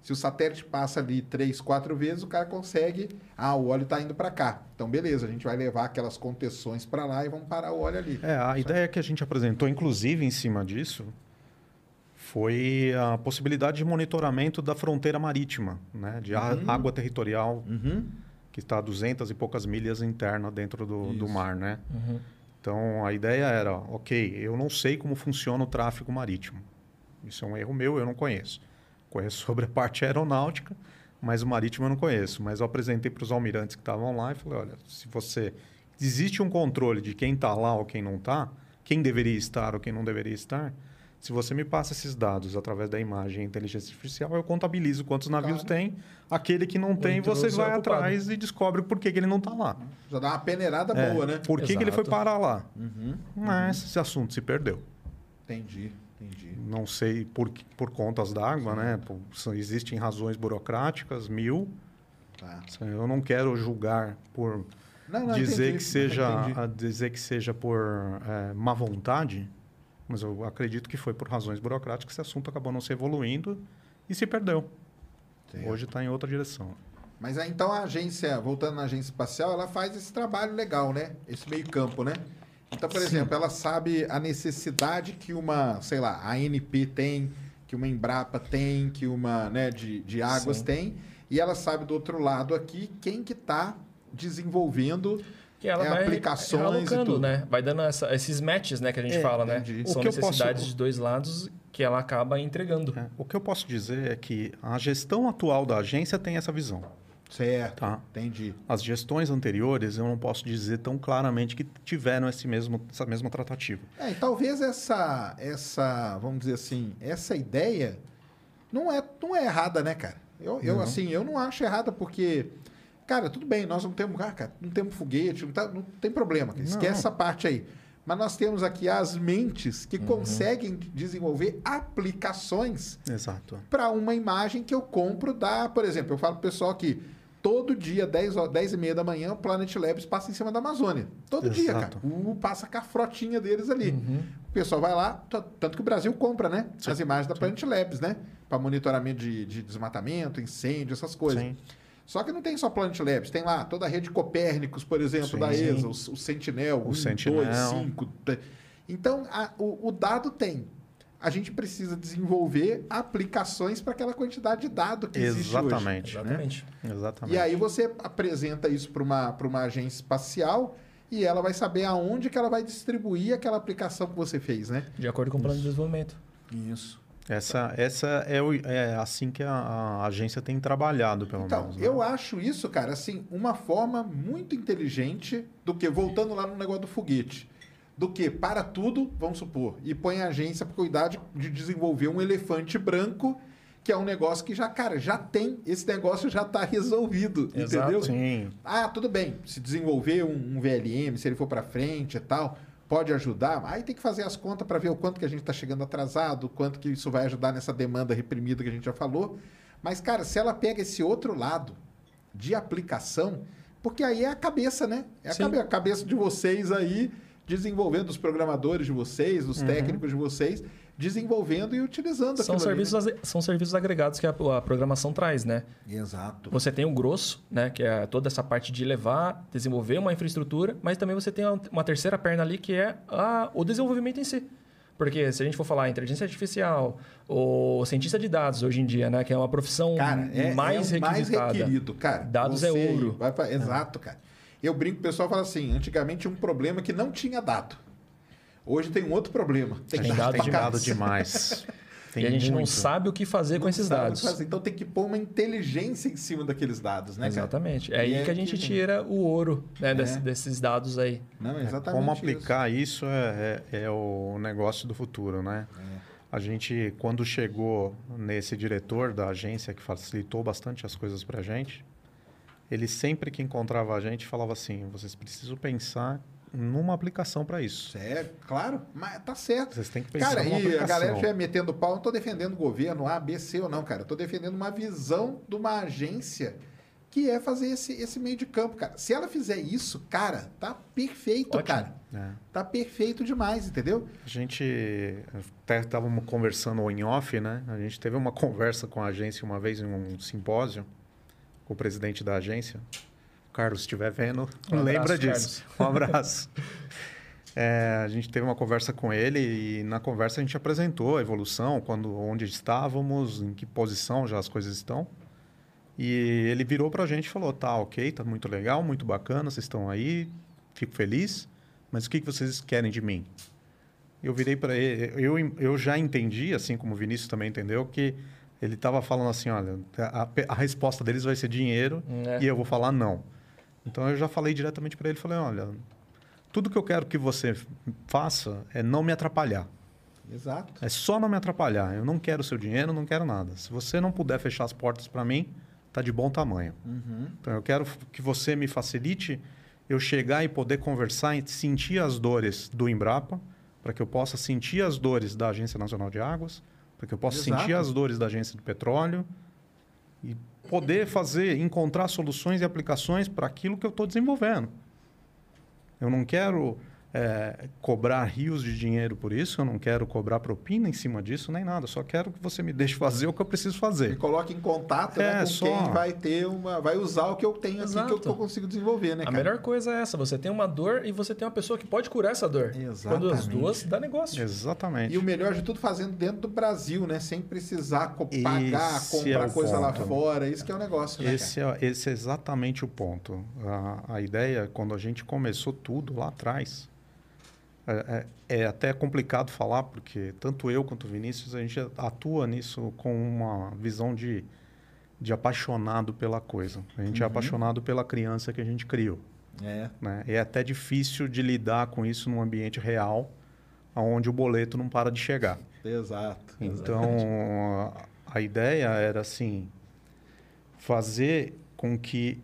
Se o satélite passa ali três, quatro vezes, o cara consegue. Ah, o óleo está indo para cá. Então, beleza, a gente vai levar aquelas contenções para lá e vamos parar o óleo ali. É, a ideia que a gente apresentou, inclusive em cima disso, foi a possibilidade de monitoramento da fronteira marítima, né? de Uhum. água territorial, Uhum. que está a 200 e poucas milhas interna dentro do, do mar. Né? Uhum. Então, a ideia era, ok, eu não sei como funciona o tráfego marítimo. Isso é um erro meu, eu não conheço. Conheço sobre a parte aeronáutica, mas o marítimo eu não conheço. Mas eu apresentei para os almirantes que estavam lá e falei, olha, se você... Existe um controle de quem está lá ou quem não está, quem deveria estar ou quem não deveria estar. Se você me passa esses dados através da imagem e inteligência artificial, eu contabilizo quantos navios Claro. tem. Aquele que não tem, você intruso é vai culpado. atrás e descobre por que, que ele não está lá. Já dá uma peneirada É, boa, né? Por que, que ele foi parar lá? Uhum. Mas esse assunto se perdeu. Entendi, entendi. Não sei por, por contas d'água, né? Por- existem razões burocráticas, mil. Tá. Eu não quero julgar por Não, não, dizer, entendi, que seja, dizer que seja por é, má vontade, mas eu acredito que foi por razões burocráticas que esse assunto acabou não se evoluindo e se perdeu. Certo. Hoje está em outra direção. Mas então a agência, voltando na agência espacial, ela faz esse trabalho legal, né? Esse meio campo, né? Então, por exemplo, ela sabe a necessidade que uma, sei lá, a ANP tem, que uma Embrapa tem, que uma né, de, de águas Sim. tem, e ela sabe do outro lado aqui quem que está desenvolvendo Que ela É, vai aplicações e tudo. né? Vai dando essa- esses matches, né, que a gente É, fala, né? entendi. O São que eu posso- necessidades de dois lados que ela acaba entregando. É, O que eu posso dizer é que a gestão atual da agência tem essa visão. Certo, Tá. entendi. As gestões anteriores, eu não posso dizer tão claramente que tiveram esse mesmo, essa mesma tratativa. É, e talvez essa, essa, vamos dizer assim, essa ideia não é, não é errada, né, cara? Eu, eu assim, eu não acho errada porque, cara, tudo bem, nós não temos, ah, cara, não temos foguete, não, tá- não tem problema, cara, esquece Não. essa parte aí. Mas nós temos aqui as mentes que conseguem desenvolver aplicações para uma imagem que eu compro da, por exemplo, eu falo pro pessoal aqui, todo dia, 10, horas- 10 e meia da manhã, o Planet Labs passa em cima da Amazônia. Todo dia, cara. Exato. Uh, passa com a frotinha deles ali. O pessoal vai lá, tanto que o Brasil compra, né? As imagens da Planet Labs, né? Para monitoramento de, de desmatamento, incêndio, essas coisas. Sim. Só que não tem só Planet Labs, tem lá toda a rede Copérnicos, por exemplo, Sim, da sim. ESA, o, o Sentinel, O 1, Sentinel. 2, 5. Então, a- o, o dado tem. A gente precisa desenvolver aplicações para aquela quantidade de dado que existe hoje. Exatamente. né? Exatamente. Exatamente. E aí você apresenta isso para uma, para uma agência espacial e ela vai saber aonde que ela vai distribuir aquela aplicação que você fez, né? De acordo com o plano de desenvolvimento. Isso. Essa, essa é, o- é assim que a, a agência tem trabalhado, pelo Então, menos. né? eu acho isso, cara, assim, uma forma muito inteligente do que, voltando lá no negócio do foguete, do que para tudo, vamos supor, e põe a agência para cuidar de, de desenvolver um elefante branco que é um negócio que já, cara, já tem, esse negócio já está resolvido, Exato. entendeu? Sim. Ah, tudo bem, se desenvolver um, um VLM, se ele for para frente e tal, pode ajudar. Aí tem que fazer as contas para ver o quanto que a gente está chegando atrasado, o quanto que isso vai ajudar nessa demanda reprimida que a gente já falou. Mas, cara, se ela pega esse outro lado de aplicação, porque aí é a cabeça, né? É a Sim. cabeça de vocês aí, desenvolvendo, dos programadores de vocês, dos técnicos de vocês, desenvolvendo e utilizando São aquilo ali, né? serviços, são serviços agregados que a, a programação traz, né? Exato. Você tem o grosso, né, que é toda essa parte de levar, desenvolver uma infraestrutura, mas também você tem uma- terceira perna ali que é a- o desenvolvimento em si. Porque se a gente for falar inteligência artificial, ou cientista de dados hoje em dia, né, que é uma profissão Cara, é mais é o mais requisitada. requerido, cara. Dados é ouro. vai fa- Exato, cara. Eu brinco, o pessoal fala assim, antigamente tinha um problema que não tinha dado. Hoje tem um outro problema. Tem, Tem dado Tem dado demais. Tem e a gente não muito. sabe o que fazer com Não esses o que dados. fazer. Então tem que pôr uma inteligência em cima daqueles dados, né, cara? Exatamente. É E aí é que a gente que- tira o ouro né, desse- É. desses dados aí. Não, exatamente Como isso. aplicar isso, é, é- é o negócio do futuro, né? A gente, quando chegou nesse diretor da agência que facilitou bastante as coisas para a gente, ele sempre que encontrava a gente falava assim: vocês precisam pensar numa aplicação para isso. Sério, claro, mas tá certo. Vocês têm que pensar Cara, numa e a aplicação. galera estiver metendo pau, não tô defendendo o governo A, B, C ou não, cara. Eu tô defendendo uma visão de uma agência que é fazer esse, esse meio de campo, cara. Se ela fizer isso, cara, tá perfeito, Ótimo. cara. É. Tá perfeito demais, entendeu? A gente até estávamos conversando em off, né? A gente teve uma conversa com a agência uma vez em um simpósio com o presidente da agência. Carlos, se estiver vendo, Um lembra abraço, disso. Um abraço. É, a gente teve uma conversa com ele e na conversa a gente apresentou a evolução, quando, onde estávamos, em que posição já as coisas estão. E ele virou para a gente e falou: tá, ok, tá muito legal, muito bacana, vocês estão aí, fico feliz, mas o que, que vocês querem de mim? Eu virei para ele, eu, eu já entendi, assim como o Vinícius também entendeu, que ele estava falando assim: olha, a, a resposta deles vai ser dinheiro É. e eu vou falar não. Então eu já falei diretamente para ele: falei, olha, tudo que eu quero que você faça é não me atrapalhar. Exato. É só não me atrapalhar. Eu não quero seu dinheiro, não quero nada. Se você não puder fechar as portas para mim, tá de bom tamanho. Então eu quero que você me facilite eu chegar e poder conversar e sentir as dores do Embrapa, para que eu possa sentir as dores da Agência Nacional de Águas, para que eu possa Exato. sentir as dores da Agência do Petróleo e poder fazer, encontrar soluções e aplicações para aquilo que eu estou desenvolvendo. Eu não quero é, cobrar rios de dinheiro por isso, eu não quero cobrar propina em cima disso, nem nada. Eu só quero que você me deixe fazer o que eu preciso Me fazer. coloque em contato É, né, com só- quem vai ter uma. Vai usar o que eu tenho aqui que eu, Exato. que eu consigo desenvolver, né, A cara? melhor coisa é essa, você tem uma dor e você tem uma pessoa que pode curar essa dor. Quando as Exatamente. duas dá negócio. Exatamente. E o melhor de tudo fazendo dentro do Brasil, né? Sem precisar co- pagar, Esse comprar é coisa lá ponto. fora. Isso que é o negócio, né, Esse é, esse é exatamente o ponto. A, a ideia, quando a gente começou tudo lá atrás, é, é- é até complicado falar, porque tanto eu quanto o Vinícius, a gente atua nisso com uma visão de, de apaixonado pela coisa. A gente é apaixonado pela criança que a gente criou. É. né? É até difícil de lidar com isso num ambiente real, onde o boleto não para de chegar. Exato. Então, a- a ideia era assim, fazer com que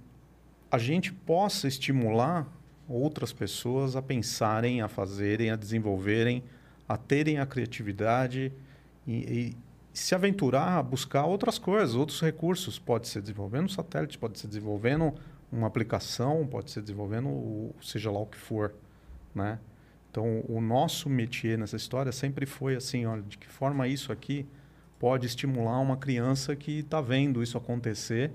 a gente possa estimular outras pessoas a pensarem, a fazerem, a desenvolverem, a terem a criatividade e, e se aventurar a buscar outras coisas, outros recursos. Pode ser desenvolvendo satélite, pode ser desenvolvendo uma aplicação, pode ser desenvolvendo seja lá o que for, né? Então, o nosso métier nessa história sempre foi assim, olha, de que forma isso aqui pode estimular uma criança que está vendo isso acontecer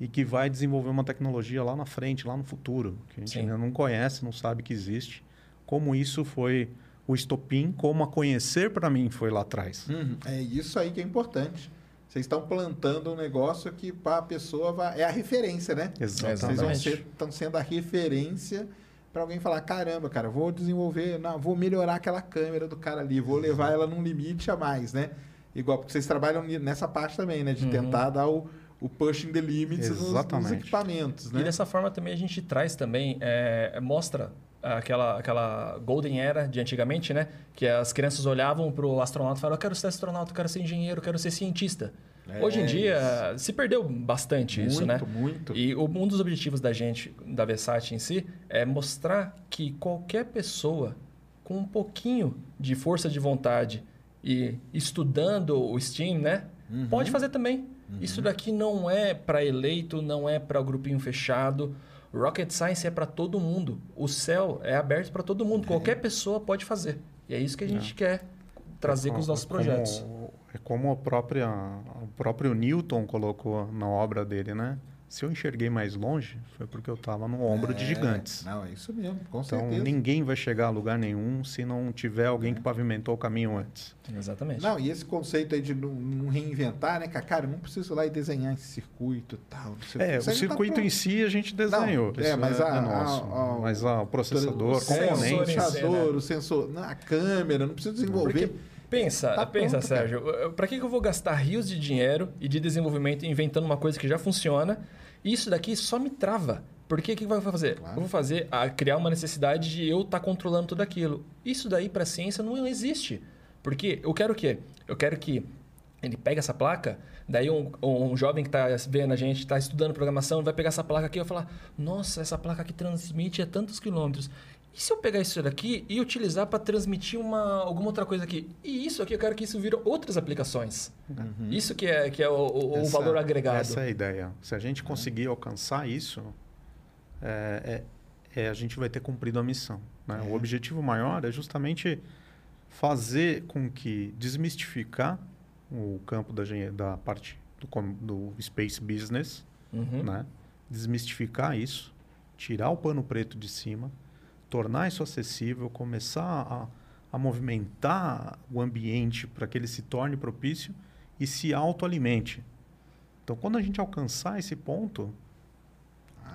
e que vai desenvolver uma tecnologia lá na frente, lá no futuro, que a gente Sim. ainda não conhece, não sabe que existe. Como isso foi o estopim, como a conhecer para mim foi lá atrás. Uhum. É isso aí que é importante. Vocês estão plantando um negócio que para a pessoa vai... é a referência, né? Vocês vão Exatamente. ser, estão sendo a referência para alguém falar, caramba, cara, vou desenvolver, não, vou melhorar aquela câmera do cara ali, vou levar ela num limite a mais, né? Igual porque vocês trabalham nessa parte também, né? De tentar dar o, o pushing the limits nos- nos, Exatamente. equipamentos, né? E dessa forma também a gente traz também, é, mostra aquela, aquela golden era de antigamente, né? Que as crianças olhavam para o astronauta e falavam, eu quero ser astronauta, eu quero ser engenheiro, eu quero ser cientista. É Hoje em dia, se perdeu bastante isso, né? Muito, muito. E um dos objetivos da gente, da Versace em si, é mostrar que qualquer pessoa com um pouquinho de força de vontade e estudando o STEAM, né? Uhum. Pode fazer também. Isso daqui não é para eleito, não é para grupinho fechado. Rocket Science é para todo mundo. O céu é aberto para todo mundo. Qualquer pessoa pode fazer. E é isso que a gente quer trazer com os nossos É como- projetos. É como a própria, o próprio Newton colocou na obra dele, né? Se eu enxerguei mais longe, foi porque eu estava no ombro de É, gigantes. Não, é isso mesmo, com Então, certeza. ninguém vai chegar a lugar nenhum se não tiver alguém que pavimentou o caminho antes. Exatamente. Não, e esse conceito aí de não, não reinventar, né, cara? Cara, eu não preciso ir lá e desenhar esse circuito e tal. não sei É, o tá circuito pronto. em si a gente desenhou. Não, é, mas a- nosso. a- a- mas a, o processador, o sensor, componentes. o sensor, o sensor, não, a câmera, não precisa desenvolver. Porque pensa, Tá pensa, pronto. Sérgio, para que que eu vou gastar rios de dinheiro e de desenvolvimento inventando uma coisa que já funciona? Isso daqui só me trava. Porque o que vai fazer? Claro. Eu vou fazer a criar uma necessidade de eu estar controlando tudo aquilo. Isso daí para a ciência não existe. Porque eu quero o quê? Eu quero que ele pegue essa placa, daí um, um jovem que está vendo a gente, está estudando programação, vai pegar essa placa aqui e vai falar: Nossa, essa placa aqui transmite a tantos quilômetros. E se eu pegar isso daqui e utilizar para transmitir uma, alguma outra coisa aqui? E isso aqui eu quero que isso vire outras aplicações. Isso que é, que é o, o- Essa- valor agregado. Essa é a ideia. Se a gente conseguir alcançar isso, é, é- é- a gente vai ter cumprido a missão. né? O objetivo maior é justamente fazer com que desmistificar o campo da, da parte do, do space business, Uhum. né? desmistificar isso, tirar o pano preto de cima, tornar isso acessível, começar a, a movimentar o ambiente para que ele se torne propício e se autoalimente. Então, quando a gente alcançar esse ponto,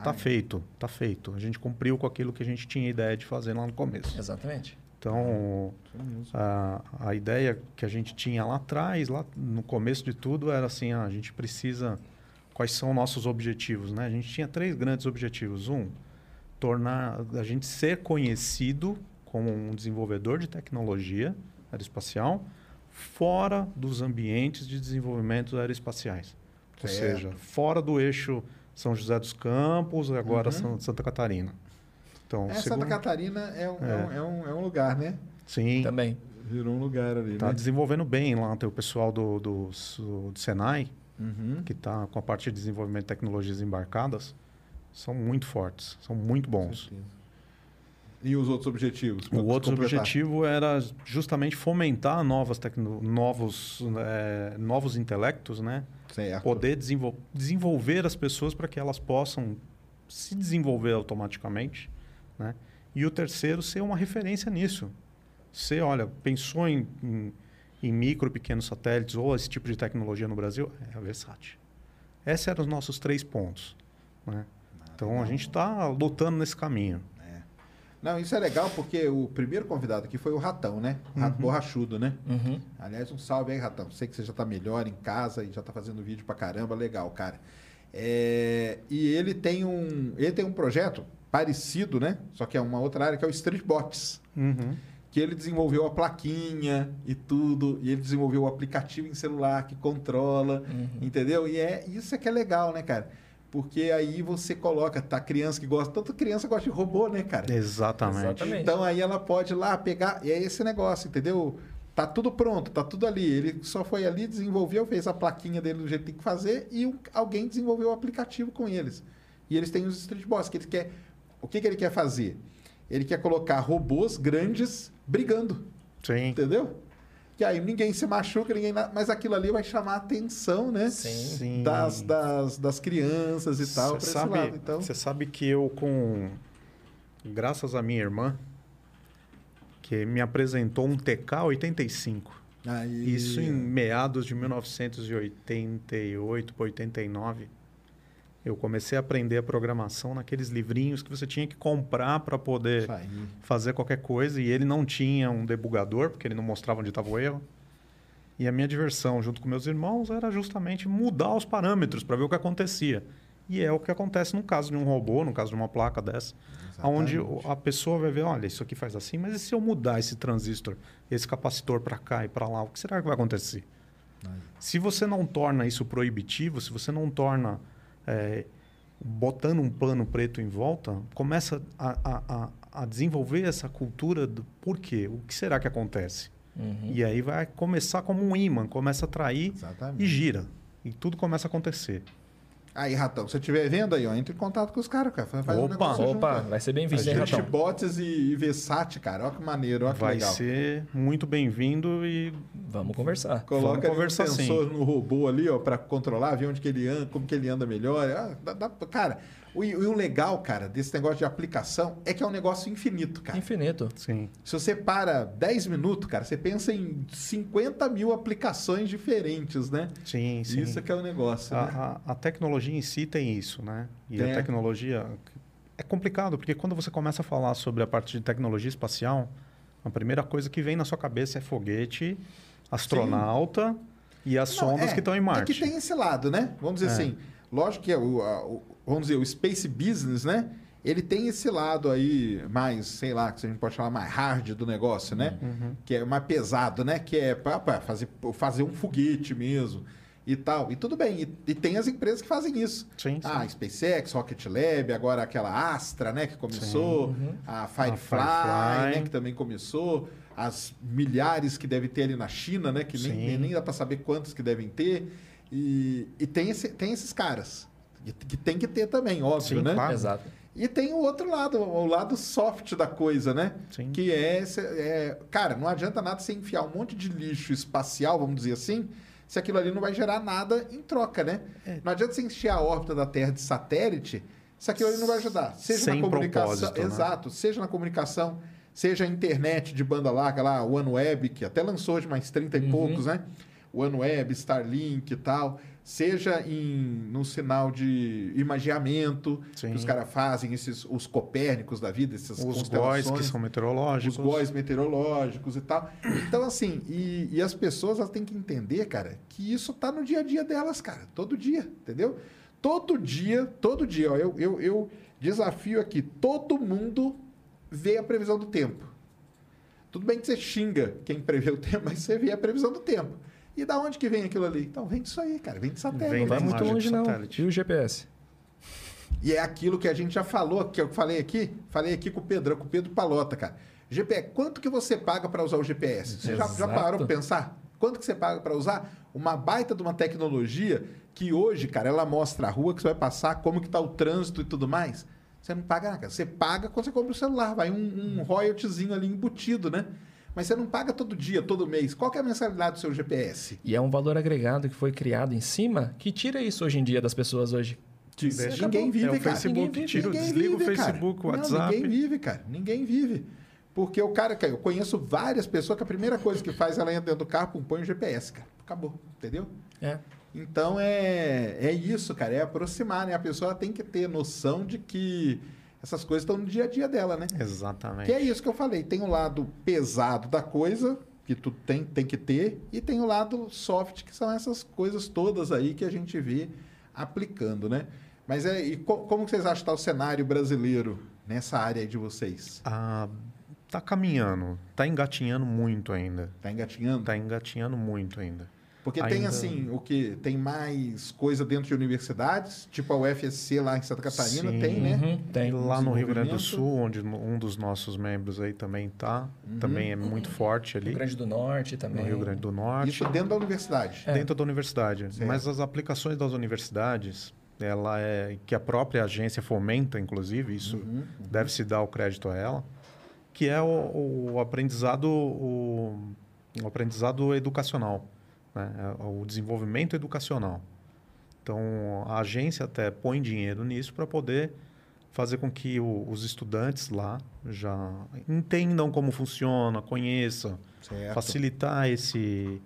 tá feito, tá feito. A gente cumpriu com aquilo que a gente tinha ideia de fazer lá no começo. Exatamente. Então, a, a ideia que a gente tinha lá atrás, lá no começo de tudo, era assim: ah, a gente precisa. Quais são nossos objetivos? Né? A gente tinha três grandes objetivos. Um, tornar a gente ser conhecido como um desenvolvedor de tecnologia aeroespacial fora dos ambientes de desenvolvimento aeroespaciais. Ou Certo. seja, fora do eixo São José dos Campos e agora San- Santa Catarina. Então, É, Santa segundo- Catarina é um, é. um, é, um, é um lugar, né? Sim, Também. Virou um lugar ali, Está né? desenvolvendo bem lá. Tem o pessoal do, do, do Senai, Uhum. que está com a parte de desenvolvimento de tecnologias embarcadas. São muito fortes, são muito bons. E os outros objetivos? O outro completar? objetivo era justamente fomentar novas tecno novos, eh, novos intelectos, né? Certo. Poder desenvol desenvolver as pessoas para que elas possam se desenvolver automaticamente, né? E o terceiro, ser uma referência nisso. Você, olha, pensou em, em, em micro pequenos satélites ou esse tipo de tecnologia no Brasil? É a Versace. Esses eram os nossos três pontos, né? Então, a gente está lutando nesse caminho. Não, isso é legal porque o primeiro convidado aqui foi o Ratão, né? O Rato Borrachudo, né? Uhum. Aliás, um salve aí, Ratão. Sei que você já tá melhor em casa e já tá fazendo vídeo pra caramba. Legal, cara. É, E ele tem um. Ele tem um projeto parecido, né? Só que é uma outra área que é o Streetbots. Uhum. Que ele desenvolveu a plaquinha e tudo. E ele desenvolveu o aplicativo em celular que controla. Entendeu? E é isso é que é legal, né, cara? Porque aí você coloca, tá? Criança que gosta. Tanto criança gosta de robô, né, cara? Exatamente. Exatamente. Então aí ela pode ir lá pegar. E é esse negócio, entendeu? Tá tudo pronto, tá tudo ali. Ele só foi ali, desenvolveu, fez a plaquinha dele do jeito que tem que fazer e o- alguém desenvolveu o aplicativo com eles. E eles têm os Street Boss, que ele quer. O que, que ele quer fazer? Ele quer colocar robôs grandes brigando, Sim. entendeu? Que aí ninguém se machuca, ninguém. Mas aquilo ali vai chamar a atenção, né? Sim. Das, das, das crianças e tal, Você esse sabe, lado. Então, você sabe que eu com graças à minha irmã que me apresentou um TK 85. aí, Isso em meados de 1988 para 89. Eu comecei a aprender a programação naqueles livrinhos que você tinha que comprar para poder aí. fazer qualquer coisa. E ele não tinha um debugador, porque ele não mostrava onde estava o erro. E a minha diversão, junto com meus irmãos, era justamente mudar os parâmetros para ver o que acontecia. E é o que acontece no caso de um robô, no caso de uma placa dessa, onde a pessoa vai ver, olha, isso aqui faz assim, mas e se eu mudar esse transistor, esse capacitor para cá e para lá, o que será que vai acontecer? Se você não torna isso proibitivo, se você não torna é, botando um pano preto em volta, começa a, a, a, desenvolver essa cultura do porquê, o que será que acontece? E aí vai começar como um imã, começa a atrair Exatamente. e gira. E tudo começa a acontecer. Aí, Ratão, se você estiver vendo aí, ó, entre em contato com os caras, cara. Faz um Opa, junto, Opa, cara. vai ser bem-vindo, hein, Ratão? Jutbots e, e Versat, cara. Olha que maneiro, olha que vai legal. ser muito bem-vindo e Vamos conversar. Coloca Vamos um conversar sim. sensor no robô ali, ó, para controlar, ver onde que ele anda, como que ele anda melhor. Ah, dá- dá- cara, o, e o legal, cara, desse negócio de aplicação é que é um negócio infinito, cara. Infinito. sim. Se você para 10 minutos, cara, você pensa em 50 mil aplicações diferentes, né? Sim, sim. Isso que é o negócio, né? A, a- a tecnologia em si tem isso, né? E É. a tecnologia é complicado, porque quando você começa a falar sobre a parte de tecnologia espacial, a primeira coisa que vem na sua cabeça é foguete, astronauta e as Não, sondas é, que estão em É Marte. que tem esse lado, né? Vamos dizer É. assim, lógico que é o, a- o- vamos dizer, o space business, né? Ele tem esse lado aí mais, sei lá, que a gente pode chamar mais hard do negócio, né? Uhum. Que é mais pesado, né? Que é para fazer, fazer um foguete mesmo e tal. E tudo bem, e, e tem as empresas que fazem isso. Sim, sim. Ah, SpaceX, Rocket Lab, agora aquela Astra, né, que começou, a Firefly, Firefly. né, que também começou, as milhares que deve ter ali na China, né, que nem, nem, nem dá para saber quantos que devem ter. E, e tem, esse, tem esses caras, que, tem que ter também, óbvio, Sim, né? claro. Exato. E tem o outro lado, o lado soft da coisa, né? Sim. Que é, é- Cara, não adianta nada você enfiar um monte de lixo espacial, vamos dizer assim, se aquilo ali não vai gerar nada em troca, né? É. Não adianta você encher a órbita da Terra de satélite se aquilo ali não vai ajudar. Seja Sem na comunicação. né? Exato, seja na comunicação, seja a internet de banda larga lá, o OneWeb, que até lançou de mais 30 e poucos, né? O OneWeb, Starlink e tal. Seja em, no sinal de imageamento, Sim. que os caras fazem, esses, os copérnicos da vida, essas Os góis que são meteorológicos. os góis meteorológicos e tal. Então, assim, e, e as pessoas elas têm que entender, cara, que isso tá no dia a dia delas, cara. Todo dia, entendeu? Todo dia, todo dia. Ó, eu, eu, eu desafio aqui, todo mundo vê a previsão do tempo. Tudo bem que você xinga quem prevê o tempo, mas você vê a previsão do tempo. E da onde que vem aquilo ali? Então, vem disso aí, cara. Vem de satélite. Vem Não vai muito longe, não. E o GPS? E é aquilo que a gente já falou, que eu falei aqui, falei aqui com o Pedro, com o Pedro Palota, cara. GPS, quanto que você paga para usar o GPS? Você já, já parou para pensar? Quanto que você paga para usar uma baita de uma tecnologia que hoje, cara, ela mostra a rua que você vai passar, como que tá o trânsito e tudo mais? Você não paga nada. Você paga quando você compra o celular, vai um, um royaltyzinho ali embutido, né? Mas você não paga todo dia, todo mês. Qual que é a mensalidade do seu GPS? E é um valor agregado que foi criado em cima que tira isso hoje em dia das pessoas hoje. Deixa- ninguém vive, é o cara. Facebook, Ninguém vive. tira, Ninguém desliga vive, o cara. Facebook, o Não, WhatsApp. ninguém vive, cara. Ninguém vive. Porque o cara, cara, eu conheço várias pessoas que a primeira coisa que faz, ela entra dentro do carro, pum, põe o GPS, cara. Acabou, entendeu? É. Então é, é isso, cara. É aproximar, né? A pessoa tem que ter noção de que essas coisas estão no dia a dia dela, né? Exatamente. Que é isso que eu falei. Tem o lado pesado da coisa, que tu tem, tem que ter, e tem o lado soft, que são essas coisas todas aí que a gente vê aplicando, né? Mas é, e co- como vocês acham que está o cenário brasileiro nessa área aí de vocês? Ah, tá caminhando, tá engatinhando muito ainda. Tá engatinhando? Tá engatinhando muito ainda. Porque tem ainda- assim, o que tem mais coisa dentro de universidades, tipo a UFSC lá em Santa Catarina, Sim. tem, né? Uhum, tem. Lá no Rio Grande do. Sul, onde um dos nossos membros aí também tá, Uhum. também é muito forte ali. Rio Grande do Norte também. No Rio Grande do Norte. Isso dentro da universidade. É. dentro da universidade. Certo. Mas as aplicações das universidades, ela é que a própria agência fomenta, inclusive, isso Uhum, deve se dar o crédito a ela, que é o, o aprendizado o, o aprendizado educacional, né? É o desenvolvimento educacional. Então a agência até põe dinheiro nisso para poder fazer com que o- os estudantes lá já entendam como funciona, conheçam, Certo. facilitar esse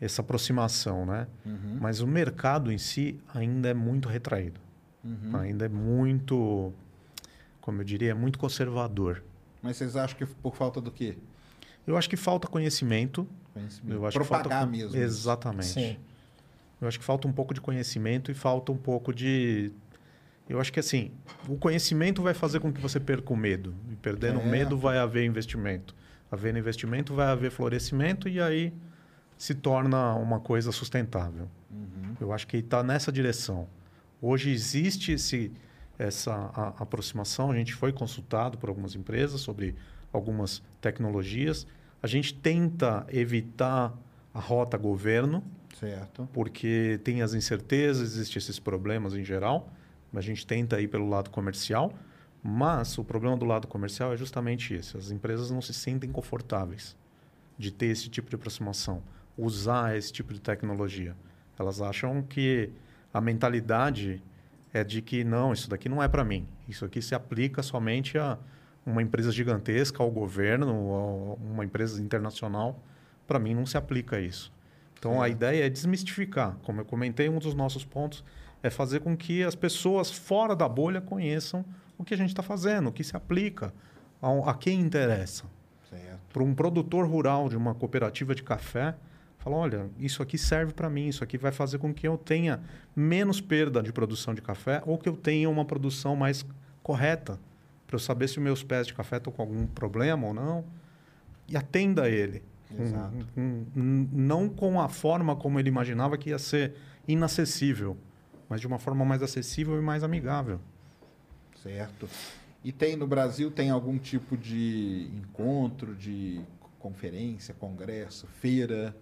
essa aproximação, né? Uhum, Mas o mercado em si ainda é muito retraído, uhum. ainda é muito, como eu diria, muito conservador. Mas vocês acham que por falta do quê? Eu acho que falta conhecimento. Conhecimento. Eu acho Propagar que falta, mesmo. Exatamente. Sim. Eu acho que falta um pouco de conhecimento e falta um pouco de Eu acho que assim, o conhecimento vai fazer com que você perca o medo. E perdendo o É. medo vai haver investimento. Havendo investimento vai haver florescimento e aí se torna uma coisa sustentável. Eu acho que está nessa direção. Hoje existe esse, essa a- aproximação. A gente foi consultado por algumas empresas sobre algumas tecnologias. A gente tenta evitar a rota governo, Certo. porque tem as incertezas, existem esses problemas em geral. A gente tenta ir pelo lado comercial, mas o problema do lado comercial é justamente esse: as empresas não se sentem confortáveis de ter esse tipo de aproximação, usar esse tipo de tecnologia. Elas acham que a mentalidade é de que não, isso daqui não é para mim. Isso aqui se aplica somente a uma empresa gigantesca, ao governo, ou uma empresa internacional. Para mim não se aplica isso. Então a ideia é desmistificar. Como eu comentei, um dos nossos pontos é fazer com que as pessoas fora da bolha conheçam o que a gente está fazendo, o que se aplica, a, a quem interessa. Para um produtor rural de uma cooperativa de café, falar, olha, isso aqui serve para mim, isso aqui vai fazer com que eu tenha menos perda de produção de café ou que eu tenha uma produção mais correta, para eu saber se os meus pés de café estão com algum problema ou não, e atenda ele. Exato. com- n- não com a forma como ele imaginava que ia ser inacessível, mas de uma forma mais acessível e mais amigável. Certo. E tem no Brasil, tem algum tipo de encontro, de conferência, congresso, feira,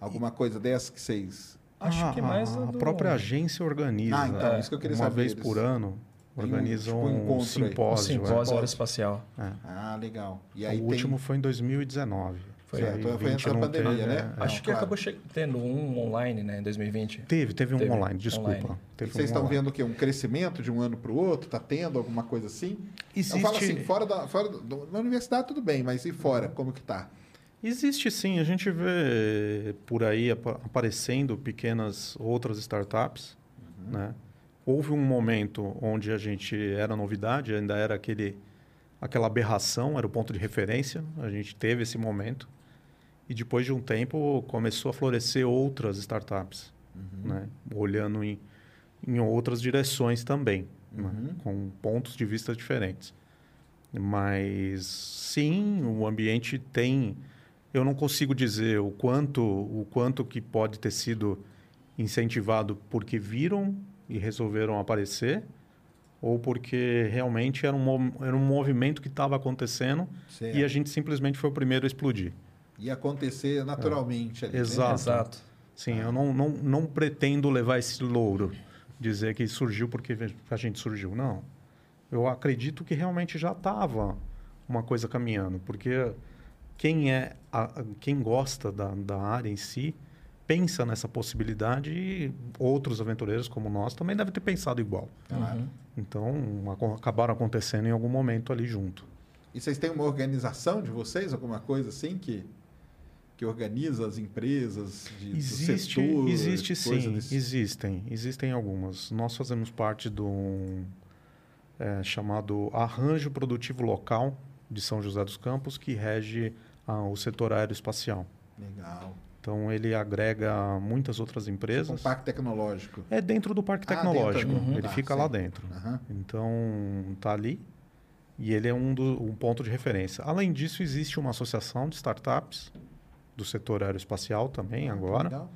alguma coisa dessa que vocês... Acho Ah, que mais a, a do- própria agência organiza. Ah, então, É, isso que eu queria uma saber. vez eles- por ano, Tem um, organiza tipo, um um, aí. Simpósio. é. simpósio aeroespacial. Ah, legal. E aí o tem... último foi em 2019. Foi, Aí Certo, foi 20 antes da pandemia, teve, né? é. Não, Acho que claro. acabou tendo um online, né, em 2020. Teve, teve um Teve, online, desculpa. online. Teve Vocês um estão online. vendo o quê? Um crescimento de um ano para o outro? Está tendo alguma coisa assim? Existe, Eu falo assim, fora da, fora do- na universidade tudo bem, mas e fora? Como que tá? existe sim, a gente vê por aí apa- aparecendo pequenas outras startups. Uhum. Né? Houve um momento onde a gente era novidade, ainda era aquele, aquela aberração, era o ponto de referência. A gente teve esse momento. E depois de um tempo começou a florescer outras startups, né? olhando em, em outras direções também, né? com pontos de vista diferentes. Mas sim, o ambiente tem. Eu não consigo dizer o quanto, o quanto que pode ter sido incentivado porque viram e resolveram aparecer, ou porque realmente era um, era um movimento que estava acontecendo Certo. e a gente simplesmente foi o primeiro a explodir. Ia acontecer naturalmente ali. né? Exato. Exato. Sim, eu não, não, não pretendo levar esse louro, dizer que surgiu porque a gente surgiu. Não. Eu acredito que realmente já estava uma coisa caminhando, porque quem é a- a- quem gosta da, da área em si pensa nessa possibilidade e outros aventureiros como nós também devem ter pensado igual. Claro. Então, acabaram acontecendo em algum momento ali junto. E vocês têm uma organização de vocês, alguma coisa assim que, que organiza as empresas de, do Existe, setor? existe sim, desse- existem, existem algumas. Nós fazemos parte de um é, chamado Arranjo Produtivo Local de São José dos Campos, que rege ah, o setor aeroespacial. Legal. Então ele agrega muitas outras Um empresas. parque tecnológico. É dentro do parque Ah, dentro tecnológico. ali. Uhum. Ele Tá, fica sim. lá dentro. Aham. Então tá ali e ele é um, do, um ponto de referência. Além disso, existe uma associação de startups do setor aeroespacial também agora. Legal.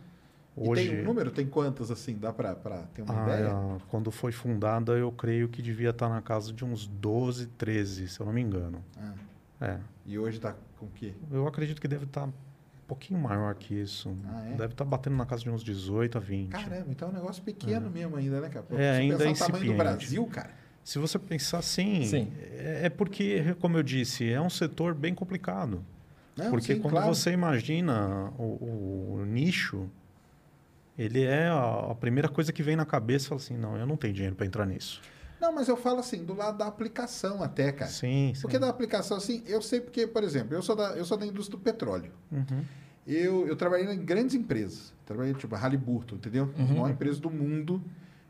E Hoje, tem um número? Tem quantas assim? Dá para ter uma Ah, ideia? quando foi fundada, eu creio que devia estar na casa de uns 12, 13, se eu não me engano. Ah, É. e hoje está com o quê? Eu acredito que deve estar um pouquinho maior que isso. Ah, é? Deve estar batendo na casa de uns 18 a 20. Caramba, então é um negócio pequeno mesmo ainda, né, cara? Pô, É, ainda é o tamanho do incipiente. Brasil, cara. Se você pensar assim, Sim. é é porque, como eu disse, é um setor bem complicado. Não, porque sim, quando claro. você imagina o, o nicho, ele é a, a primeira coisa que vem na cabeça e fala assim, não, eu não tenho dinheiro para entrar nisso. Não, mas eu falo assim, do lado da aplicação até, cara. Sim, sim. Porque da aplicação, assim, eu sei porque, por exemplo, eu sou da, eu sou da indústria do petróleo. Uhum. Eu, eu trabalhei em grandes empresas. Trabalhei, tipo, a Halliburton, entendeu? A maior empresa do mundo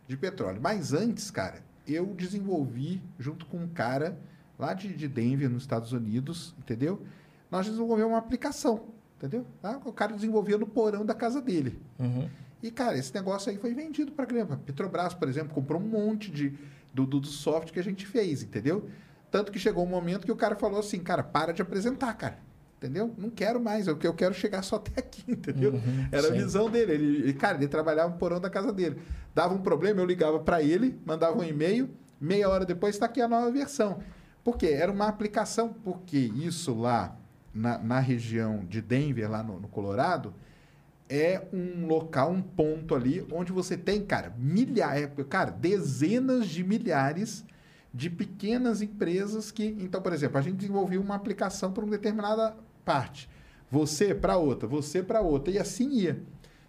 de petróleo. Mas antes, cara, eu desenvolvi, junto com um cara lá de, de Denver, nos Estados Unidos, entendeu? Nós desenvolvemos uma aplicação, entendeu? Ah, O cara desenvolvia no porão da casa dele. Uhum. E, cara, esse negócio aí foi vendido para grama. Petrobras, por exemplo, comprou um monte de, do, do, do software que a gente fez, entendeu? Tanto que chegou um momento que o cara falou assim, cara, para de apresentar, cara. Entendeu? Não quero mais, eu, eu quero chegar só até aqui, entendeu? Uhum, Era a sim. visão dele. Ele, ele- cara, ele trabalhava no porão da casa dele. Dava um problema, eu ligava para ele, mandava um e-mail, meia hora depois está aqui a nova versão. Por quê? Era uma aplicação, porque isso lá na, na região de Denver, lá no, no Colorado, é um local, um ponto ali onde você tem, cara, milhares, cara, dezenas de milhares de pequenas empresas que, então, por exemplo, a gente desenvolveu uma aplicação para uma determinada parte, você para outra, você para outra e assim ia.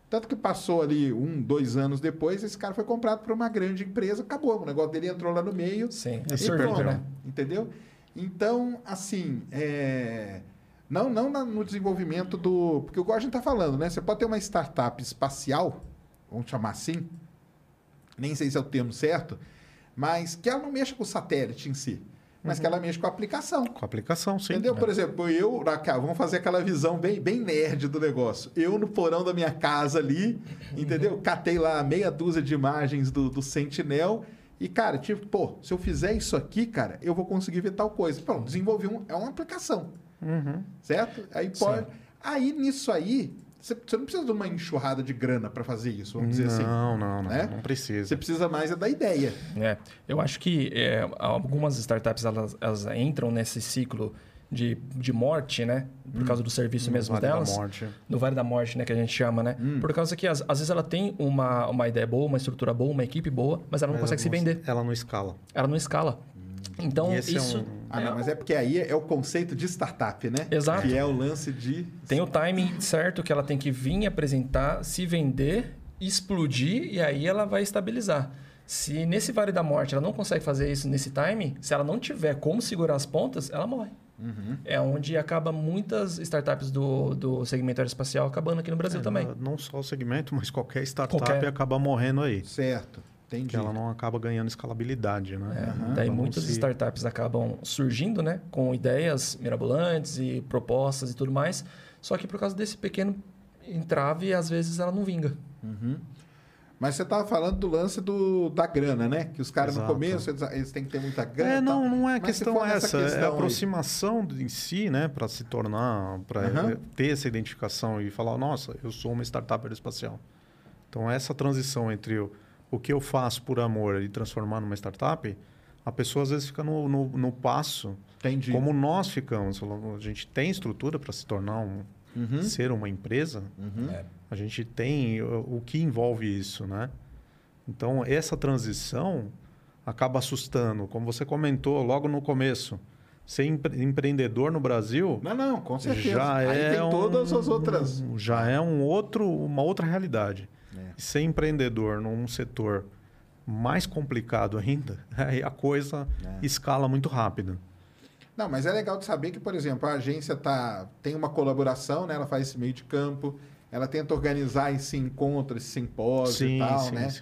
Tanto que passou ali um, dois anos depois, esse cara foi comprado por uma grande empresa, acabou, o negócio dele entrou lá no meio, Sim, e absorvido, pronto, né? Entendeu? Então, assim, é, não, não na- no desenvolvimento do. Porque igual a gente está falando, né? Você pode ter uma startup espacial, vamos chamar assim, nem sei se é o termo certo, mas que ela não mexa com o satélite em si, mas que ela mexe com a aplicação. Com a aplicação, sim. Entendeu? né? Por exemplo, eu, vamos fazer aquela visão bem, bem nerd do negócio. Eu no porão da minha casa ali, entendeu? Catei lá meia dúzia de imagens do, do Sentinel e, cara, tipo, pô, se eu fizer isso aqui, cara, eu vou conseguir ver tal coisa. Pronto, desenvolvi um, é uma aplicação, Uhum. certo? Aí pode. Aí nisso aí, você, não precisa de uma enxurrada de grana para fazer isso, vamos dizer assim. Não, não, não. né? Não precisa. Você precisa mais é da ideia. É, eu acho que é, algumas startups elas, elas entram nesse ciclo de, de morte, né? Por causa do serviço No mesmo Vale da delas. Morte. No Vale da Morte, né? Que a gente chama, né? Por causa que às, às vezes ela tem uma, uma ideia boa, uma estrutura boa, uma equipe boa, mas ela não Mas consegue se ela vender. Ela não escala. Ela não escala. Então, é isso... um- Ah, não, mas é porque aí é o conceito de startup, né? Exato. Que é o lance de. Tem o timing certo que ela tem que vir apresentar, se vender, explodir e aí ela vai estabilizar. Se nesse Vale da Morte ela não consegue fazer isso nesse timing, se ela não tiver como segurar as pontas, ela morre. É onde acaba muitas startups do, do segmento aeroespacial acabando aqui no Brasil É, também. não- Não só o segmento, mas qualquer startup Qualquer. acaba morrendo aí. Certo. Entendi. Porque ela não acaba ganhando escalabilidade, É, né? daí Ela não muitas se- startups acabam surgindo, né, com ideias mirabolantes e propostas e tudo mais. Só que por causa desse pequeno entrave, às vezes ela não vinga. Mas você estava falando do lance do, da grana, né? Que os caras no começo eles, eles têm que ter muita grana. É, não, não é questão essa, é questão a aí- aproximação do- em si, né, para se tornar, para Aham. ter essa identificação e falar, nossa, eu sou uma startup aeroespacial. Então essa transição entre o, o que eu faço por amor e transformar numa startup, a pessoa às vezes fica no, no, no passo, Entendi. como nós ficamos. A gente tem estrutura para se tornar um, Uhum. ser uma empresa, a gente tem o, o que envolve isso, né? Então, essa transição acaba assustando. Como você comentou logo no começo, ser empre- empreendedor no Brasil Não, não, com certeza. já Aí é tem todas um- as outras. já é um outro, uma outra realidade. É. E ser empreendedor num setor mais complicado ainda, aí a coisa É. escala muito rápido. Não, mas é legal de saber que, por exemplo, a agência tá, tem uma colaboração, né? Ela faz esse meio de campo, ela tenta organizar esse encontro, esse simpósio e Sim, tal, sim, né? sim.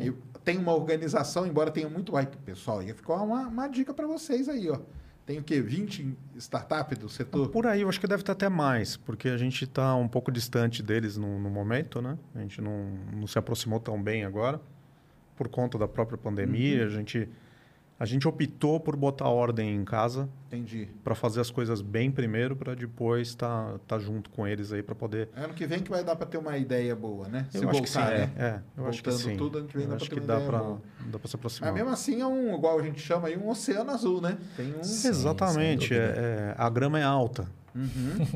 E tem uma organização, embora tenha muito. Ai, pessoal, ia ficar uma, uma dica para vocês aí, ó. Tem o quê? 20 startups do setor? Por aí, eu acho que deve estar até mais, porque a gente está um pouco distante deles no, no momento, né? A gente não, não se aproximou tão bem agora, por conta da própria pandemia. A, gente, a gente optou por botar ordem em casa, Entendi. para fazer as coisas bem primeiro, para depois estar tá, junto com eles aí, para poder... Ano que vem que vai dar para ter uma ideia boa, né? Se eu acho voltar, que sim, né? é, é, eu acho que Voltando sim. tudo, ano que vem eu dá pra acho ter que uma dá ideia para boa. dá para se aproximar. Mas mesmo assim é um, igual a gente chama aí, um oceano azul, né? Tem um. Exatamente, sem é, é, a grama é alta,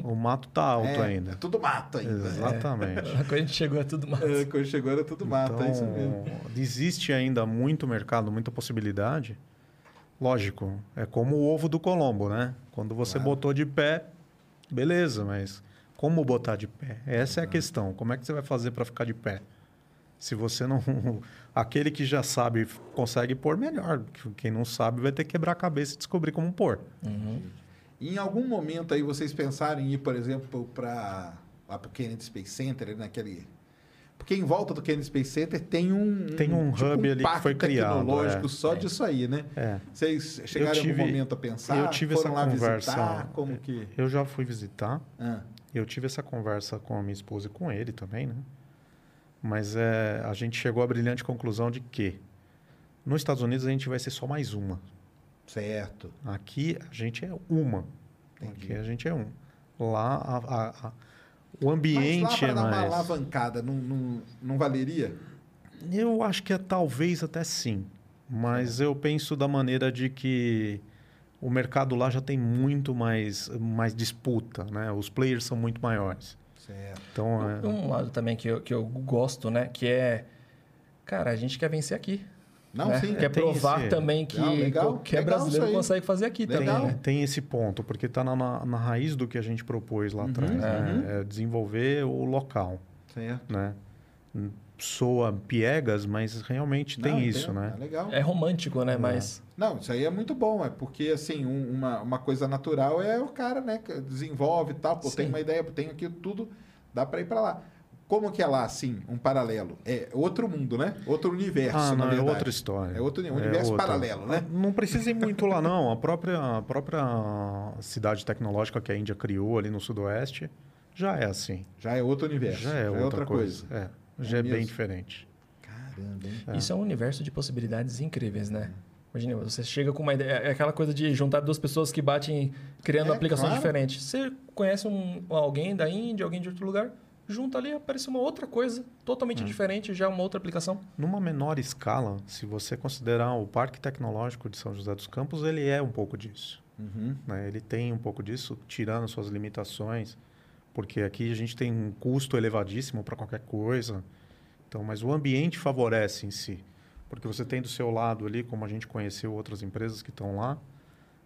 o mato tá alto é, ainda. é tudo mato ainda. Exatamente. Quando a gente chegou é tudo mais. É, quando chegou era tudo mato, é isso mesmo. Então, existe ainda muito mercado, muita possibilidade. Lógico, é como o ovo do Colombo, né? Quando você botou de pé, beleza, mas como botar de pé? Essa é a questão. Como é que você vai fazer para ficar de pé? Se você não. Aquele que já sabe consegue pôr melhor. Quem não sabe vai ter que quebrar a cabeça e descobrir como pôr. Em algum momento aí vocês pensaram em ir, por exemplo, para lá para o Kennedy Space Center, naquele porque em volta do Kennedy Space Center tem um Tem um tipo, hub ali que foi criado, tecnológico é. só disso aí, né? É. Vocês chegaram tive- em algum momento a pensar? eu tive essa conversa. visitar? Como que? Eu já fui visitar. Ah, Eu tive essa conversa com a minha esposa e com ele também, né? Mas é, a gente chegou à brilhante conclusão de que nos Estados Unidos a gente vai ser só mais uma. certo. Aqui a gente é uma. Entendi. Aqui a gente é um. Lá a- a- a- o Mas ambiente lá para é dar uma mais. alavancada, não, não, não valeria? Eu acho que é talvez até sim. Mas eu penso da maneira de que o mercado lá já tem muito mais, mais disputa, né? Os players são muito maiores. Certo. Então, é, Um lado também que eu, que eu gosto, né? Que é... Cara, a gente quer vencer aqui. Não, né? sim. Quer tem provar esse- também que Não, legal, qualquer legal isso brasileiro consegue fazer aqui Legal. também, tem, né? tem esse ponto, porque está na, na, na raiz do que a gente propôs lá atrás. né? É desenvolver o local. Certo. Né? Soa piegas, mas realmente tem Não, isso, entendo, né? É legal. É romântico, né? Mas... Não, isso aí é muito bom, é porque assim, um- uma, uma coisa natural é o cara, né, que desenvolve e tal, pô, tem Sim. uma ideia, tem aquilo tudo, dá para ir para lá. Como que é lá, assim, um paralelo? É outro mundo, né? Outro universo, Ah, na não, é verdade. outra história. É outro um universo outra. paralelo, né? Não precisa ir muito lá, não. A própria, a própria cidade tecnológica que a Índia criou ali no sudoeste já é assim. Já é outro universo. Já é, outra, coisa. É, já é, bem diferente. Caramba, hein? É. Isso é um universo de possibilidades incríveis, né? Imagina, você chega com uma ideia. É aquela coisa de juntar duas pessoas que batem criando É, aplicações claro. diferentes. Você conhece um, alguém da Índia, alguém de outro lugar, junta ali, aparece uma outra coisa, totalmente diferente, já uma outra aplicação. Numa menor escala, se você considerar o Parque Tecnológico de São José dos Campos, ele é um pouco disso. Uhum. né? Ele tem um pouco disso, tirando suas limitações, porque aqui a gente tem um custo elevadíssimo para qualquer coisa. Então, mas o ambiente favorece em si, porque você tem do seu lado ali, como a gente conheceu outras empresas que estão lá,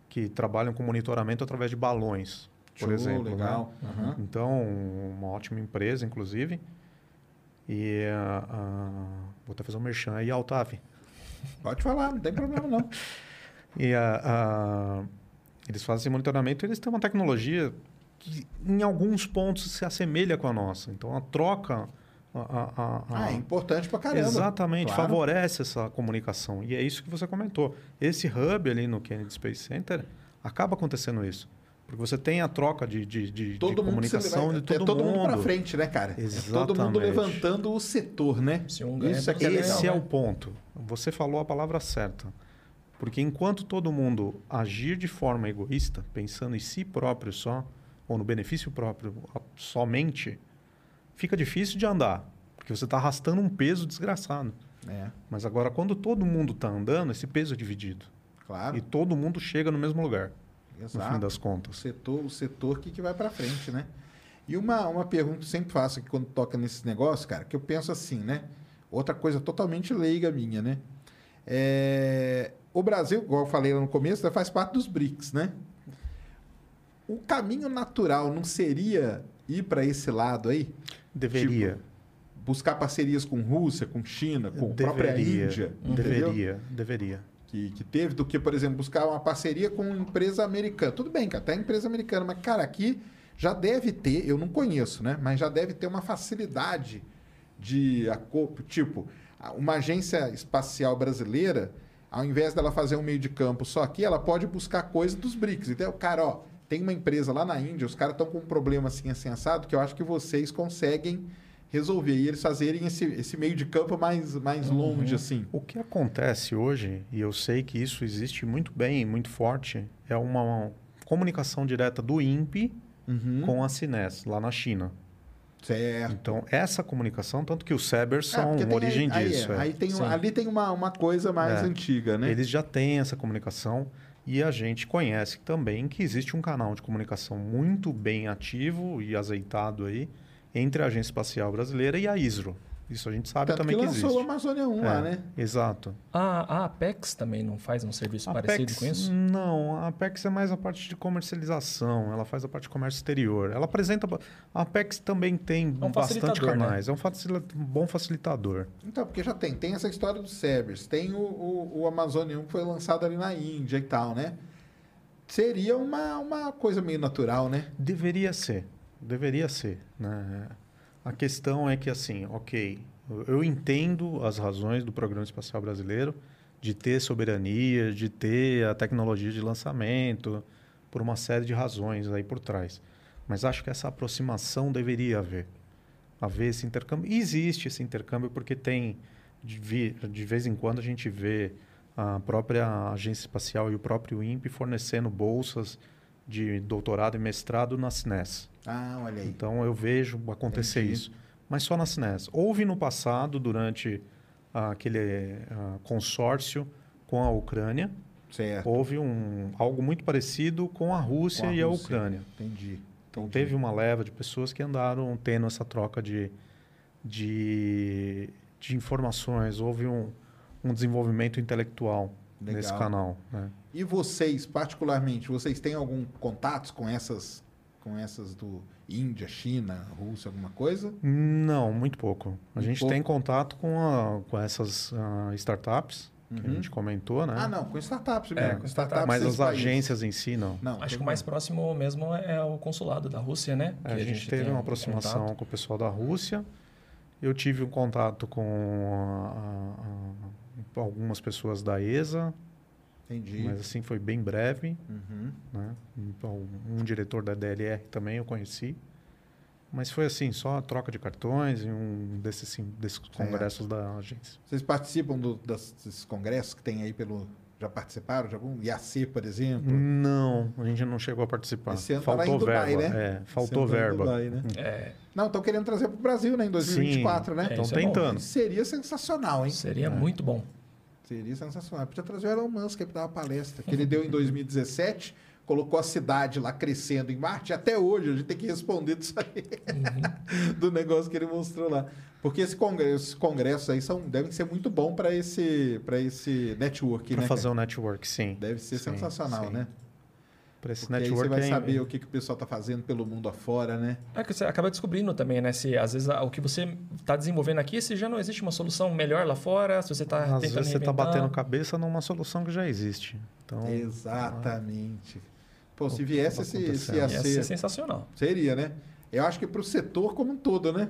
que trabalham com monitoramento através de balões, por Show, exemplo. né? legal. Aham. Então, uma ótima empresa, inclusive. E ah, vou até fazer um merchan aí, Altave. Pode falar, não tem problema não. E a, a- eles fazem esse monitoramento eles têm uma tecnologia que, em alguns pontos, se assemelha com a nossa. Então, a troca... a- a- a- Ah, é importante pra caramba. Exatamente, Claro. favorece essa comunicação. E é isso que você comentou. Esse hub ali no Kennedy Space Center, acaba acontecendo isso. Porque você tem a troca de, de, de, de Todo mundo se comunicação leva- de todo, é todo mundo, mundo. pra frente, né, cara? É todo mundo Exatamente. levantando o setor, né? Se um ganha, Isso é todo legal. Esse é né? o ponto. Você falou a palavra certa. Porque enquanto todo mundo agir de forma egoísta, pensando em si próprio só, ou no benefício próprio somente, fica difícil de andar. Porque você está arrastando um peso desgraçado. É, Mas agora, quando todo mundo está andando, esse peso é dividido. claro. E todo mundo chega no mesmo lugar, no Exato. fim das O contas. setor, o setor que, que vai para frente, né? E uma, uma pergunta que eu sempre faço aqui quando toca nesses negócios, cara, que eu penso assim, né? Outra coisa totalmente leiga minha, né? É, O Brasil, igual eu falei lá no começo, né, faz parte dos BRICS, né? O caminho natural não seria ir para esse lado aí? Deveria. Tipo, buscar parcerias com Rússia, com China, com a própria deveria. Índia, entendeu? Deveria, deveria. Que, que teve do que, por exemplo, buscar uma parceria com uma empresa americana. Tudo bem, cara, até empresa americana, mas, cara, aqui já deve ter, eu não conheço, né? Mas já deve ter uma facilidade de, tipo, uma agência espacial brasileira, ao invés dela fazer um meio de campo só aqui, ela pode buscar coisa dos BRICS. Então, cara, ó, tem uma empresa lá na Índia, os caras estão com um problema assim, assim, assado, que eu acho que vocês conseguem resolver. E eles fazerem esse, esse meio de campo mais, mais longe, assim. O que acontece hoje, e eu sei que isso existe muito bem, muito forte, é uma comunicação direta do INPE Uhum. com a Cines, lá na China. Certo. Então, essa comunicação, tanto que os Cybers são porque a tem origem aí, aí disso. é, é. aí tem, um- Sim. ali tem uma, uma coisa mais É. antiga, né? Eles já têm essa comunicação e a gente conhece também que existe um canal de comunicação muito bem ativo e azeitado aí entre a Agência Espacial Brasileira e a ISRO. Isso a gente sabe Tanto também que que, lançou existe. o Amazônia 1 lá, É, né? Exato. A, a Apex também não faz um serviço A parecido Apex, com isso? Não, a Apex é mais a parte de comercialização, ela faz a parte de comércio exterior. Ela apresenta. A Apex também tem um bastante né? canais, é um, facilita- um bom facilitador. Então, porque já tem. Tem essa história dos Cerberus. Tem o, o, o Amazônia 1 que foi lançado ali na Índia e tal, né? Seria uma, uma coisa meio natural, né? Deveria ser, deveria ser. Né? A questão é que, assim, ok, eu- entendo as razões do Programa Espacial Brasileiro de ter soberania, de ter a tecnologia de lançamento, por uma série de razões aí por trás. Mas acho que essa aproximação deveria haver. Haver esse intercâmbio. E existe esse intercâmbio porque tem, de, de vez em quando, a gente vê a própria agência espacial e o próprio INPE fornecendo bolsas de doutorado e mestrado na SNES. Ah, olha aí. Então eu vejo acontecer Entendi. isso. Mas só na SNES. Houve no passado, durante ah, aquele ah, consórcio com a Ucrânia, Certo. houve um, algo muito parecido com a Rússia Com a e a Rússia. Ucrânia. Entendi. Então entendi. teve uma leva de pessoas que andaram tendo essa troca de, de, de informações. Houve um, um desenvolvimento intelectual nesse Legal. canal. né? E vocês, particularmente, vocês têm algum contatos com essas, com essas do Índia, China, Rússia, alguma coisa? Não, muito pouco. A Muito gente pouco? tem contato com, a- com essas ah, startups que a Uhum. gente comentou, né? Ah, não, com startups É, mesmo. com startups. Mas desses as países. agências em si, não. Não, Acho que o mais próximo mesmo é o consulado da Rússia, né? É, Que a, gente teve uma um aproximação contato. com o pessoal da Rússia. Eu tive um contato com a- a- a- algumas pessoas da ESA, Entendi. mas assim foi bem breve. Uhum. Né? Então, um diretor da DLR também eu conheci. Mas foi assim, só a troca de cartões em um desses, sim, desses congressos da agência. Vocês participam do- desses congressos que tem aí pelo. Já participaram de algum? IAC, por exemplo? Não, a gente não chegou a participar. Esse ano tá faltou Dubai, verba. né? É, Esse faltou ano tá em verba. Dubai, né? É, Não, estão querendo trazer para o Brasil, né? Em 2024, Sim, né? É, Estão é bom. tentando. Seria sensacional, hein? seria muito bom. Seria sensacional. Podia trazer o Elon Musk para dar uma palestra, que ele deu em 2017, colocou a cidade lá crescendo em Marte, até hoje a gente tem que responder disso aí, do negócio que ele mostrou lá. Porque esse congresso, esses congressos aí são, devem ser muito bom para esse, pra esse network, Para né? fazer cara? um network, sim. Deve ser Sim, sensacional, sim. né? Para esse Porque aí você vai é- saber o que, que o pessoal está fazendo pelo mundo afora, né? É que você acaba descobrindo também, né? Se às vezes o que você está desenvolvendo aqui, se já não existe uma solução melhor lá fora, se você está Às tentando vezes você está batendo cabeça numa solução que já existe. Então, Exatamente. Pô, se viesse esse, esse acontecendo. ia Ia ser, ser sensacional. seria, né? Eu acho que para o setor como um todo, né?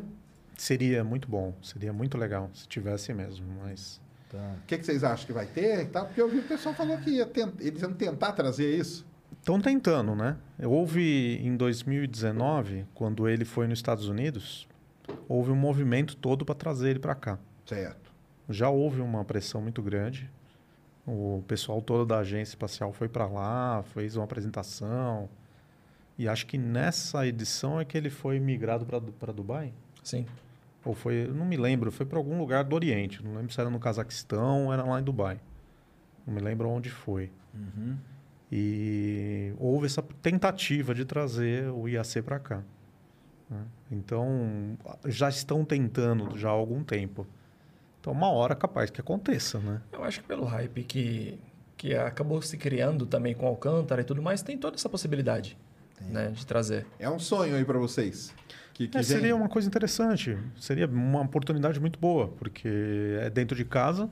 seria muito bom, seria muito legal se tivesse mesmo, mas O que, que vocês acham que vai ter e tal? Porque eu vi o pessoal falou que ia tent... eles iam tentar trazer isso. Estão tentando, né? Houve em 2019, quando ele foi nos Estados Unidos, houve um movimento todo para trazer ele para cá. Certo. Já houve uma pressão muito grande. O pessoal todo da agência espacial foi para lá, fez uma apresentação. E acho que nessa edição é que ele foi migrado para Dubai. Sim. Ou foi, não me lembro, foi para algum lugar do Oriente. Não lembro se era no Cazaquistão ou era lá em Dubai. Não me lembro onde foi. Uhum. E houve essa tentativa de trazer o IAC para cá. né? Então, já estão tentando já há algum tempo. Então, uma hora capaz que aconteça, né? Eu acho que pelo hype que, que acabou se criando também com Alcântara e tudo mais, tem toda essa possibilidade né, de trazer. É um sonho aí para vocês. Que, que É, seria uma coisa interessante. Seria uma oportunidade muito boa, porque é dentro de casa,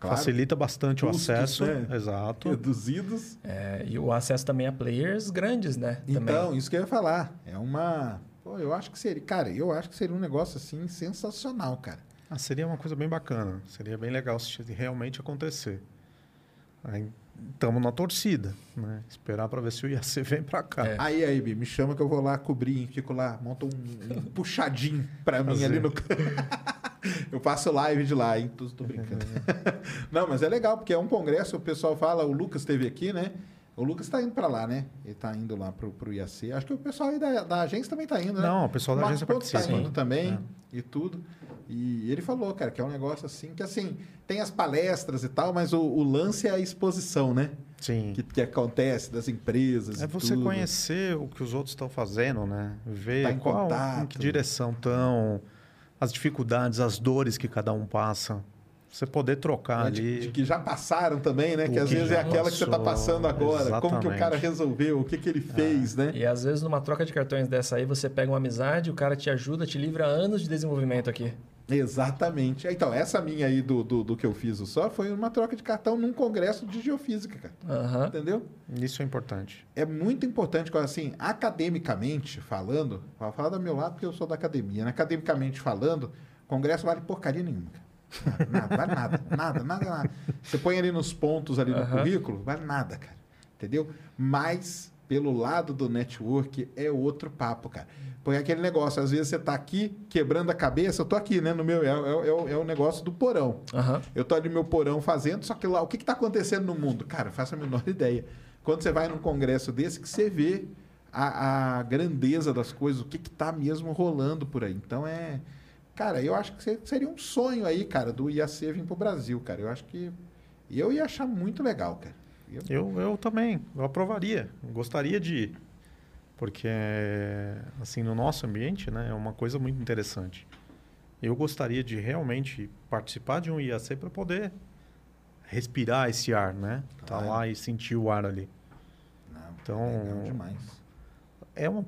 Claro. facilita bastante Custos, o acesso. né? Exato. reduzidos. É, e o acesso também a players grandes, né? Então, também. isso que eu ia falar. É uma. Pô, eu acho que seria. Cara, eu acho que seria um negócio assim sensacional, cara. Ah, seria uma coisa bem bacana. Seria bem legal se realmente acontecer. Estamos na torcida, né? Esperar para ver se o IAC vem para cá. É. Aí, aí, Bi, me chama que eu vou lá cobrir, fico lá, monto um, um puxadinho pra mim Fazer. ali no. eu faço live de lá, hein? Tô, tô brincando. Não, mas é legal, porque é um congresso, o pessoal fala, o Lucas esteve aqui, né? O Lucas tá indo pra lá, né? Ele tá indo lá pro, pro IAC. Acho que o pessoal aí da, da agência também tá indo, né? Não, o pessoal da Marcos agência Pontes participa. tá indo também É. e tudo. E ele falou, cara, que é um negócio assim, que assim, tem as palestras e tal, mas o, o lance é a exposição, né? Sim. Que, que acontece das empresas. É você tudo. conhecer o que os outros estão fazendo, né? Ver Tá em qual, em que direção estão, as dificuldades, as dores que cada um passa. Você poder trocar É, de, ali. de que já passaram também, né? O Que às que vezes é aquela que você tá passou, passando agora. Como que o cara exatamente. resolveu, o que, que ele fez, né? E às vezes numa troca de cartões dessa aí, você pega uma amizade, o cara te ajuda, te livra anos de desenvolvimento aqui. Exatamente. Então, essa minha aí do, do, do que eu fiz o só foi uma troca de cartão num congresso de geofísica, cara. Aham. Entendeu? Isso é importante. É muito importante, assim, academicamente falando, vou falar do meu lado porque eu sou da academia, né? Academicamente falando, congresso vale porcaria nenhuma, cara. Nada, vale nada, nada, nada, nada. Você põe ali nos pontos ali no currículo, vale nada, cara. Entendeu? Mas, pelo lado do network, é outro papo, cara. Porque é aquele negócio, às vezes você tá aqui quebrando a cabeça, eu tô aqui, né, no meu, é, é, é o- é negócio do porão. Aham. Eu tô ali no meu porão fazendo, só que lá, o que, que tá acontecendo no mundo? Cara, faço a menor ideia. Quando você vai num congresso desse, que você vê a, a grandeza das coisas, o que, que tá mesmo rolando por aí. Então é. Cara, eu acho que se- seria um sonho aí, cara, do IAC vir pro Brasil, cara. Eu acho que. Eu ia achar muito legal, cara. Eu- Eu, eu também, eu aprovaria. Gostaria de ir. Porque, assim, no nosso ambiente, né, é uma coisa muito interessante. Eu gostaria de realmente participar de um IAC para poder respirar esse ar, né? Tá Claro. lá e sentir o ar ali. Não, Então- legal demais. É um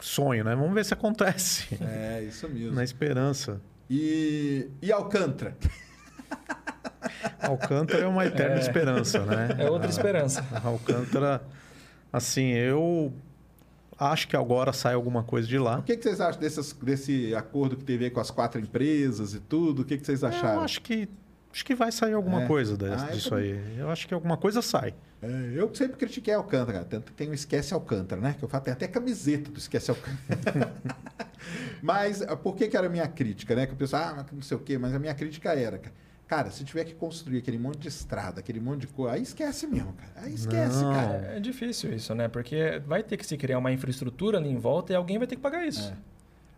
sonho, né? Vamos ver se acontece. É, isso mesmo. Na esperança. E, e Alcântara? Alcântara é uma eterna É. esperança, né? É outra esperança. Alcântara, assim, eu acho que agora sai alguma coisa de lá. O que, que vocês acham desses, desse acordo que teve aí com as quatro empresas e tudo? O que, que vocês acharam? Eu acho que acho que vai sair alguma É. coisa dessa- Ah, eu disso também. aí. Eu acho que alguma coisa sai. É, eu sempre critiquei Alcântara, cara. Tanto que tem o Esquece Alcântara, né? Que eu falo, tem até camiseta do Esquece Alcântara. mas ah, por que, que era a minha crítica, né? Que o pessoal, ah, mas não sei o quê, mas a minha crítica era, cara. Cara, se tiver que construir aquele monte de estrada, aquele monte de coisa, aí esquece mesmo, cara. Aí esquece, Não. cara. É difícil isso, né? Porque vai ter que se criar uma infraestrutura ali em volta e alguém vai ter que pagar isso. É.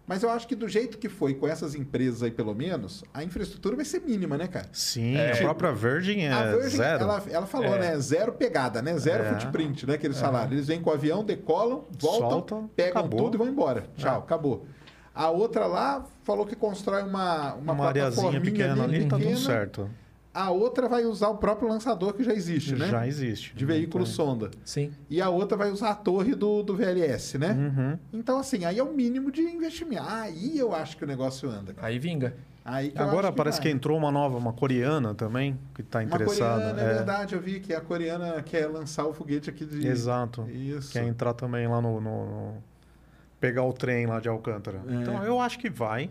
Mas eu acho que do jeito que foi com essas empresas aí, pelo menos, a infraestrutura vai ser mínima, né, cara? Sim, É. a própria Virgin é a Virgin, zero. Ela, ela falou, É. né? Zero pegada, né? Zero É. footprint, né? Que eles falaram. Eles vêm com o avião, decolam, voltam, Soltam, pegam acabou. tudo e vão embora. Tchau, É. acabou. A outra lá falou que constrói uma, uma, uma plataforminha pequena ali, tá tudo pequena. certo. A outra vai usar o próprio lançador que já existe, né? Já existe. De veículo Então, sonda. Sim. E a outra vai usar a torre do, do VLS, né? Uhum. Então, assim, aí é o mínimo de investimento. Aí eu acho que o negócio anda. cara. Aí vinga. Aí que eu Agora acho parece que entrou uma nova, uma coreana também, que está Uma interessada. coreana, é verdade, eu vi que a coreana quer lançar o foguete aqui de... Exato. Isso. Quer entrar também lá no, no- no- pegar o trem lá de Alcântara. É. Então eu acho que vai,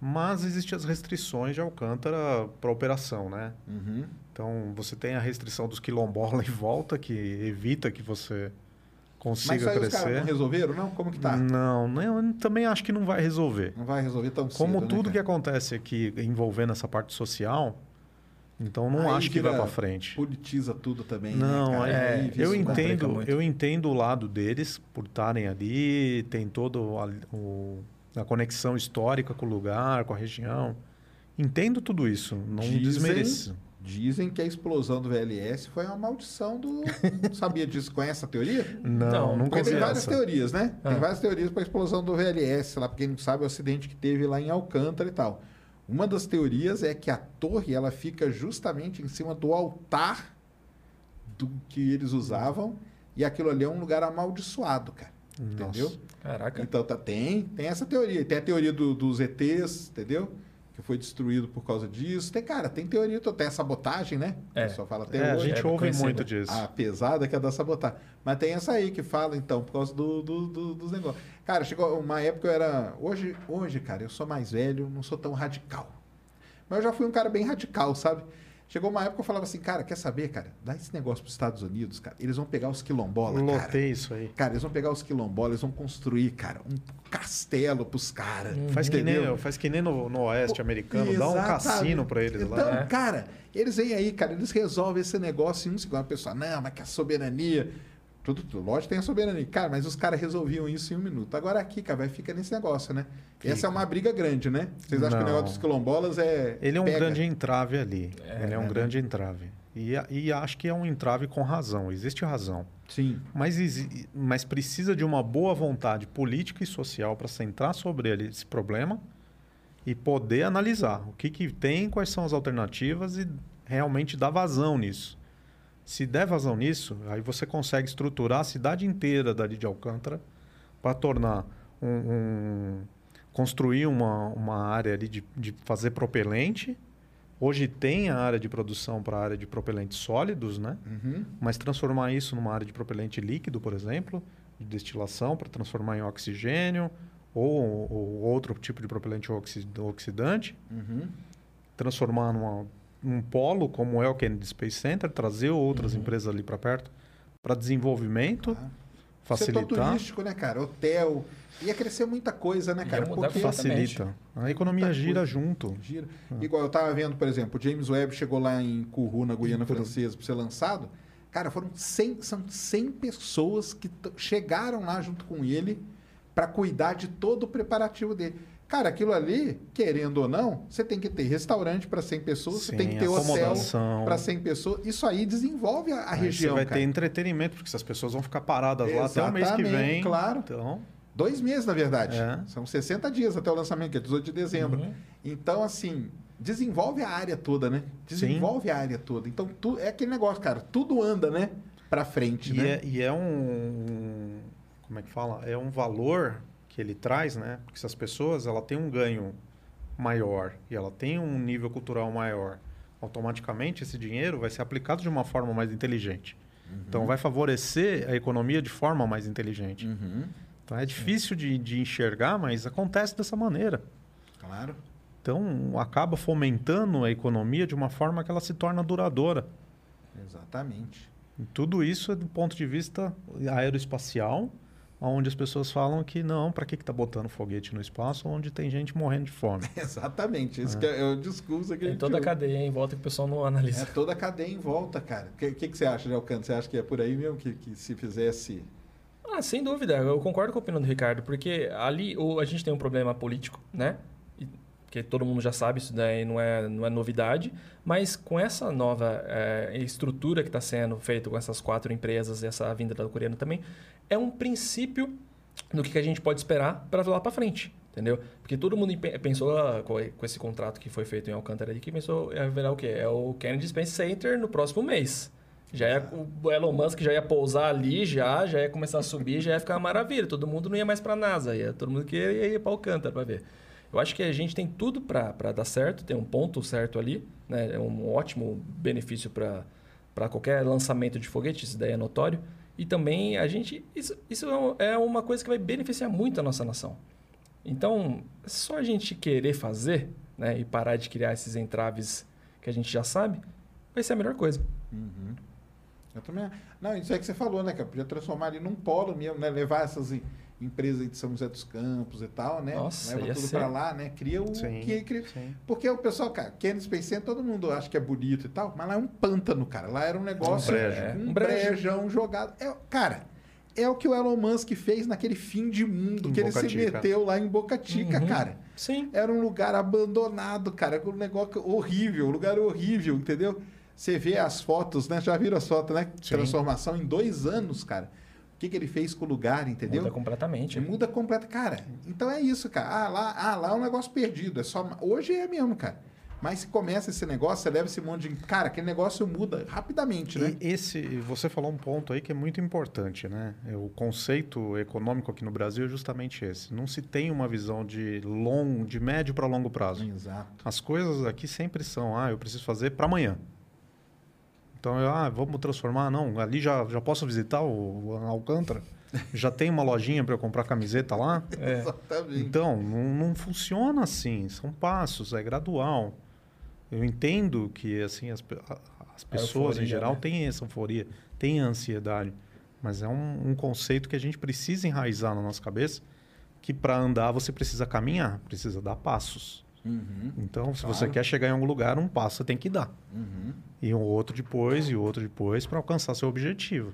mas existem as restrições de Alcântara para operação, né? Uhum. Então você tem a restrição dos quilombolas em volta que evita que você Mas consiga caras crescer. não resolveram, não? Como que tá? Não, não, eu também acho que não vai resolver. Não vai resolver tão Como cedo, né, tudo que cara? acontece aqui envolvendo essa parte social, então não Aí acho que vai para frente. Politiza tudo também, Não, né, cara? é, Aí eu isso complica entendo, eu entendo o lado deles por estarem ali, tem todo a, o- a conexão histórica com o lugar, com a região. Entendo tudo isso, não Dizem- desmereço. Dizem que a explosão do VLS foi uma maldição do... Sabia disso? Conhece a teoria? Não, Não, nunca Porque tem vi várias essa. teorias, né? Tem Ah. várias teorias para a explosão do VLS, lá, pra quem não sabe, o acidente que teve lá em Alcântara e tal. Uma das teorias é que a torre ela fica justamente em cima do altar do que eles usavam e aquilo ali é um lugar amaldiçoado, cara. Nossa. Entendeu? Caraca. Então tá, tem, tem essa teoria. Tem a teoria do- dos ETs, entendeu? Que foi destruído por causa disso. Tem, cara, tem teoria, tem a sabotagem, né? É. Pessoal fala até É, a hoje. gente é ouve muito disso. A pesada que é da sabotagem. Mas tem essa aí que fala, então, por causa do, do- do- dos negócios. Cara, chegou uma época eu era. Hoje, hoje, cara, eu sou mais velho, não sou tão radical. Mas eu já fui um cara bem radical, sabe? Chegou uma época que eu falava assim, cara, quer saber, cara? Dá esse negócio para os Estados Unidos, cara. Eles vão pegar os quilombolas, cara. Lotei isso aí. Cara, eles vão pegar os quilombolas, eles vão construir, cara, um castelo pros caras. Faz que, nem, faz que nem no, no oeste americano, dá um cassino para eles então, lá. né? cara, eles vêm aí, cara, eles resolvem esse negócio em um segundo. A pessoa, não, mas que a soberania. Tudo, lógico tem a soberania. Cara, mas os caras resolviam isso em um minuto. Agora aqui, cara, vai ficar nesse negócio, né? Essa é uma briga grande, né? Vocês acham que o Não. negócio dos quilombolas é. Ele é um pega? grande entrave ali. Ele é um né? grande entrave. E, e acho que é um entrave com razão. Existe razão. Sim. Mas, mas precisa de uma boa vontade política e social para centrar sobre ele esse problema e poder analisar o que, que tem, quais são as alternativas e realmente dar vazão nisso. Se der vazão nisso, aí você consegue estruturar a cidade inteira dali de Alcântara para tornar um, um- construir uma, uma área ali de, de fazer propelente. Hoje tem a área de produção para a área de propelentes sólidos, né? Uhum. Mas transformar isso numa área de propelente líquido, por exemplo, de destilação para transformar em oxigênio ou, ou outro tipo de propelente oxi- oxidante, Uhum. transformar numa, num polo como é o Kennedy Space Center, trazer outras empresas ali para perto para desenvolvimento, Setor facilitar, turístico, né, cara? Hotel. Ia crescer muita coisa, né, cara? Porque facilita. A economia gira coisa. junto. Gira. Igual eu tava vendo, por exemplo, o James Webb chegou lá em Kourou, na Guiana Kourou. Francesa, para ser lançado. Cara, foram 100, são 100 pessoas que chegaram lá junto com ele para cuidar de todo o preparativo dele. Cara, aquilo ali, querendo ou não, você tem que ter restaurante para 100 pessoas, você Sim, tem que ter hotel para 100 pessoas. Isso aí desenvolve a, a Aí região, você vai cara. ter entretenimento, porque essas pessoas vão ficar paradas lá até o mês que Exatamente, vem. claro. Então, Dois meses, na verdade. É. São 60 dias até o lançamento, que é 18 de dezembro. Uhum. Então, assim, desenvolve a área toda, né? Desenvolve a área toda. Então, tu, é aquele negócio, cara, tudo anda, né? Pra frente, E né? é, e é um. Como é que fala? É um valor que ele traz, né? Porque se as pessoas ela tem um ganho maior e ela tem um nível cultural maior, automaticamente esse dinheiro vai ser aplicado de uma forma mais inteligente. Então vai favorecer a economia de forma mais inteligente. Uhum, Então é difícil de, de enxergar, mas acontece dessa maneira. claro. Então acaba fomentando a economia de uma forma que ela se torna duradoura. Exatamente. Tudo isso é do ponto de vista aeroespacial, onde as pessoas falam que não, para que está botando foguete no espaço onde tem gente morrendo de fome? Exatamente. Esse que é, é o discurso que a Tem gente toda a cadeia em volta que o pessoal não analisa. É toda a cadeia em volta, cara. O que, que, que você acha, Leocano? Você acha que é por aí mesmo que, que se fizesse... Ah, sem dúvida, eu concordo com a opinião do Ricardo, porque ali o- a gente tem um problema político, né? E- Que todo mundo já sabe, isso daí não é, não é novidade, mas com essa nova eh, estrutura que está sendo feita com essas quatro empresas e essa vinda da coreana também, é um princípio do que a gente pode esperar para lá para frente, entendeu? Porque todo mundo pe- pensou ah, com esse contrato que foi feito em Alcântara ali, que pensou é virar o quê? É o Kennedy Space Center no próximo mês. Já ia, o Elon Musk já ia pousar ali, já, já ia começar a subir, já ia ficar uma maravilha. Todo mundo não ia mais para a NASA, ia, todo mundo que ia, para Alcântara para ver. Eu acho que a gente tem tudo para dar certo, tem um ponto certo ali, né? é um ótimo benefício para qualquer lançamento de foguete, isso daí é notório. E também a gente. Isso, isso é é uma coisa que vai beneficiar muito a nossa nação. Então, só a gente querer fazer né, e parar de criar esses entraves que a gente já sabe, vai ser a melhor coisa. Eu também... Não, isso é que você falou, né, cara? Podia transformar ali num polo mesmo, né? Levar essas em- empresas aí de São José dos Campos e tal, né? Nossa, Leva tudo ser- pra lá, né? Cria o Sim, que cria... sim. Porque o pessoal, cara, Kennedy Space Center, todo mundo acha que é bonito e tal, mas lá é um pântano, cara. Lá era um negócio... brejo. É, Um, um brejo. brejão jogado. É, cara, é o que o Elon Musk fez naquele fim de mundo Em que ele se meteu lá em Boca Chica, Uhum. cara. Sim. Era um lugar abandonado, cara, um negócio horrível, um lugar horrível, entendeu? Você vê as fotos, né? Já viram as fotos, né? Sim. Transformação em dois anos, cara. O que, que ele fez com o lugar, entendeu? Muda completamente. Muda completa. Cara, então é isso, cara. Ah lá, ah, lá é um negócio perdido. É só... Hoje é mesmo, cara. Mas se começa esse negócio, você leva esse monte de. Cara, aquele negócio muda rapidamente, né? E esse, você falou um ponto aí que é muito importante, né? É, O conceito econômico aqui no Brasil é justamente esse. Não se tem uma visão de long, de médio para longo prazo. Exato. As coisas aqui sempre são, ah, eu preciso fazer para amanhã. Então, eu, ah, vamos transformar, não, ali já, já posso visitar o, o Alcântara? Já tem uma lojinha para eu comprar camiseta lá? Exatamente. Então, não, não funciona assim. São passos, é gradual. Eu entendo que assim as, as pessoas em euforia, geral né? têm essa euforia, têm ansiedade, mas é um, um conceito que a gente precisa enraizar na nossa cabeça, que para andar você precisa caminhar, precisa dar passos. Uhum, Então, se você Claro. quer chegar em algum lugar, um passo você tem que dar. uhum. E um outro depois, e outro depois, para alcançar seu objetivo.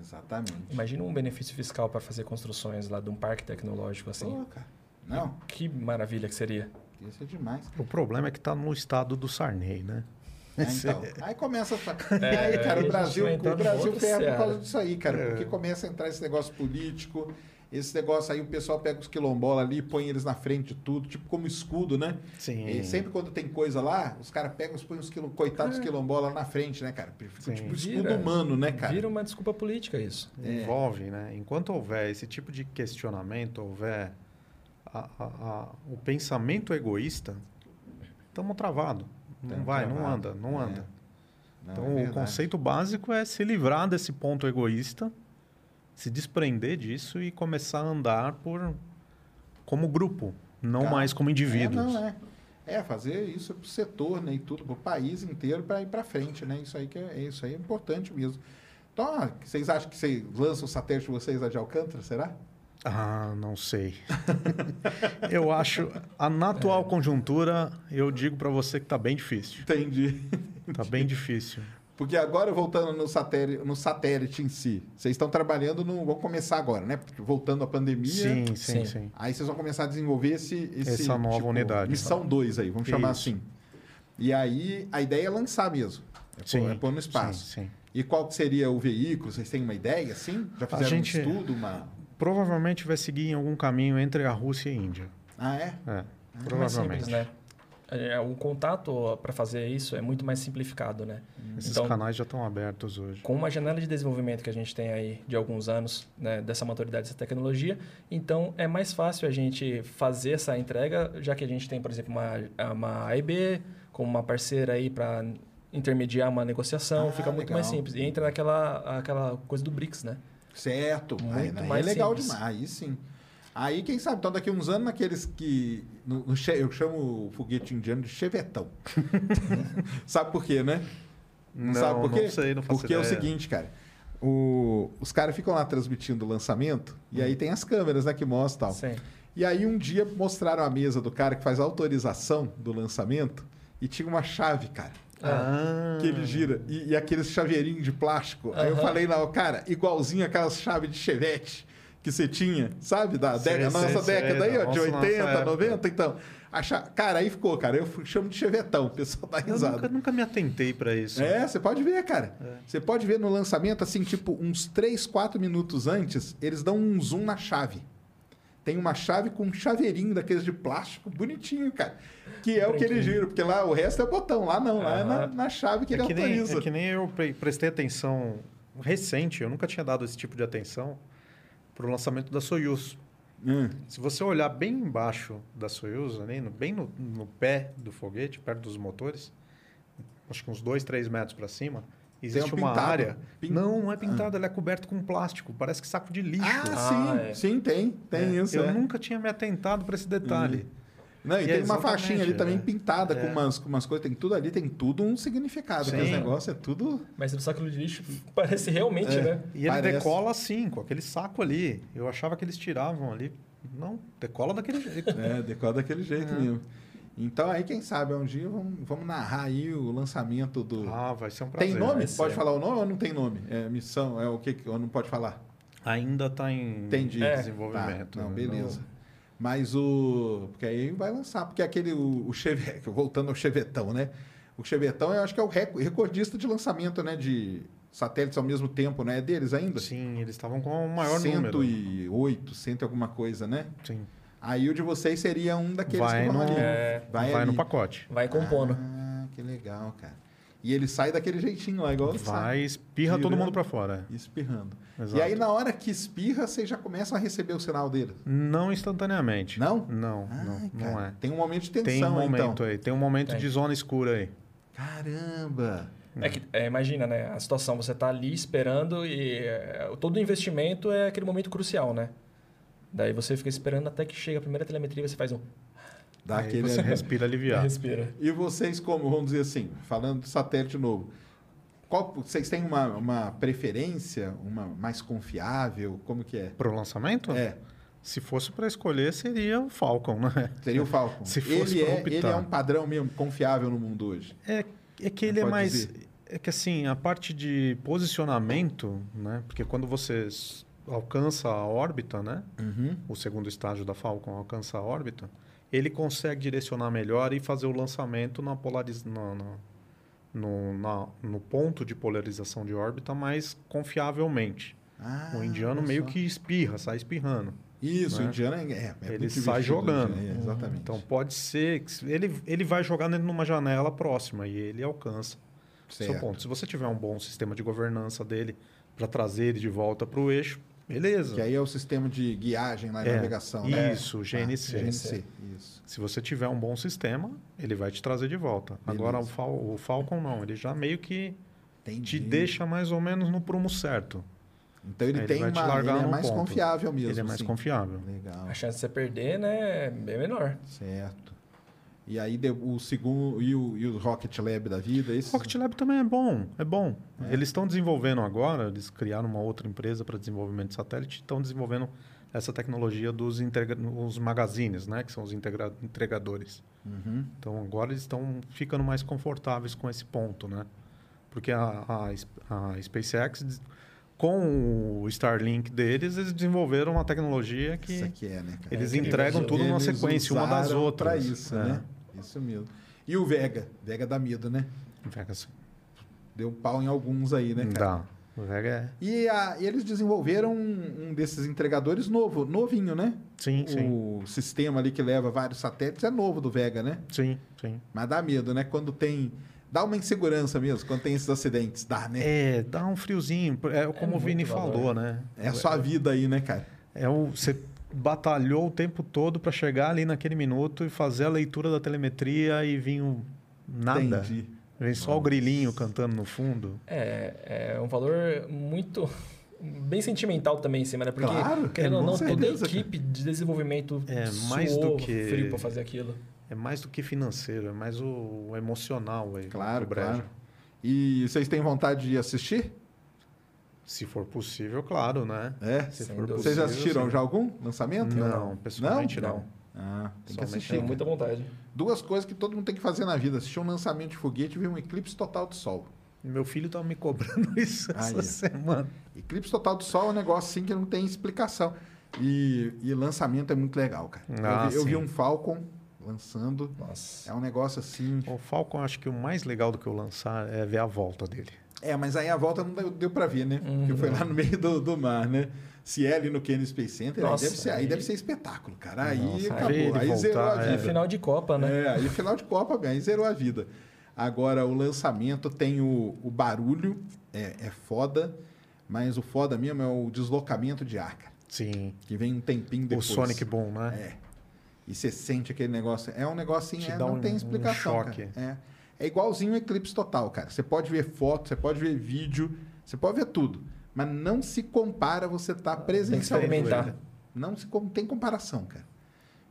Exatamente. Imagina um benefício fiscal para fazer construções lá de um parque tecnológico assim. Pô, cara. Não, Que maravilha que seria. isso é demais. O problema é que está no estado do Sarney, né? É, então, aí começa a. É, aí, cara, aí o Brasil, o Brasil ferra por causa disso aí, cara. É. Porque começa a entrar esse negócio político. Esse negócio aí, o pessoal pega os quilombolas ali e põe eles na frente de tudo, tipo como escudo, né? Sim. E sempre quando tem coisa lá, os caras pegam e põem os quilo, coitados É. quilombolas na frente, né, cara? Fica Sim. tipo escudo Vira- humano, né, cara? Vira uma desculpa política isso. É. Envolve, né? Enquanto houver esse tipo de questionamento, houver a- a- a- o pensamento egoísta, estamos travados. Não Tamo vai, não travado. anda, não É. anda. Não, Então, é o conceito básico é se livrar desse ponto egoísta, se desprender disso e começar a andar por como grupo, não Cara, mais como É, indivíduos. não, é. É, fazer isso pro setor, né, e tudo, pro país inteiro para ir para frente, né? Isso aí que é, isso aí é importante mesmo. Então, ah, vocês acham que vocês lançam o satélite de vocês lá de Alcântara, será? Ah, não sei. eu acho, a, na atual conjuntura, eu digo para você que está bem difícil. Entendi. Está bem difícil. Porque agora, voltando no satélite, no satélite em si, vocês estão trabalhando no. Vão começar agora, né? Porque voltando à pandemia. Sim, sim, Sim. sim. Aí vocês vão começar a desenvolver esse. esse Essa nova tipo, unidade. Missão 2 aí, vamos chamar Isso. assim. E aí a ideia é lançar mesmo. É Sim, pôr, é pôr no espaço. sim, sim. E qual que seria o veículo? Vocês têm uma ideia, assim? Já fizeram gente- um estudo? Uma... Provavelmente vai seguir em algum caminho entre a Rússia e a Índia. Ah, é? É, mais provavelmente. simples, né? É, o contato para fazer isso é muito mais simplificado, né? Esses Então, canais já estão abertos hoje. com uma janela de desenvolvimento que a gente tem aí de alguns anos, né, dessa maturidade dessa tecnologia, então é mais fácil a gente fazer essa entrega, já que a gente tem, por exemplo, uma, uma AIB como uma parceira aí para intermediar uma negociação, Ah, fica muito legal. mais simples. E entra naquela aquela coisa do BRICS, né? Certo. Muito aí mais é legal simples. demais. Aí sim. Aí, quem sabe, então daqui a uns anos, naqueles que. no- no che- eu chamo o foguete indiano de chevetão. sabe por quê, né? Não, sabe por quê? não sei, não faço Porque é o ideia. seguinte, cara. o- os caras ficam lá transmitindo o lançamento, e aí tem as câmeras né, que mostram tal. Sim. E aí um dia mostraram a mesa do cara que faz a autorização do lançamento e tinha uma chave, cara. Ah, Que ele gira. E, e aqueles chaveirinhos de plástico. Aí eu falei lá, cara, igualzinho aquelas chaves de chevette que você tinha, sabe? Da Sei, década, sei, nossa sei, década aí, ó, de nossa- nossa 80, época. 90, então. A cha- Cara, aí ficou, cara. Eu chamo de chevetão, o pessoal dá eu risada. nunca, nunca me atentei para isso. É, você pode ver, cara. É. Você pode ver no lançamento, assim, tipo, uns 3, 4 minutos antes, eles dão um zoom na chave. Tem uma chave com um chaveirinho daqueles de plástico bonitinho, cara. Que é o que ele gira, porque lá o resto é botão, lá não, lá é na, na chave que É ele que, nem, autoriza. é que nem eu pre- prestei atenção recente, eu nunca tinha dado esse tipo de atenção para o lançamento da Soyuz. Hum. Se você olhar bem embaixo da Soyuz, bem no, no pé do foguete, perto dos motores, acho que uns 2, 3 metros para cima, existe um uma pintado. área. Pin- Não, não é pintada, ela é coberta com plástico, parece que saco de lixo. Ah, Ah, sim, é. sim, tem, tem É, isso. Eu é. nunca tinha me atentado para esse detalhe. Não, e E tem é uma faixinha ali também é. pintada com, É. umas, com umas coisas, tem tudo ali, tem tudo um significado. Sim. Aquele negócio é tudo. Mas no saco de lixo parece realmente, É. né? E ele Parece. decola assim, com aquele saco ali. Eu achava que eles tiravam ali. Não, decola daquele jeito. É, decora daquele jeito mesmo. Então aí, quem sabe, um dia vamos, vamos narrar aí o lançamento do. Ah, vai ser um prazer. tem nome? Pode ser. falar o nome ou não tem nome? É missão, é o que ou não pode falar? Ainda está em Entendi. É. desenvolvimento. Tá, não, né? beleza. Mas o. Porque aí vai lançar. Porque aquele. O, o Chevette, voltando ao Chevetão, né? O Chevetão eu acho que é o rec- recordista de lançamento, né? De satélites ao mesmo tempo, né? É deles ainda? Sim, eles estavam com o maior número. 108, 100 e alguma coisa, né? Sim. Aí o de vocês seria um daqueles Vai, que vão no, ali. É, vai, ali. no pacote. Vai compondo. Ah, que legal, cara. E ele sai daquele jeitinho lá, igual Vai, sai. espirra todo mundo para fora. Espirrando. Exato. E aí, na hora que espirra, vocês já começam a receber o sinal dele. Não instantaneamente. Não? Não, Ai, não, cara, não é. Tem um momento de tensão, Tem um momento então. aí, tem um momento Tem. de zona escura aí. Caramba! É que, é, imagina, né? A situação, você tá ali esperando e é, todo investimento é aquele momento crucial, né? Daí você fica esperando até que chega a primeira telemetria e você faz um... Dá aí aquele... você respira aliviado. Respira. E vocês, como, vamos dizer assim, falando do satélite novo, qual, vocês têm uma, uma preferência, uma mais confiável? Como que é? Para o lançamento? É, Se fosse para escolher, seria o Falcon, né? seria o Falcon. Se fosse ele, é, ele é um padrão mesmo confiável no mundo hoje. É, é que Não ele é pode mais. dizer. É que assim, a parte de posicionamento, né? Porque quando você alcança a órbita, né? Uhum. O segundo estágio da Falcon alcança a órbita, ele consegue direcionar melhor e fazer o lançamento na polariz... na, na- no, na- no ponto de polarização de órbita mais confiavelmente. Ah, o indiano meio que espirra, sai espirrando. Isso, o né? indiano é, é, é ele sai jogando. é, exatamente. Então pode ser que ele, ele vai jogar dentro de uma janela próxima e ele alcança o seu Certo. ponto. Se você tiver um bom sistema de governança dele para trazer ele de volta para o eixo, beleza. Que aí é o sistema de guiagem na É, navegação, né? Isso, Ah, GNC. GNC, isso. Se você tiver um bom sistema, ele vai te trazer de volta. Agora o, Beleza. Fal- o Falcon não, ele já meio que Entendi. te deixa mais ou menos no prumo certo. Então ele Aí tem vai te uma. Ele é mais ponto. confiável mesmo. Ele é mais sim. confiável. Legal. A chance de você perder, né, é bem menor. Certo. E aí o segundo. E o, e o Rocket Lab da vida? Esses... Rocket Lab também é bom, é bom. Eles estão desenvolvendo agora, eles criaram uma outra empresa para desenvolvimento de satélite, estão desenvolvendo essa tecnologia dos integra- os magazines, né, que são os integra- entregadores. Uhum. Então agora eles estão ficando mais confortáveis com esse ponto, né? Porque a, a, a SpaceX, com o Starlink deles, eles desenvolveram uma tecnologia que Isso aqui é, né, eles É entregam tudo numa Eles sequência uma das outras. Pra isso, É. né? Isso mesmo. E o Vega? Vega dá medo, né? Pega assim, Deu pau em alguns aí, né, cara? Dá. O Vega é... E, a- e eles desenvolveram um, um desses entregadores novo, novinho, né? Sim, sim. O sistema ali que leva vários satélites é novo do Vega, né? Sim, sim. Mas dá medo, né? Quando tem. Dá uma insegurança mesmo, quando tem esses acidentes. Dá, né? É, dá um friozinho. É como o muito Vini valor. falou, né? É a sua vida aí, né, cara? É o, você batalhou o tempo todo para chegar ali naquele minuto e fazer a leitura da telemetria e vir um nada. Entendi. Vem só o grilinho cantando no fundo. É, é um valor muito. bem sentimental também em cima, né? Porque, Claro, querendo ou com não, toda a equipe de desenvolvimento É, mais do que- frio pra fazer aquilo. É mais do que financeiro, é mais o, o emocional aí. Claro, do brejo. claro. E vocês têm vontade de assistir? Se for possível, claro, né? É? Se for dúvida. Vocês já possível, assistiram sim. já algum lançamento? Não, pessoalmente Não? não. Ah, tem que assistir. Tenho muita vontade. Duas coisas que todo mundo tem que fazer na vida: assistir um lançamento de foguete e ver um eclipse total do Sol. Meu filho tava me cobrando isso Ah, essa é. semana. Eclipse total do Sol é um negócio assim que não tem explicação. E, e lançamento é muito legal, cara. Ah, eu, vi, eu vi um Falcon lançando. Nossa. É um negócio assim. O Falcon, acho que o mais legal do que eu lançar é ver a volta dele. É, mas aí a volta não deu, deu pra ver, né? Uhum. Porque foi lá no meio do, do mar, né? Se é ali no Kennedy Space Center, aí, Nossa, deve ser, aí aí- deve ser espetáculo, cara. Aí Nossa, acabou. Aí zerou a voltar, vida. É final de Copa, né? É, aí final de Copa, bem, aí zerou a vida. Agora, o lançamento tem o, o barulho, é, é foda, mas o foda mesmo é o deslocamento de ar, cara, Sim. que vem um tempinho O depois. Sonic Boom, né? É. E você sente aquele negócio. É um negócio assim, é, não um- tem um explicação. choque. cara. É. é igualzinho o Eclipse Total, cara. Você pode ver foto, você pode ver vídeo, você pode ver tudo. Mas não se compara você estar presencialmente. experimentar. cara. Não se tem comparação, cara.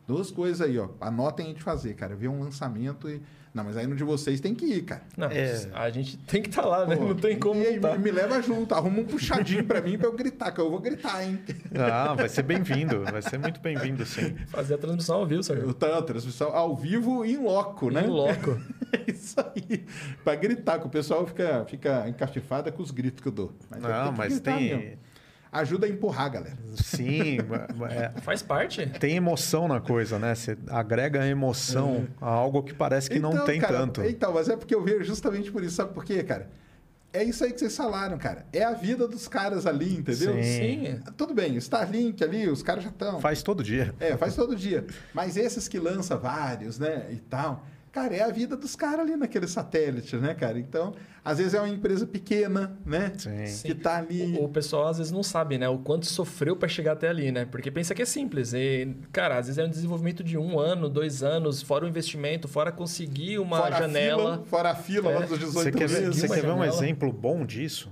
Duas coisas aí, ó. Anotem de fazer, cara. Ver um lançamento e. Não, mas aí no de vocês tem que ir, cara. Não, É. a gente tem que estar lá, né? Pô, Não tem como e tá. me, me leva junto, arruma um puxadinho pra mim pra eu gritar, que eu vou gritar, hein? Ah, vai ser bem-vindo. Vai ser muito bem-vindo, sim. fazer a transmissão ao vivo, Eu Sérgio. tô a transmissão ao vivo e em loco, né? Em loco. É isso aí. Pra gritar, que o pessoal fica, fica encastifado com os gritos que eu dou. Mas eu Não, que mas gritar tem. mesmo. Ajuda a empurrar, galera. Sim, é, Faz parte. tem emoção na coisa, né? Você agrega emoção a algo que parece que não Então, tem cara, tanto. Então, mas é porque eu vejo justamente por isso. Sabe por quê, cara? É isso aí que vocês falaram, cara. É a vida dos caras ali, entendeu? Sim. Sim. Tudo bem, Starlink ali, os caras já estão. Faz todo dia. É, faz todo dia. Mas esses que lança vários, né, e tal, cara, é a vida dos caras ali naquele satélite, né, cara? Então, às vezes é uma empresa pequena, né? Sim. Que tá ali. O, o pessoal às vezes não sabe, né? O quanto sofreu para chegar até ali, né? Porque pensa que é simples. E, cara, às vezes é um desenvolvimento de um ano, dois anos, fora o investimento, fora conseguir uma fora janela. A fila, fora a fila lá É. dos Você 18 quer ver, meses. você quer ver um exemplo bom disso?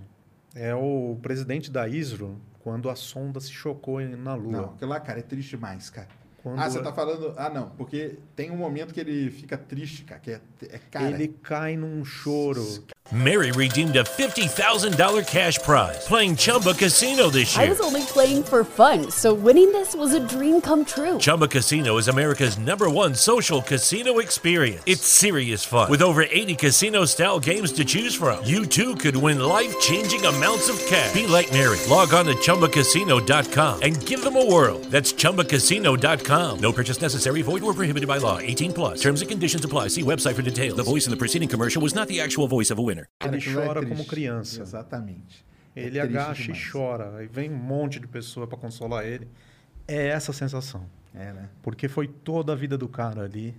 É o presidente da ISRO, quando a sonda se chocou na Lua. Não, aquilo lá, cara, é triste demais, cara. Quando Ah, você tá falando. Ah, não, porque tem um momento que ele fica triste, cara, que é, é cara. ele cai num choro. Mary redeemed a $50,000 cash prize playing Chumba Casino this year. I was only playing for fun, so winning this was a dream come true. Chumba Casino is America's number one social casino experience. It's serious fun. With over 80 casino style games to choose from, you too could win life changing amounts of cash. Be like Mary. Log on to chumbacasino.com and give them a whirl. That's chumbacasino.com. No purchase necessary, void or prohibited by law. 18 plus. Terms and conditions apply. See website for details. The voice in the preceding commercial was not the actual voice of a winner. Ele é chora triste. como criança. Exatamente. Ele É agacha demais. e chora. Aí vem um monte de pessoa para consolar ele. É essa a sensação. É, né? Porque foi toda a vida do cara ali.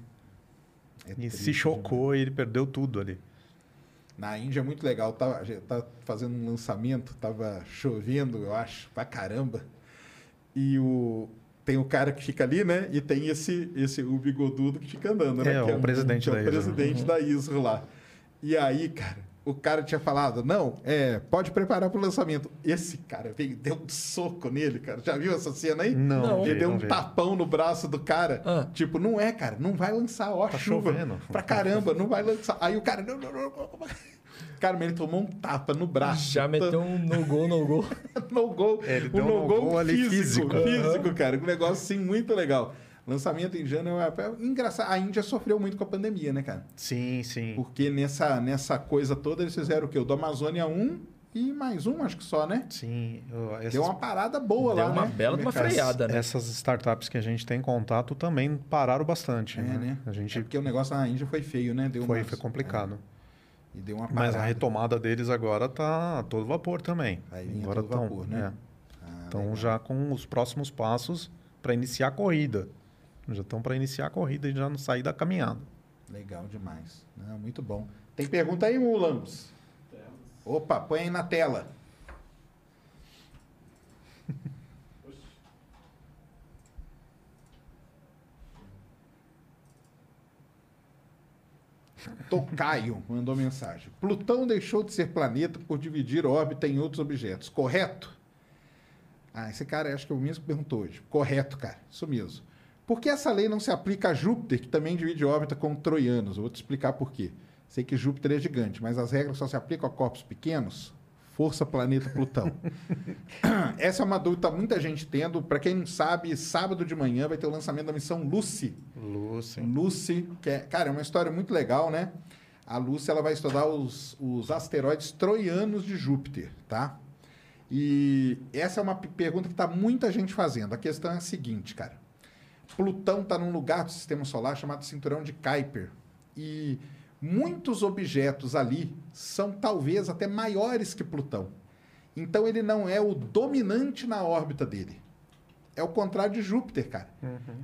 É e se chocou e ele perdeu tudo ali. Na Índia é muito legal. Tava, tá fazendo um lançamento, tava chovendo, eu acho, pra caramba. E o. Tem o cara que fica ali, né? E tem esse, esse o bigodudo que fica andando, né? É, que o presidente que é da o ISRO. presidente Uhum. da ISRO lá. E aí, cara, o cara tinha falado, não, é, pode preparar pro lançamento. Esse cara veio, deu um soco nele, cara. Já viu essa cena aí? Não, não Ele vi, deu não um vi. tapão no braço do cara. Tipo, não é, cara, não vai lançar, ó, Tá chuva. chovendo. Pra caramba, não vai lançar. Aí o cara, não, não, não, não. Cara, mas ele tomou um tapa no braço. Já meteu um no gol, no gol. no gol. É, ele um deu um no gol, no-gol ali físico. físico. Físico, cara. Um negócio assim muito legal. Lançamento indiano é é engraçado. A Índia sofreu muito com a pandemia, né, cara? Sim, sim. Porque nessa, nessa coisa toda eles fizeram o quê? O do Amazônia 1 e mais um, acho que só, né? Sim. essas- Deu uma parada boa Deu lá, uma né? bela de uma freada, né? Essas startups que a gente tem contato também pararam bastante. É, né? A gente É porque o negócio na Índia foi feio, né? Deu foi, umas- foi complicado. é, e deu uma Mas a parada. retomada deles agora tá a todo vapor também. Agora todo vapor, né? Ah, Estão legal. já com os próximos passos para iniciar a corrida. Já estão para iniciar a corrida e já não sair da caminhada. Legal demais. Não, muito bom. Tem pergunta aí, Mulamos? Opa, põe aí na tela. Tocaio mandou mensagem. Plutão deixou de ser planeta por dividir órbita em outros objetos, correto? Ah, esse cara acho que é o mesmo que perguntou hoje. Correto, cara. Isso mesmo. Por que essa lei não se aplica a Júpiter, que também divide órbita com troianos? Eu vou te explicar por quê. Sei que Júpiter é gigante, mas as regras só se aplicam a corpos pequenos? Força Planeta Plutão. essa é uma dúvida que muita gente tendo. Para quem não sabe, sábado de manhã vai ter o lançamento da missão Lucy. Lucy. Lucy, que é, cara, é uma história muito legal, né? A Lucy ela vai estudar os, os asteroides troianos de Júpiter, tá? E essa é uma pergunta que está muita gente fazendo. A questão é a seguinte, cara. Plutão está num lugar do sistema solar chamado Cinturão de Kuiper. E muitos objetos ali são talvez até maiores que Plutão. Então ele não é o dominante na órbita dele. É o contrário de Júpiter, cara.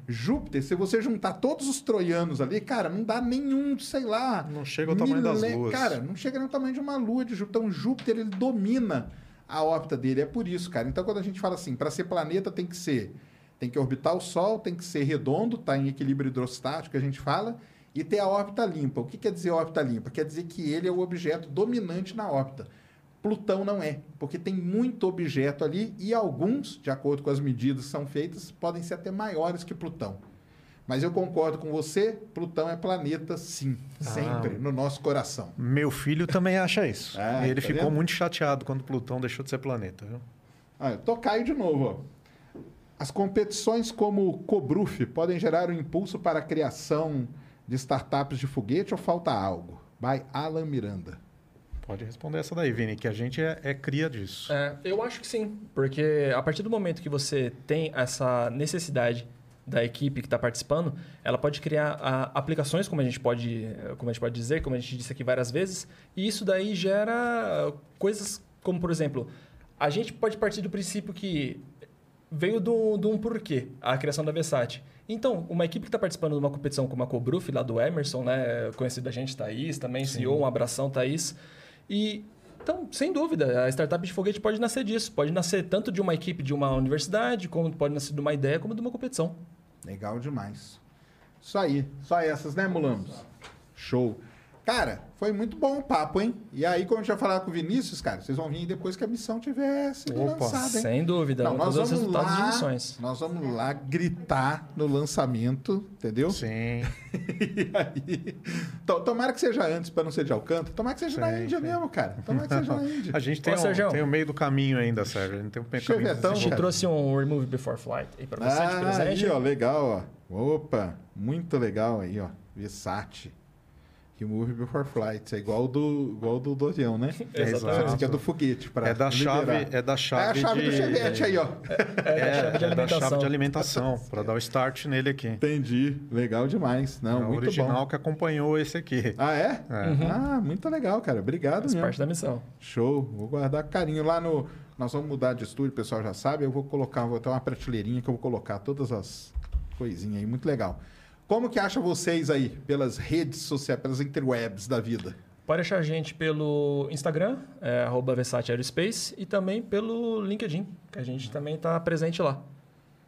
Júpiter, se você juntar todos os troianos ali, cara, não dá nenhum, sei lá. Não chega ao tamanho das luas. Cara, não chega nem ao tamanho de uma lua de Júpiter. Então, Júpiter, ele domina a órbita dele. É por isso, cara. Então, quando a gente fala assim, para ser planeta tem que ser. Tem que orbitar o Sol, tem que ser redondo, tá em equilíbrio hidrostático, que a gente fala, e ter a órbita limpa. O que quer dizer órbita limpa? Quer dizer que ele é o objeto dominante na órbita. Plutão não é, porque tem muito objeto ali e alguns, de acordo com as medidas que são feitas, podem ser até maiores que Plutão. Mas eu concordo com você, Plutão é planeta, sim, sempre, no nosso coração. Meu filho também acha isso. Ah, e ele tá ficou vendo? muito chateado quando Plutão deixou de ser planeta. Viu? Ah, eu tocaio de novo. Ó. As competições como o Cobruf podem gerar um impulso para a criação de startups de foguete ou falta algo? By Alan Miranda. Pode responder essa daí, Vini, que a gente é, é cria disso. É, eu acho que sim, porque a partir do momento que você tem essa necessidade da equipe que está participando, ela pode criar ah, aplicações, como a gente pode, como a gente pode dizer, como a gente disse aqui várias vezes, e isso daí gera coisas como, por exemplo, a gente pode partir do princípio que veio de um porquê, a criação da Versace. Então, uma equipe que está participando de uma competição como a Cobruf, lá do Emerson, né, conhecido da gente, Thaís, também CEO, um abração, Thaís. E, então, sem dúvida, a startup de foguete pode nascer disso. Pode nascer tanto de uma equipe de uma universidade, como pode nascer de uma ideia, como de uma competição. Legal demais. Isso aí, só essas, né, Mulambos? Show. Cara, foi muito bom o papo, hein? E aí, quando a gente vai falar com o Vinícius, cara, vocês vão vir depois que a missão tiver sido Opa, lançada, hein? sem dúvida. Não, nós todos os vamos resultados de lá, missões. nós vamos lá gritar no lançamento, entendeu? Sim. e aí, to- tomara que seja antes, para não ser de Alcântara. Tomara que seja na Sim, Índia sim. mesmo, cara. Tomara que seja na Índia. A gente tem, Ô, um- Sérgio. tem o meio do caminho ainda, Sérgio. A gente tem um caminho Chevetão, A gente cara. trouxe um Remove Before Flight aí pra você de Ah, presente. aí, ó, legal, ó. Opa, muito legal aí, ó. Versace. Que move before flight. É igual do, igual do, do avião, né? Exato. Esse aqui é do foguete. Pra É da chave, liberar. é da chave, É a chave de... do chevette aí, ó. É, a chave de é da alimentação. chave de alimentação, para dar o start nele aqui. Entendi. Legal demais. Não, é o muito original bom. que acompanhou esse aqui. Ah, é? É. Ah, muito legal, cara. Obrigado Faz mesmo. parte da missão. Show. Vou guardar carinho. Lá no... Nós vamos mudar de estúdio, o pessoal já sabe. Eu vou colocar, vou ter uma prateleirinha que eu vou colocar todas as coisinhas aí. Muito legal. Como que acha vocês aí pelas redes sociais, pelas interwebs da vida? Pode achar a gente pelo Instagram, é, arroba Versace Aerospace, e também pelo LinkedIn, que a gente também está presente lá.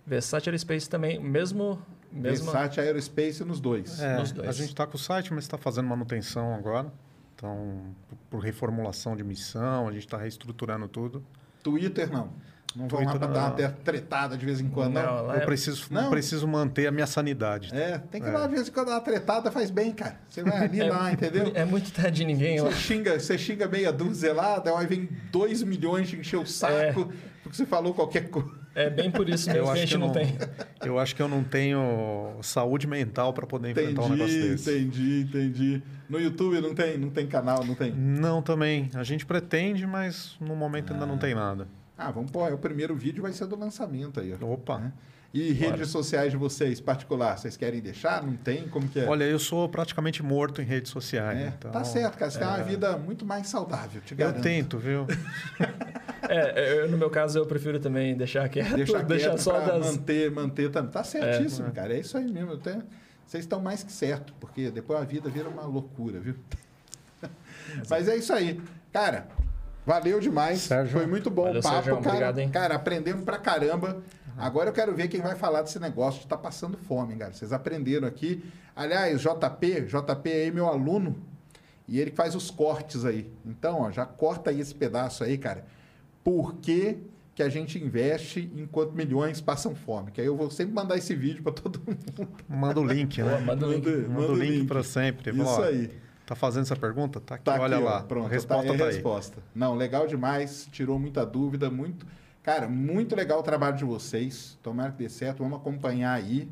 Versace Aerospace também, mesmo... mesmo Versace Aerospace nos dois. É, Nos dois. a gente está com o site, mas está fazendo manutenção agora. Então, por- por reformulação de missão, a gente está reestruturando tudo. Twitter não. Não Twitter, pra dar uma tretada de vez em quando, não. Não, lá Eu é- preciso, Não. preciso manter a minha sanidade. É, tem que ir lá de vez em quando dar uma tretada, faz bem, cara. Você vai ali lá, entendeu? É muito terra de ninguém. Você xinga, você xinga meia dúzia lá, daí vem dois milhões de encher o saco porque você falou qualquer coisa. É bem por isso mesmo Eu que a acho gente que eu não não, tem. eu acho que eu não tenho saúde mental para poder enfrentar um negócio Entendi, desse. entendi, entendi. No YouTube não tem, não tem canal, não tem. Não, também. A gente pretende, mas no momento ainda não tem nada. Ah, vamos pôr. O primeiro vídeo vai ser do lançamento aí. Opa. Né? E redes sociais de vocês, particular, vocês querem deixar? Não tem? Como que é? Olha, eu sou praticamente morto em redes sociais. É, então, tá certo, cara. Você tem uma é, vida muito mais saudável, te Eu garanto. tento, viu? É, eu, no meu caso, eu prefiro também deixar quieto, Deixar, deixar quieto só pra das... manter, manter também. Tá certíssimo, É. cara. É isso aí mesmo. Até, vocês estão mais que certo, porque depois a vida vira uma loucura, viu? Mas é isso aí. Cara, valeu demais. Sérgio. Foi muito bom Valeu, o papo, Sérgio. cara. Obrigado, hein? Cara, aprendemos pra caramba. Agora eu quero ver quem vai falar desse negócio de estar passando fome, cara. Vocês aprenderam aqui. Aliás, JP, JP é meu aluno e ele faz os cortes aí. Então, ó, já corta aí esse pedaço aí, cara. Por que, que a gente investe enquanto milhões passam fome? Que aí eu vou sempre mandar esse vídeo para todo mundo. Manda o link, né? Manda o link. Manda, o link, para sempre. Isso aí. Tá fazendo essa pergunta? Tá aqui, Tá olha aqui, ó, lá. Pronto, a resposta tá aí tá a aí. resposta. Não, legal demais. Tirou muita dúvida. Muito, cara, muito legal o trabalho de vocês. Tomara que dê certo. Vamos acompanhar aí.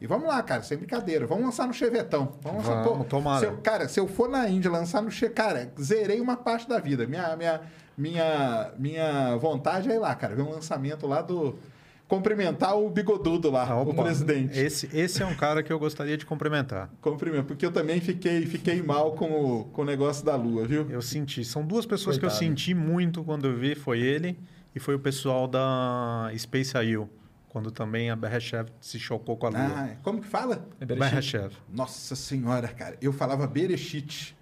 E vamos lá, cara, sem brincadeira. Vamos lançar no Chevetão. Vamos lançar. Vamos, tomara. se eu- cara, se eu for na Índia lançar no Che, cara, zerei uma parte da vida. Minha, minha, minha, minha vontade é ir lá, cara, ver um lançamento lá do. Cumprimentar o bigodudo lá, Ah, o opa, presidente. Esse, esse é um cara que eu gostaria de cumprimentar. Cumprimento, porque eu também fiquei, fiquei mal com o, com o negócio da lua, viu? Eu senti. São duas pessoas que Coitado. eu senti muito quando eu vi. Foi ele e foi o pessoal da Space IU. Quando também a Berrechev se chocou com a Lua. Ah, como que fala? É. Berrechev. Nossa senhora, cara. Eu falava Berechit.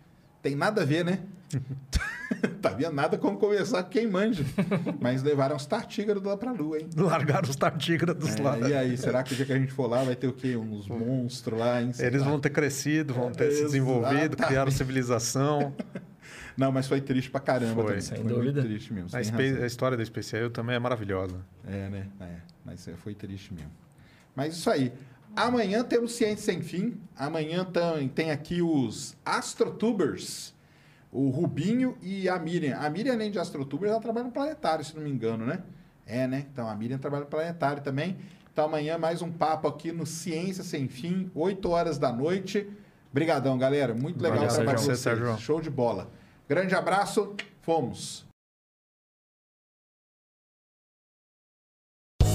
Tem nada a ver, né? tá vendo? Nada como conversar com quem manja. Mas levaram os tartígrados lá pra lua, hein? Largaram os tartígrados lá. É, e aí, será que o dia que a gente for lá vai ter o quê? Uns monstros lá, hein? Eles lá. vão ter crescido, vão ter se desenvolvido, Exatamente. criaram civilização. Não, mas foi triste pra caramba Foi. também. Sem foi dúvida. muito triste mesmo. A, a história da Space IU também é maravilhosa. É, né? É, mas é, foi triste mesmo. Mas isso aí. Amanhã temos Ciência Sem Fim. Amanhã tem, tem aqui os Astrotubers. O Rubinho e a Miriam. A Miriam, além de Astrotubers, ela trabalha no Planetário, se não me engano, né? É, né? Então a Miriam trabalha no Planetário também. Então amanhã mais um papo aqui no Ciência Sem Fim, 8 horas da noite. Brigadão, galera. Muito legal Valeu, de Sérgio. vocês. Sérgio. Show de bola. Grande abraço. Fomos.